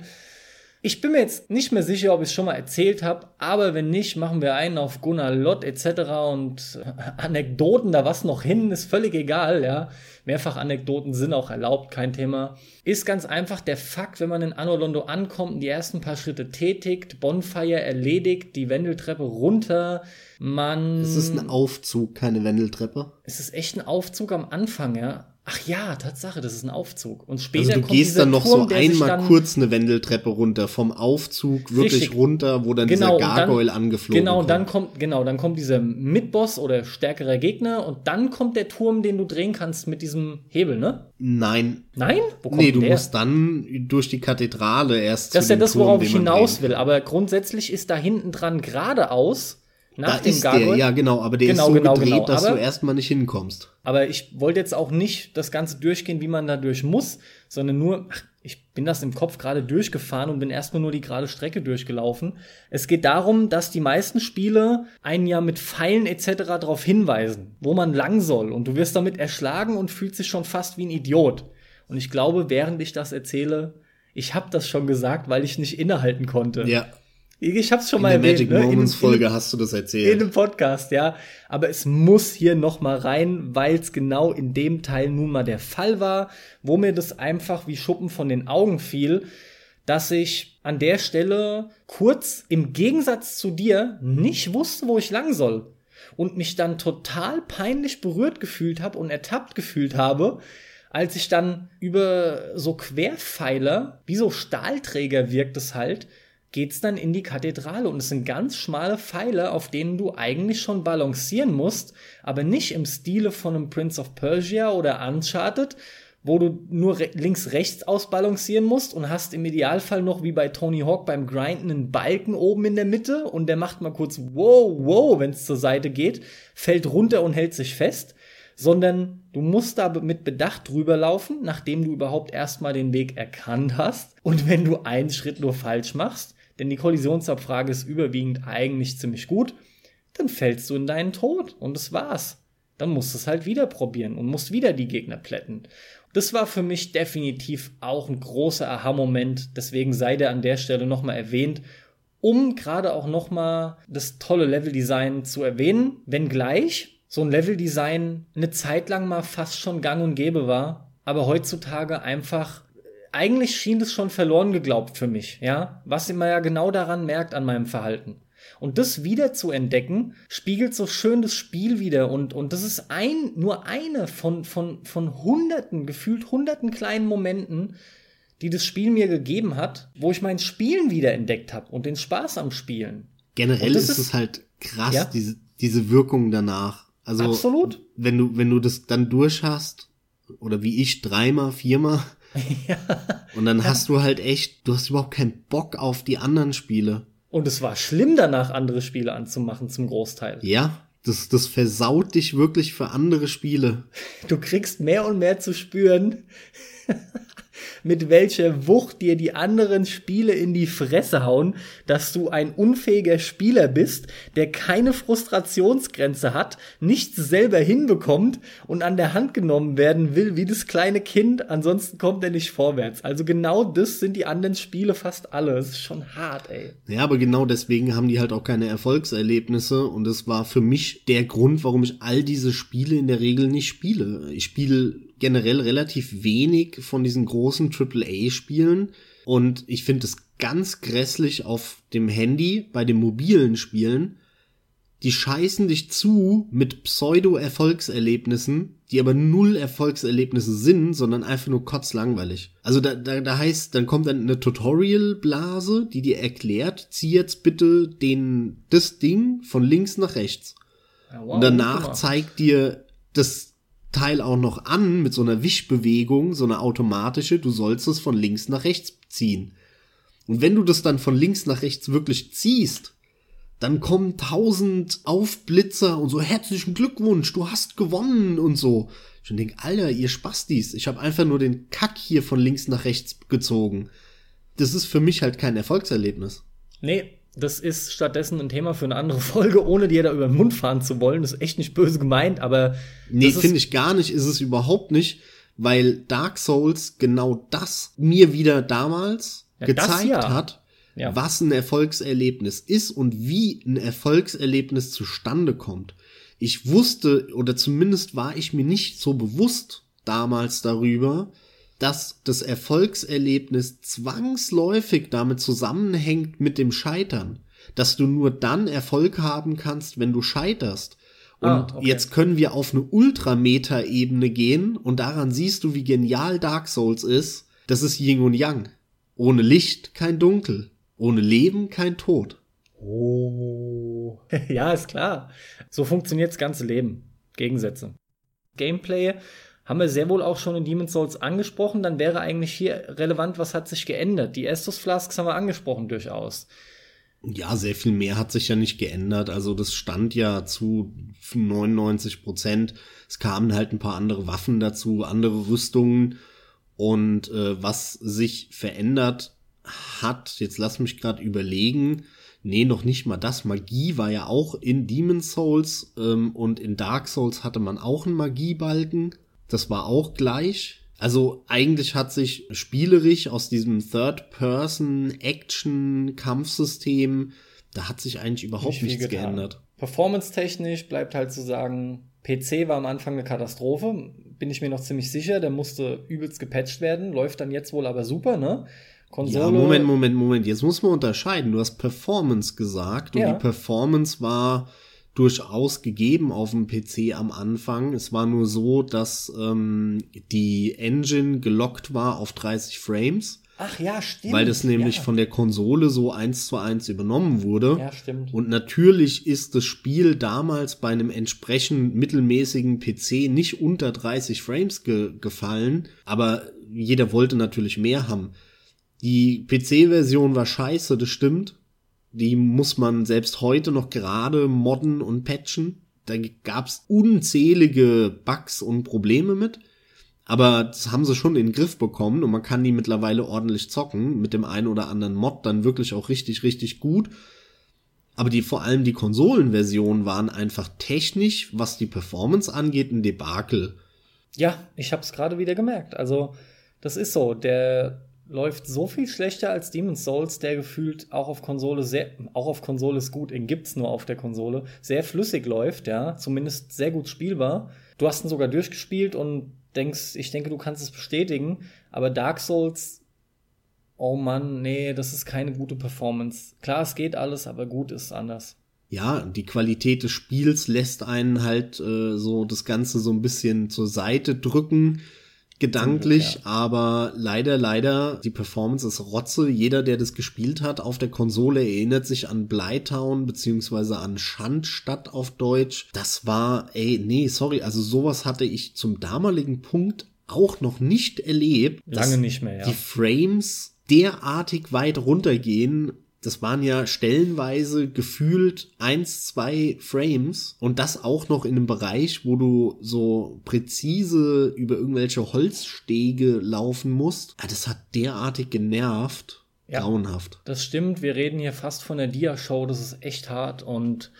Ich bin mir jetzt nicht mehr sicher, ob ich es schon mal erzählt habe, aber wenn nicht, machen wir einen auf Gunnar Lott etc. und Anekdoten, da was noch hin, ist völlig egal, ja. Mehrfach Anekdoten sind auch erlaubt, kein Thema. Ist ganz einfach der Fakt, wenn man in Anno Londo ankommt und die ersten paar Schritte tätigt, Bonfire erledigt, die Wendeltreppe runter, man. Es ist ein Aufzug, keine Wendeltreppe. Es ist echt ein Aufzug am Anfang, ja. Ach ja, Tatsache, das ist ein Aufzug. Und später also du gehst dann noch Turm, so einmal kurz eine Wendeltreppe runter vom Aufzug wirklich richtig. runter, wo dann genau, dieser Gargoyle dann, angeflogen Genau, kommt. dann kommt genau, dann kommt dieser Mitboss oder stärkerer Gegner und dann kommt der Turm, den du drehen kannst mit diesem Hebel, ne? Nein. Nein? Wo kommt nee, du der? musst dann durch die Kathedrale erst Das ist ja das, worauf Turm, ich hinaus will, aber grundsätzlich ist da hinten dran geradeaus nach da dem ist Gargoyle. Der, ja, genau, aber der genau, ist so genau, gedreht, genau. dass aber, du erstmal nicht hinkommst. Aber ich wollte jetzt auch nicht das Ganze durchgehen, wie man da durch muss, sondern nur, ach, ich bin das im Kopf gerade durchgefahren und bin erstmal nur die gerade Strecke durchgelaufen. Es geht darum, dass die meisten Spiele einen ja mit Pfeilen etc. darauf hinweisen, wo man lang soll. Und du wirst damit erschlagen und fühlst dich schon fast wie ein Idiot. Und ich glaube, während ich das erzähle, ich habe das schon gesagt, weil ich nicht innehalten konnte. Ja. Ich hab's schon in mal erwähnt. In der Magic ne? Moments Folge in, hast du das erzählt. In dem Podcast, ja. Aber es muss hier noch mal rein, weil es genau in dem Teil nun mal der Fall war, wo mir das einfach wie Schuppen von den Augen fiel, dass ich an der Stelle kurz im Gegensatz zu dir nicht wusste, wo ich lang soll und mich dann total peinlich berührt gefühlt habe und ertappt gefühlt habe, als ich dann über so Querpfeiler, wie so Stahlträger wirkt es halt, geht's dann in die Kathedrale und es sind ganz schmale Pfeile, auf denen du eigentlich schon balancieren musst, aber nicht im Stile von einem Prince of Persia oder Uncharted, wo du nur links-rechts ausbalancieren musst und hast im Idealfall noch wie bei Tony Hawk beim Grinden einen Balken oben in der Mitte und der macht mal kurz wow, wow, wenn es zur Seite geht, fällt runter und hält sich fest, sondern du musst da mit Bedacht drüber laufen, nachdem du überhaupt erstmal den Weg erkannt hast und wenn du einen Schritt nur falsch machst, denn die Kollisionsabfrage ist überwiegend eigentlich ziemlich gut, dann fällst du in deinen Tod und das war's. Dann musst du es halt wieder probieren und musst wieder die Gegner plätten. Das war für mich definitiv auch ein großer Aha-Moment, deswegen sei der an der Stelle nochmal erwähnt, um gerade auch nochmal das tolle Leveldesign zu erwähnen, wenngleich so ein Leveldesign eine Zeit lang mal fast schon gang und gäbe war, aber heutzutage einfach eigentlich schien es schon verloren geglaubt für mich, ja, was immer ja genau daran merkt an meinem Verhalten. Und das wieder zu entdecken, spiegelt so schön das Spiel wieder und, und das ist ein, nur eine von, von, von hunderten, gefühlt hunderten kleinen Momenten, die das Spiel mir gegeben hat, wo ich mein Spielen wieder entdeckt habe und den Spaß am Spielen. Generell ist, ist es halt krass, ja? diese, diese Wirkung danach. Also, Absolut. wenn du, wenn du das dann durch hast, oder wie ich dreimal, viermal, ja. Und dann ja. hast du halt echt, du hast überhaupt keinen Bock auf die anderen Spiele. Und es war schlimm danach, andere Spiele anzumachen zum Großteil. Ja, das, das versaut dich wirklich für andere Spiele. Du kriegst mehr und mehr zu spüren, mit welcher Wucht dir die anderen Spiele in die Fresse hauen, dass du ein unfähiger Spieler bist, der keine Frustrationsgrenze hat, nichts selber hinbekommt und an der Hand genommen werden will wie das kleine Kind, ansonsten kommt er nicht vorwärts. Also genau das sind die anderen Spiele fast alle. Das ist schon hart, ey. Ja, aber genau deswegen haben die halt auch keine Erfolgserlebnisse und das war für mich der Grund, warum ich all diese Spiele in der Regel nicht spiele. Ich spiele generell relativ wenig von diesen großen AAA-Spielen. Und ich finde es ganz grässlich auf dem Handy bei den mobilen Spielen. Die scheißen dich zu mit Pseudo-Erfolgserlebnissen, die aber null Erfolgserlebnisse sind, sondern einfach nur kotzlangweilig. Also da, da, da heißt, dann kommt dann eine Tutorial-Blase, die dir erklärt, zieh jetzt bitte den, das Ding von links nach rechts. Ja, wow, Und danach zeigt dir das Teil auch noch an mit so einer Wischbewegung, so eine automatische, du sollst es von links nach rechts ziehen. Und wenn du das dann von links nach rechts wirklich ziehst, dann kommen tausend Aufblitzer und so herzlichen Glückwunsch, du hast gewonnen und so. Ich denke, Alter, ihr Spastis, ich habe einfach nur den Kack hier von links nach rechts gezogen. Das ist für mich halt kein Erfolgserlebnis. Nee, das ist stattdessen ein Thema für eine andere Folge, ohne dir da über den Mund fahren zu wollen. Das ist echt nicht böse gemeint, aber. Nee, finde ich gar nicht, ist es überhaupt nicht, weil Dark Souls genau das mir wieder damals ja, gezeigt ja. hat, ja. was ein Erfolgserlebnis ist und wie ein Erfolgserlebnis zustande kommt. Ich wusste, oder zumindest war ich mir nicht so bewusst damals darüber, dass das Erfolgserlebnis zwangsläufig damit zusammenhängt mit dem Scheitern, dass du nur dann Erfolg haben kannst, wenn du scheiterst Und ah, okay. jetzt können wir auf eine Ultrameta-Ebene gehen und daran siehst du, wie genial Dark Souls ist. Das ist Yin und Yang. Ohne Licht kein Dunkel. Ohne Leben kein Tod. Oh. ja, ist klar. So funktioniert das ganze Leben. Gegensätze. Gameplay haben wir sehr wohl auch schon in Demon's Souls angesprochen. Dann wäre eigentlich hier relevant, was hat sich geändert. Die Estus Flasks haben wir angesprochen durchaus. Ja, sehr viel mehr hat sich ja nicht geändert. Also das stand ja zu 99 Prozent. Es kamen halt ein paar andere Waffen dazu, andere Rüstungen. Und äh, was sich verändert hat, jetzt lass mich gerade überlegen. Nee, noch nicht mal das. Magie war ja auch in Demon's Souls ähm, und in Dark Souls hatte man auch einen Magiebalken. Das war auch gleich. Also eigentlich hat sich spielerisch aus diesem Third-Person-Action-Kampfsystem, da hat sich eigentlich überhaupt nicht nichts getan. geändert. Performance-technisch bleibt halt zu sagen, PC war am Anfang eine Katastrophe, bin ich mir noch ziemlich sicher, der musste übelst gepatcht werden, läuft dann jetzt wohl aber super, ne? Konsole. Ja, Moment, Moment, Moment, jetzt muss man unterscheiden. Du hast Performance gesagt und ja. die Performance war durchaus gegeben auf dem PC am Anfang. Es war nur so, dass ähm, die Engine gelockt war auf 30 Frames. Ach ja, stimmt. Weil das nämlich ja. von der Konsole so eins zu eins übernommen wurde. Ja, stimmt. Und natürlich ist das Spiel damals bei einem entsprechend mittelmäßigen PC nicht unter 30 Frames ge gefallen, aber jeder wollte natürlich mehr haben. Die PC-Version war scheiße, das stimmt. Die muss man selbst heute noch gerade modden und patchen. Da gab's unzählige Bugs und Probleme mit. Aber das haben sie schon in den Griff bekommen und man kann die mittlerweile ordentlich zocken. Mit dem einen oder anderen Mod dann wirklich auch richtig, richtig gut. Aber die, vor allem die Konsolenversionen waren einfach technisch, was die Performance angeht, ein Debakel. Ja, ich hab's gerade wieder gemerkt. Also, das ist so. Der läuft so viel schlechter als Demon's Souls, der gefühlt auch auf Konsole sehr, auch auf Konsole ist gut, ihn gibt's nur auf der Konsole, sehr flüssig läuft, ja, zumindest sehr gut spielbar. Du hast ihn sogar durchgespielt und denkst, ich denke, du kannst es bestätigen, aber Dark Souls, oh Mann, nee, das ist keine gute Performance. Klar, es geht alles, aber gut ist anders. Ja, die Qualität des Spiels lässt einen halt äh, so das Ganze so ein bisschen zur Seite drücken gedanklich, ja. aber leider, leider, die Performance ist Rotze. Jeder, der das gespielt hat auf der Konsole, erinnert sich an Blytown beziehungsweise an Schandstadt auf Deutsch. Das war, ey, nee, sorry, also sowas hatte ich zum damaligen Punkt auch noch nicht erlebt. Lange nicht mehr, ja. Die Frames derartig weit runtergehen das waren ja stellenweise gefühlt eins, zwei Frames und das auch noch in einem Bereich, wo du so präzise über irgendwelche Holzstege laufen musst. Ah, das hat derartig genervt. Ja, grauenhaft. Das stimmt. Wir reden hier fast von der Dia-Show. Das ist echt hart und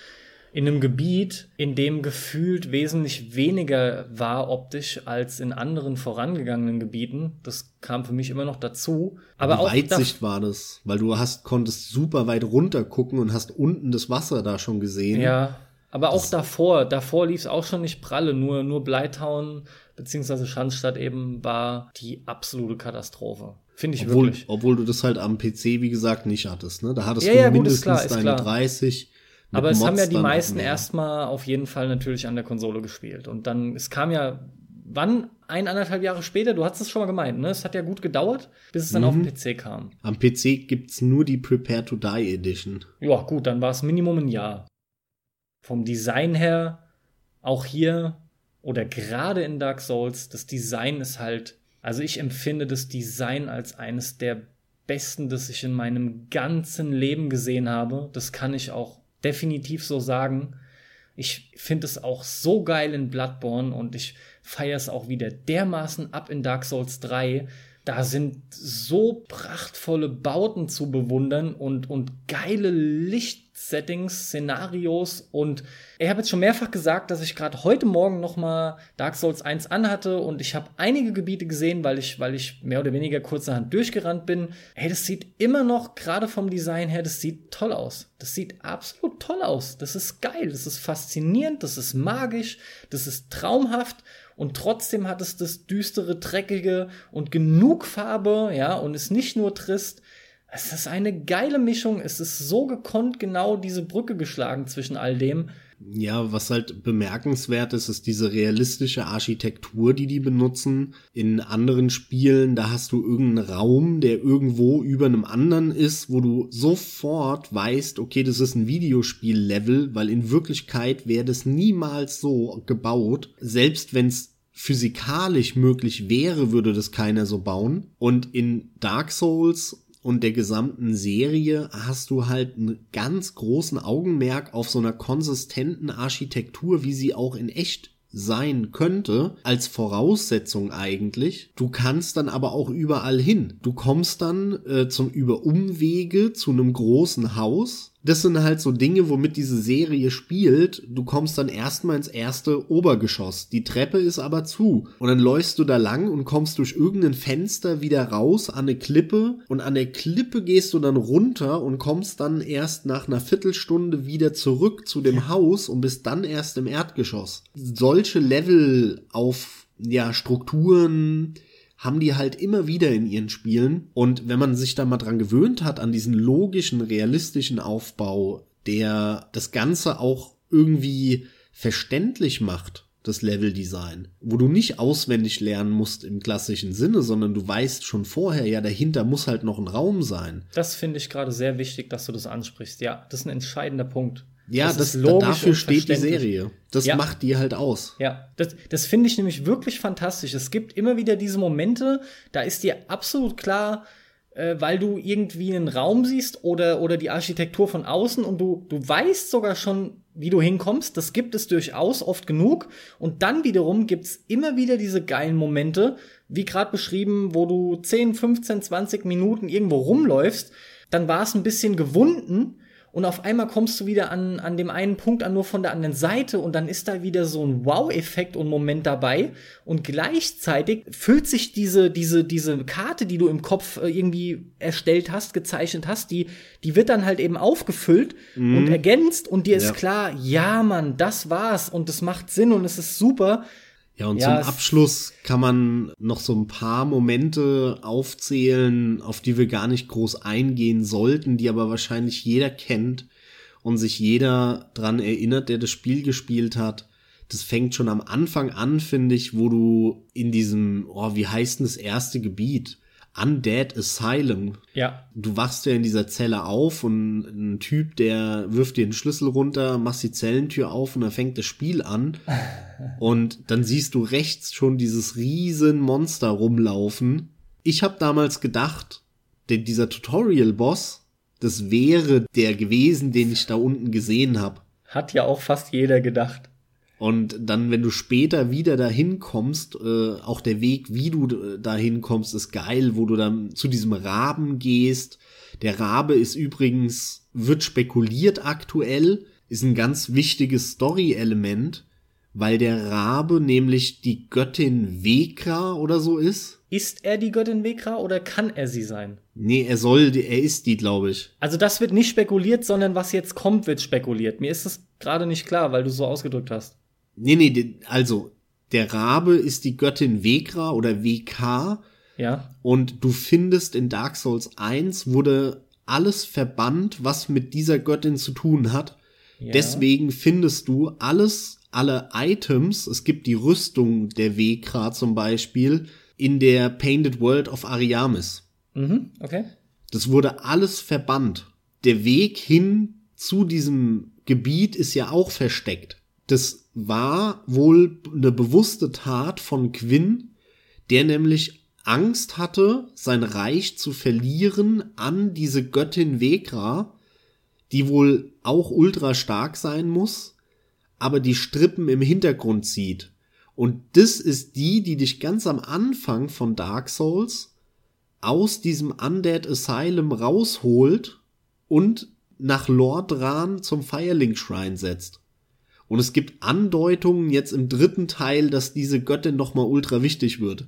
in einem Gebiet, in dem gefühlt wesentlich weniger war optisch als in anderen vorangegangenen Gebieten. Das kam für mich immer noch dazu. Aber auch Weitsicht war das, weil du hast konntest super weit runter gucken und hast unten das Wasser da schon gesehen. Ja, aber auch das davor, davor lief es auch schon nicht pralle, nur nur Bleitown beziehungsweise Schanzstadt eben war die absolute Katastrophe. Finde ich obwohl, wirklich. Obwohl du das halt am PC, wie gesagt, nicht hattest, ne? Da hattest ja, du ja, mindestens gut, klar, deine klar. 30. Aber es Mods haben ja die meisten erstmal auf jeden Fall natürlich an der Konsole gespielt. Und dann, es kam ja, wann? Ein, anderthalb Jahre später, du hast es schon mal gemeint, ne? Es hat ja gut gedauert, bis es dann mhm. auf den PC kam. Am PC gibt's nur die Prepare to Die Edition. Ja, gut, dann war es Minimum ein Jahr. Vom Design her, auch hier, oder gerade in Dark Souls, das Design ist halt, also ich empfinde das Design als eines der besten, das ich in meinem ganzen Leben gesehen habe. Das kann ich auch definitiv so sagen. Ich finde es auch so geil in Bloodborne und ich feiere es auch wieder dermaßen ab in Dark Souls 3. Da sind so prachtvolle Bauten zu bewundern und, und geile Lichtsettings, Szenarios und ich habe jetzt schon mehrfach gesagt, dass ich gerade heute Morgen noch mal Dark Souls 1 anhatte und ich habe einige Gebiete gesehen, weil ich, weil ich mehr oder weniger kurzerhand durchgerannt bin. Hey, das sieht immer noch, gerade vom Design her, das sieht toll aus. Das sieht absolut toll aus. Das ist geil, das ist faszinierend, das ist magisch, das ist traumhaft und trotzdem hat es das düstere, dreckige und genug Farbe, ja, und ist nicht nur trist. Es ist eine geile Mischung. Es ist so gekonnt genau diese Brücke geschlagen zwischen all dem. Ja, was halt bemerkenswert ist, ist diese realistische Architektur, die die benutzen. In anderen Spielen, da hast du irgendeinen Raum, der irgendwo über einem anderen ist, wo du sofort weißt, okay, das ist ein Videospiel-Level, weil in Wirklichkeit wäre das niemals so gebaut. Selbst wenn es physikalisch möglich wäre, würde das keiner so bauen. Und in Dark Souls und der gesamten Serie hast du halt einen ganz großen Augenmerk auf so einer konsistenten Architektur, wie sie auch in echt sein könnte, als Voraussetzung eigentlich. Du kannst dann aber auch überall hin. Du kommst dann äh, zum über Umwege zu einem großen Haus, das sind halt so Dinge, womit diese Serie spielt. Du kommst dann erstmal ins erste Obergeschoss. Die Treppe ist aber zu. Und dann läufst du da lang und kommst durch irgendein Fenster wieder raus an eine Klippe. Und an der Klippe gehst du dann runter und kommst dann erst nach einer Viertelstunde wieder zurück zu dem Haus und bist dann erst im Erdgeschoss. Solche Level auf, ja, Strukturen, haben die halt immer wieder in ihren Spielen. Und wenn man sich da mal dran gewöhnt hat, an diesen logischen, realistischen Aufbau, der das Ganze auch irgendwie verständlich macht, das Leveldesign, wo du nicht auswendig lernen musst im klassischen Sinne, sondern du weißt schon vorher, ja, dahinter muss halt noch ein Raum sein. Das finde ich gerade sehr wichtig, dass du das ansprichst. Ja, das ist ein entscheidender Punkt. Ja, das, das logisch dafür steht die Serie. Das ja. macht die halt aus. Ja, das, das finde ich nämlich wirklich fantastisch. Es gibt immer wieder diese Momente, da ist dir absolut klar, äh, weil du irgendwie einen Raum siehst oder, oder die Architektur von außen und du, du weißt sogar schon, wie du hinkommst. Das gibt es durchaus oft genug. Und dann wiederum gibt's immer wieder diese geilen Momente, wie gerade beschrieben, wo du 10, 15, 20 Minuten irgendwo rumläufst. Dann war es ein bisschen gewunden und auf einmal kommst du wieder an, an dem einen Punkt an, nur von der anderen Seite. Und dann ist da wieder so ein Wow-Effekt und Moment dabei. Und gleichzeitig füllt sich diese, diese, diese Karte, die du im Kopf äh, irgendwie erstellt hast, gezeichnet hast, die, die wird dann halt eben aufgefüllt mhm. und ergänzt. Und dir ist ja. klar, ja Mann, das war's. Und es macht Sinn und es ist super ja, und ja, zum Abschluss kann man noch so ein paar Momente aufzählen, auf die wir gar nicht groß eingehen sollten, die aber wahrscheinlich jeder kennt und sich jeder dran erinnert, der das Spiel gespielt hat. Das fängt schon am Anfang an, finde ich, wo du in diesem, oh, wie heißt denn das erste Gebiet? Undead Asylum. Ja. Du wachst ja in dieser Zelle auf und ein Typ, der wirft dir den Schlüssel runter, machst die Zellentür auf und dann fängt das Spiel an. und dann siehst du rechts schon dieses riesen Monster rumlaufen. Ich habe damals gedacht, denn dieser Tutorial-Boss, das wäre der gewesen, den ich da unten gesehen habe. Hat ja auch fast jeder gedacht. Und dann, wenn du später wieder dahin kommst, äh, auch der Weg, wie du äh, dahin kommst, ist geil, wo du dann zu diesem Raben gehst. Der Rabe ist übrigens, wird spekuliert aktuell, ist ein ganz wichtiges Story-Element, weil der Rabe nämlich die Göttin Vekra oder so ist. Ist er die Göttin Vekra oder kann er sie sein? Nee, er soll, er ist die, glaube ich. Also das wird nicht spekuliert, sondern was jetzt kommt, wird spekuliert. Mir ist es gerade nicht klar, weil du so ausgedrückt hast. Nee, nee, also der Rabe ist die Göttin Vekra oder WK. Ja. Und du findest in Dark Souls 1 wurde alles verbannt, was mit dieser Göttin zu tun hat. Ja. Deswegen findest du alles, alle Items, es gibt die Rüstung der Vekra zum Beispiel, in der Painted World of Ariamis. Mhm, okay. Das wurde alles verbannt. Der Weg hin zu diesem Gebiet ist ja auch versteckt. Das war wohl eine bewusste Tat von Quinn, der nämlich Angst hatte, sein Reich zu verlieren an diese Göttin Vekra, die wohl auch ultra stark sein muss, aber die Strippen im Hintergrund sieht. Und das ist die, die dich ganz am Anfang von Dark Souls aus diesem Undead Asylum rausholt und nach Lordran zum Firelink Shrine setzt. Und es gibt Andeutungen jetzt im dritten Teil, dass diese Göttin noch mal ultra wichtig wird.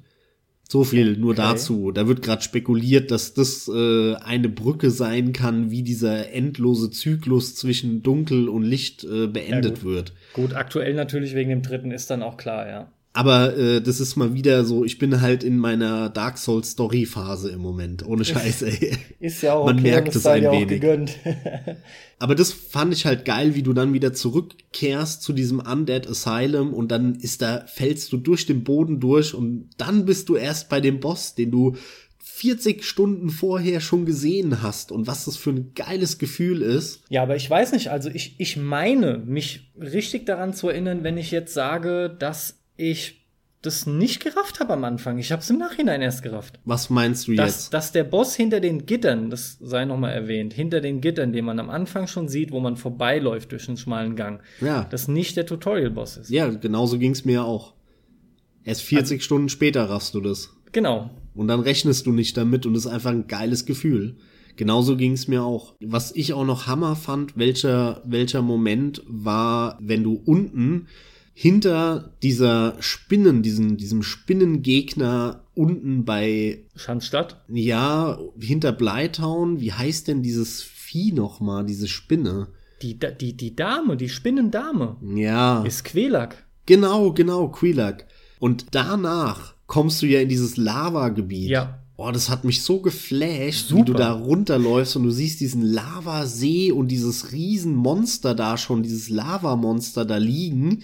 So viel nur okay. dazu. Da wird gerade spekuliert, dass das äh, eine Brücke sein kann, wie dieser endlose Zyklus zwischen Dunkel und Licht äh, beendet ja, gut. wird. Gut, aktuell natürlich wegen dem dritten ist dann auch klar, ja. Aber äh, das ist mal wieder so, ich bin halt in meiner Dark Souls Story Phase im Moment, ohne Scheiß, ey. Ist ja auch Man okay, merkt es ein auch wenig. gegönnt. Aber das fand ich halt geil, wie du dann wieder zurückkehrst zu diesem Undead Asylum und dann ist da, fällst du durch den Boden durch und dann bist du erst bei dem Boss, den du 40 Stunden vorher schon gesehen hast und was das für ein geiles Gefühl ist. Ja, aber ich weiß nicht, also ich, ich meine, mich richtig daran zu erinnern, wenn ich jetzt sage, dass ich das nicht gerafft habe am Anfang. Ich habe es im Nachhinein erst gerafft. Was meinst du Dass, jetzt? dass der Boss hinter den Gittern, das sei nochmal erwähnt, hinter den Gittern, den man am Anfang schon sieht, wo man vorbeiläuft durch einen schmalen Gang, Ja. das nicht der Tutorial-Boss ist. Ja, genauso ging's mir auch. Erst 40 Stunden später raffst du das. Genau. Und dann rechnest du nicht damit und es ist einfach ein geiles Gefühl. Genauso ging's mir auch. Was ich auch noch Hammer fand, welcher, welcher Moment war, wenn du unten hinter dieser Spinnen, diesen, diesem Spinnengegner unten bei, Schanzstadt. ja, hinter Bleitown, wie heißt denn dieses Vieh nochmal, diese Spinne? Die, die, die Dame, die Spinnendame, Ja. ist Quelak. Genau, genau, Quilak. Und danach kommst du ja in dieses Lavagebiet. Ja. Oh, das hat mich so geflasht, wie Super. du da runterläufst und du siehst diesen Lavasee und dieses Riesenmonster da schon, dieses Lavamonster da liegen.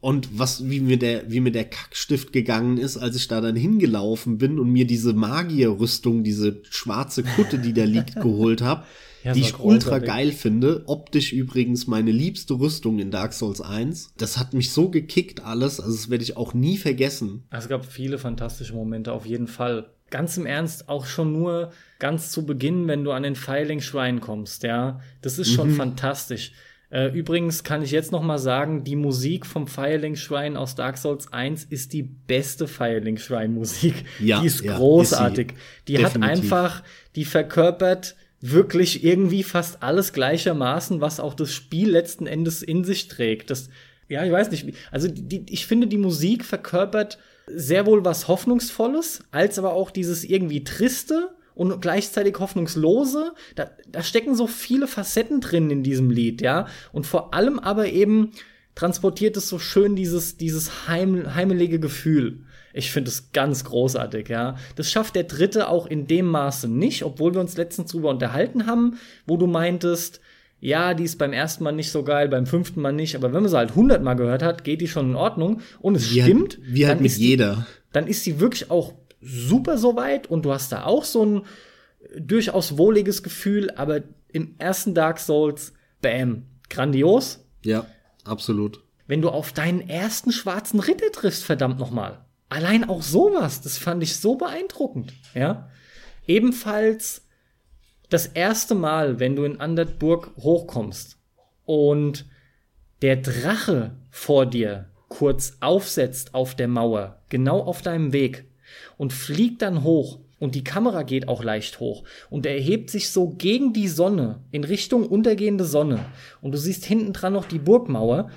Und was, wie mir der, wie mir der Kackstift gegangen ist, als ich da dann hingelaufen bin und mir diese Magierrüstung, diese schwarze Kutte, die da liegt, geholt habe, Ja, die ich ultra geil finde. Optisch übrigens meine liebste Rüstung in Dark Souls 1. Das hat mich so gekickt alles, also das werde ich auch nie vergessen. Es gab viele fantastische Momente, auf jeden Fall. Ganz im Ernst, auch schon nur ganz zu Beginn, wenn du an den Filing Shrine kommst, ja. Das ist Mhm. schon fantastisch. Äh, übrigens kann ich jetzt noch mal sagen, die Musik vom Filing Shrine aus Dark Souls 1 ist die beste Filing Shrine Musik. Ja, die ist ja, großartig. die hat Definitiv. einfach, die verkörpert wirklich irgendwie fast alles gleichermaßen, was auch das Spiel letzten Endes in sich trägt. Das, ja, ich weiß nicht, also die, ich finde, die Musik verkörpert sehr wohl was Hoffnungsvolles, als aber auch dieses irgendwie Triste und gleichzeitig Hoffnungslose. Da, da stecken so viele Facetten drin in diesem Lied, ja. Und vor allem aber eben transportiert es so schön dieses, dieses heim, heimelige Gefühl. Ich finde es ganz großartig, ja. Das schafft der dritte auch in dem Maße nicht, obwohl wir uns letztens drüber unterhalten haben, wo du meintest, ja, die ist beim ersten Mal nicht so geil, beim fünften Mal nicht, aber wenn man sie halt hundertmal gehört hat, geht die schon in Ordnung und es Wie stimmt. Halt, wie halt mit die- jeder. dann ist sie wirklich auch super soweit und du hast da auch so ein durchaus wohliges Gefühl, aber im ersten Dark Souls, bam, grandios. Ja, absolut. Wenn du auf deinen ersten schwarzen Ritter triffst, verdammt nochmal. Allein auch sowas, das fand ich so beeindruckend, ja. Ebenfalls das erste Mal, wenn du in Andertburg hochkommst und der Drache vor dir kurz aufsetzt auf der Mauer, genau auf deinem Weg und fliegt dann hoch und die Kamera geht auch leicht hoch und er erhebt sich so gegen die Sonne in Richtung untergehende Sonne und du siehst hinten dran noch die Burgmauer.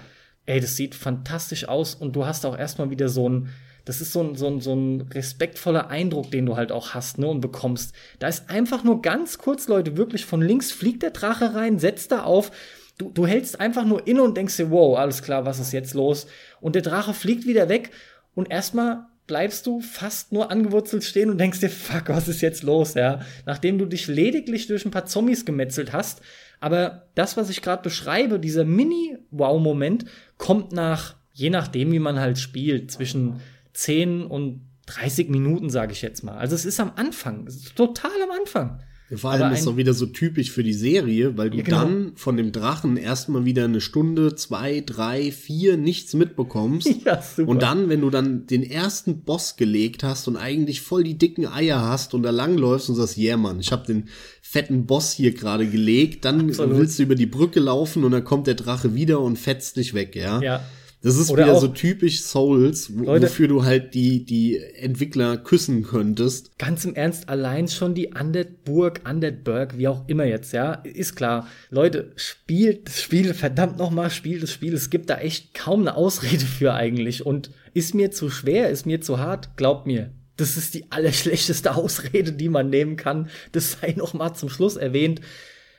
Ey, das sieht fantastisch aus und du hast auch erstmal wieder so ein das ist so ein, so, ein, so ein respektvoller Eindruck, den du halt auch hast, ne, und bekommst. Da ist einfach nur ganz kurz, Leute, wirklich von links fliegt der Drache rein, setzt da auf. Du, du hältst einfach nur inne und denkst dir, wow, alles klar, was ist jetzt los? Und der Drache fliegt wieder weg und erstmal bleibst du fast nur angewurzelt stehen und denkst dir, fuck, was ist jetzt los, ja? Nachdem du dich lediglich durch ein paar Zombies gemetzelt hast. Aber das, was ich gerade beschreibe, dieser Mini-Wow-Moment, kommt nach, je nachdem, wie man halt spielt, zwischen 10 und 30 Minuten, sage ich jetzt mal. Also es ist am Anfang, total am Anfang. Vor allem ist es auch wieder so typisch für die Serie, weil du Ja, genau. dann von dem Drachen erstmal wieder eine Stunde, zwei, drei, vier nichts mitbekommst. Ja, super. Und dann, wenn du dann den ersten Boss gelegt hast und eigentlich voll die dicken Eier hast und da langläufst und sagst, yeah, Mann, ich habe den fetten Boss hier gerade gelegt, dann Absolut. willst du über die Brücke laufen und dann kommt der Drache wieder und fetzt dich weg, ja? Ja. Das ist Oder wieder so typisch Souls, Leute- wofür du halt die, die Entwickler küssen könntest. Ganz im Ernst, allein schon die Undead-Burg, Undead-Burg, wie auch immer jetzt, ja, ist klar. Leute, spielt das Spiel, verdammt nochmal, spielt das Spiel. Es gibt da echt kaum eine Ausrede für eigentlich. Und ist mir zu schwer, ist mir zu hart, glaubt mir. Das ist die allerschlechteste Ausrede, die man nehmen kann. Das sei noch mal zum Schluss erwähnt.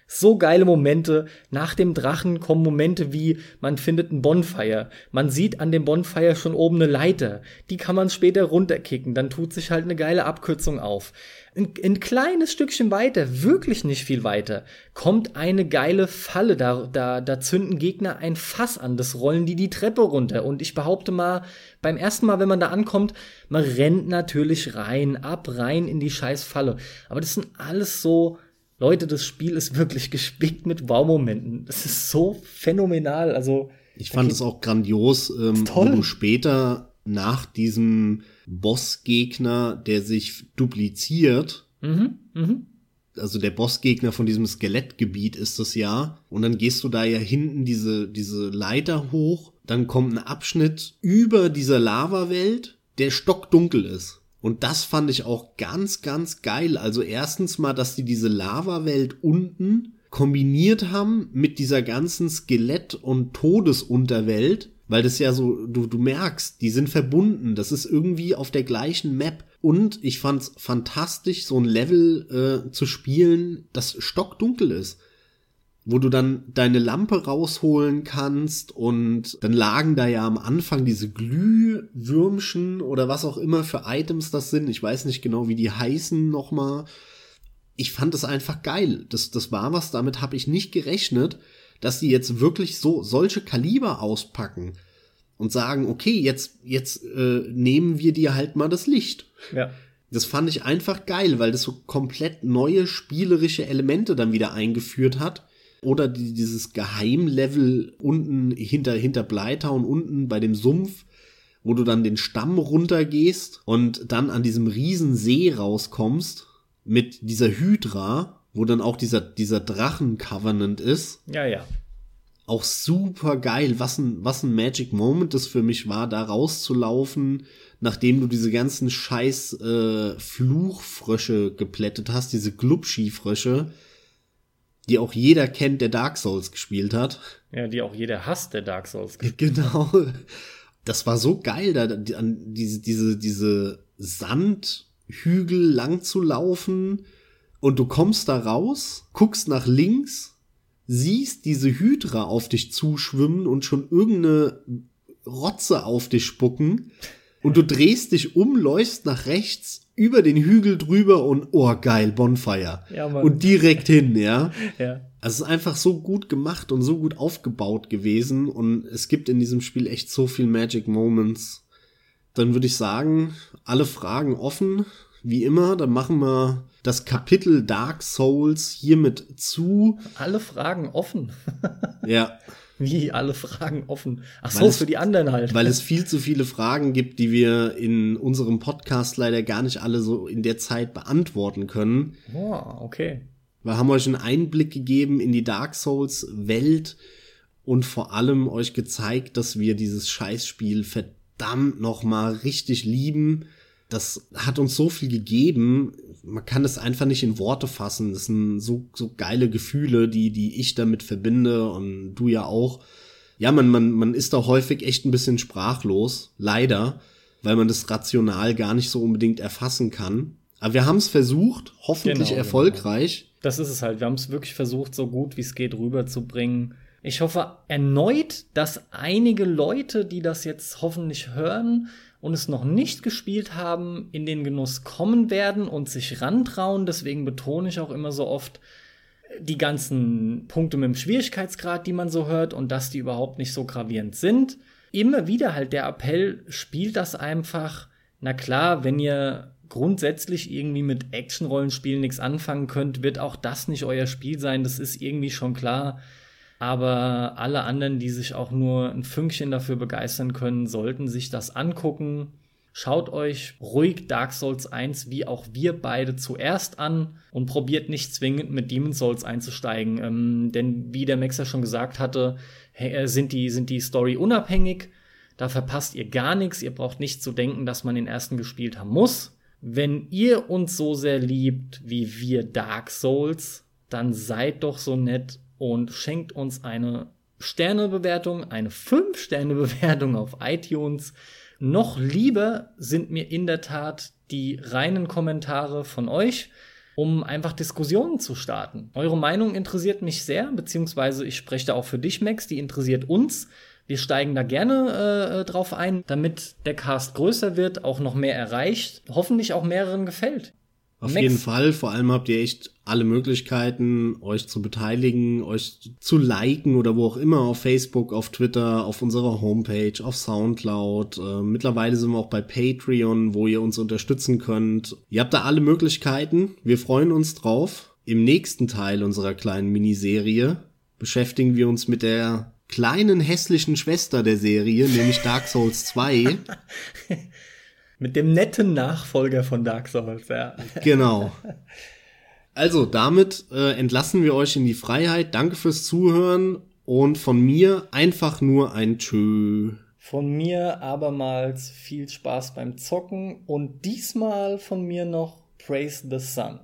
So geile Momente. Nach dem Drachen kommen Momente wie, man findet ein Bonfire. Man sieht an dem Bonfire schon oben eine Leiter. Die kann man später runterkicken. Dann tut sich halt eine geile Abkürzung auf. Ein, ein kleines Stückchen weiter, wirklich nicht viel weiter, kommt eine geile Falle. Da, da, da zünden Gegner ein Fass an. Das rollen die die Treppe runter. Und ich behaupte mal, beim ersten Mal, wenn man da ankommt, man rennt natürlich rein, ab, rein in die scheiß Falle. Aber das sind alles so, Leute, das Spiel ist wirklich gespickt mit Wow-Momenten. Das ist so phänomenal. Also ich fand es auch grandios, ähm, wo du später nach diesem Bossgegner, der sich dupliziert, mhm, mh. also der Bossgegner von diesem Skelettgebiet ist das ja, und dann gehst du da ja hinten diese, diese Leiter hoch, dann kommt ein Abschnitt über dieser Lava-Welt, der stockdunkel ist. Und das fand ich auch ganz, ganz geil. Also erstens mal, dass die diese Lava-Welt unten kombiniert haben mit dieser ganzen Skelett- und Todesunterwelt, weil das ja so, du, du merkst, die sind verbunden. Das ist irgendwie auf der gleichen Map. Und ich fand's fantastisch, so ein Level äh, zu spielen, das stockdunkel ist wo du dann deine Lampe rausholen kannst und dann lagen da ja am Anfang diese Glühwürmchen oder was auch immer für Items das sind. Ich weiß nicht genau, wie die heißen nochmal. Ich fand es einfach geil. Das, das war was, damit habe ich nicht gerechnet, dass die jetzt wirklich so solche Kaliber auspacken und sagen, okay, jetzt, jetzt äh, nehmen wir dir halt mal das Licht. Ja. Das fand ich einfach geil, weil das so komplett neue spielerische Elemente dann wieder eingeführt hat oder die, dieses Geheimlevel unten hinter, hinter Bleitown, unten bei dem Sumpf, wo du dann den Stamm runtergehst und dann an diesem riesen See rauskommst mit dieser Hydra, wo dann auch dieser, dieser Drachen-Covenant ist. Ja, ja. Auch super geil. Was ein, was ein Magic Moment das für mich war, da rauszulaufen, nachdem du diese ganzen scheiß äh, Fluchfrösche geplättet hast, diese Glubschi-Frösche die auch jeder kennt, der Dark Souls gespielt hat. Ja, die auch jeder hasst, der Dark Souls gespielt hat. Genau. Das war so geil, da an diese, diese, diese Sandhügel lang zu laufen und du kommst da raus, guckst nach links, siehst diese Hydra auf dich zuschwimmen und schon irgendeine Rotze auf dich spucken und du drehst dich um, läufst nach rechts über den Hügel drüber und oh geil, Bonfire. Ja, Mann. Und direkt hin, ja. ja. Also es ist einfach so gut gemacht und so gut aufgebaut gewesen und es gibt in diesem Spiel echt so viel Magic Moments. Dann würde ich sagen, alle Fragen offen, wie immer, dann machen wir das Kapitel Dark Souls hiermit zu. Alle Fragen offen. ja. Wie alle Fragen offen. Ach so, es, für die anderen halt. Weil es viel zu viele Fragen gibt, die wir in unserem Podcast leider gar nicht alle so in der Zeit beantworten können. Oh, okay. Wir haben euch einen Einblick gegeben in die Dark Souls Welt und vor allem euch gezeigt, dass wir dieses Scheißspiel verdammt nochmal richtig lieben das hat uns so viel gegeben. Man kann es einfach nicht in Worte fassen. Das sind so, so geile Gefühle, die, die ich damit verbinde und du ja auch. Ja, man, man, man ist da häufig echt ein bisschen sprachlos. Leider. Weil man das rational gar nicht so unbedingt erfassen kann. Aber wir haben es versucht, hoffentlich genau, erfolgreich. Genau. Das ist es halt. Wir haben es wirklich versucht, so gut wie es geht rüberzubringen. Ich hoffe erneut, dass einige Leute, die das jetzt hoffentlich hören, und es noch nicht gespielt haben, in den Genuss kommen werden und sich rantrauen. Deswegen betone ich auch immer so oft die ganzen Punkte mit dem Schwierigkeitsgrad, die man so hört und dass die überhaupt nicht so gravierend sind. Immer wieder halt der Appell, spielt das einfach. Na klar, wenn ihr grundsätzlich irgendwie mit Action-Rollenspielen nichts anfangen könnt, wird auch das nicht euer Spiel sein. Das ist irgendwie schon klar. Aber alle anderen, die sich auch nur ein Fünkchen dafür begeistern können, sollten sich das angucken. Schaut euch ruhig Dark Souls 1 wie auch wir beide zuerst an und probiert nicht zwingend mit Demon's Souls einzusteigen. Ähm, denn wie der Mexer schon gesagt hatte, äh, sind die, sind die Story unabhängig. Da verpasst ihr gar nichts. Ihr braucht nicht zu denken, dass man den ersten gespielt haben muss. Wenn ihr uns so sehr liebt wie wir Dark Souls, dann seid doch so nett und schenkt uns eine Sternebewertung, eine 5-Sterne-Bewertung auf iTunes. Noch lieber sind mir in der Tat die reinen Kommentare von euch. um einfach Diskussionen zu starten. Eure Meinung interessiert mich sehr, beziehungsweise ich spreche da auch für dich, Max, die interessiert uns. Wir steigen da gerne äh, drauf ein, damit der Cast größer wird, auch noch mehr erreicht, hoffentlich auch mehreren gefällt. Auf Max. jeden Fall, vor allem habt ihr echt alle Möglichkeiten, euch zu beteiligen, euch zu liken oder wo auch immer, auf Facebook, auf Twitter, auf unserer Homepage, auf Soundcloud. Äh, mittlerweile sind wir auch bei Patreon, wo ihr uns unterstützen könnt. Ihr habt da alle Möglichkeiten. Wir freuen uns drauf. Im nächsten Teil unserer kleinen Miniserie beschäftigen wir uns mit der kleinen hässlichen Schwester der Serie, nämlich Dark Souls 2. Mit dem netten Nachfolger von Dark Souls, ja. Genau. Also, damit äh, entlassen wir euch in die Freiheit. Danke fürs Zuhören und von mir einfach nur ein Tschö. Von mir abermals viel Spaß beim Zocken und diesmal von mir noch Praise the Sun.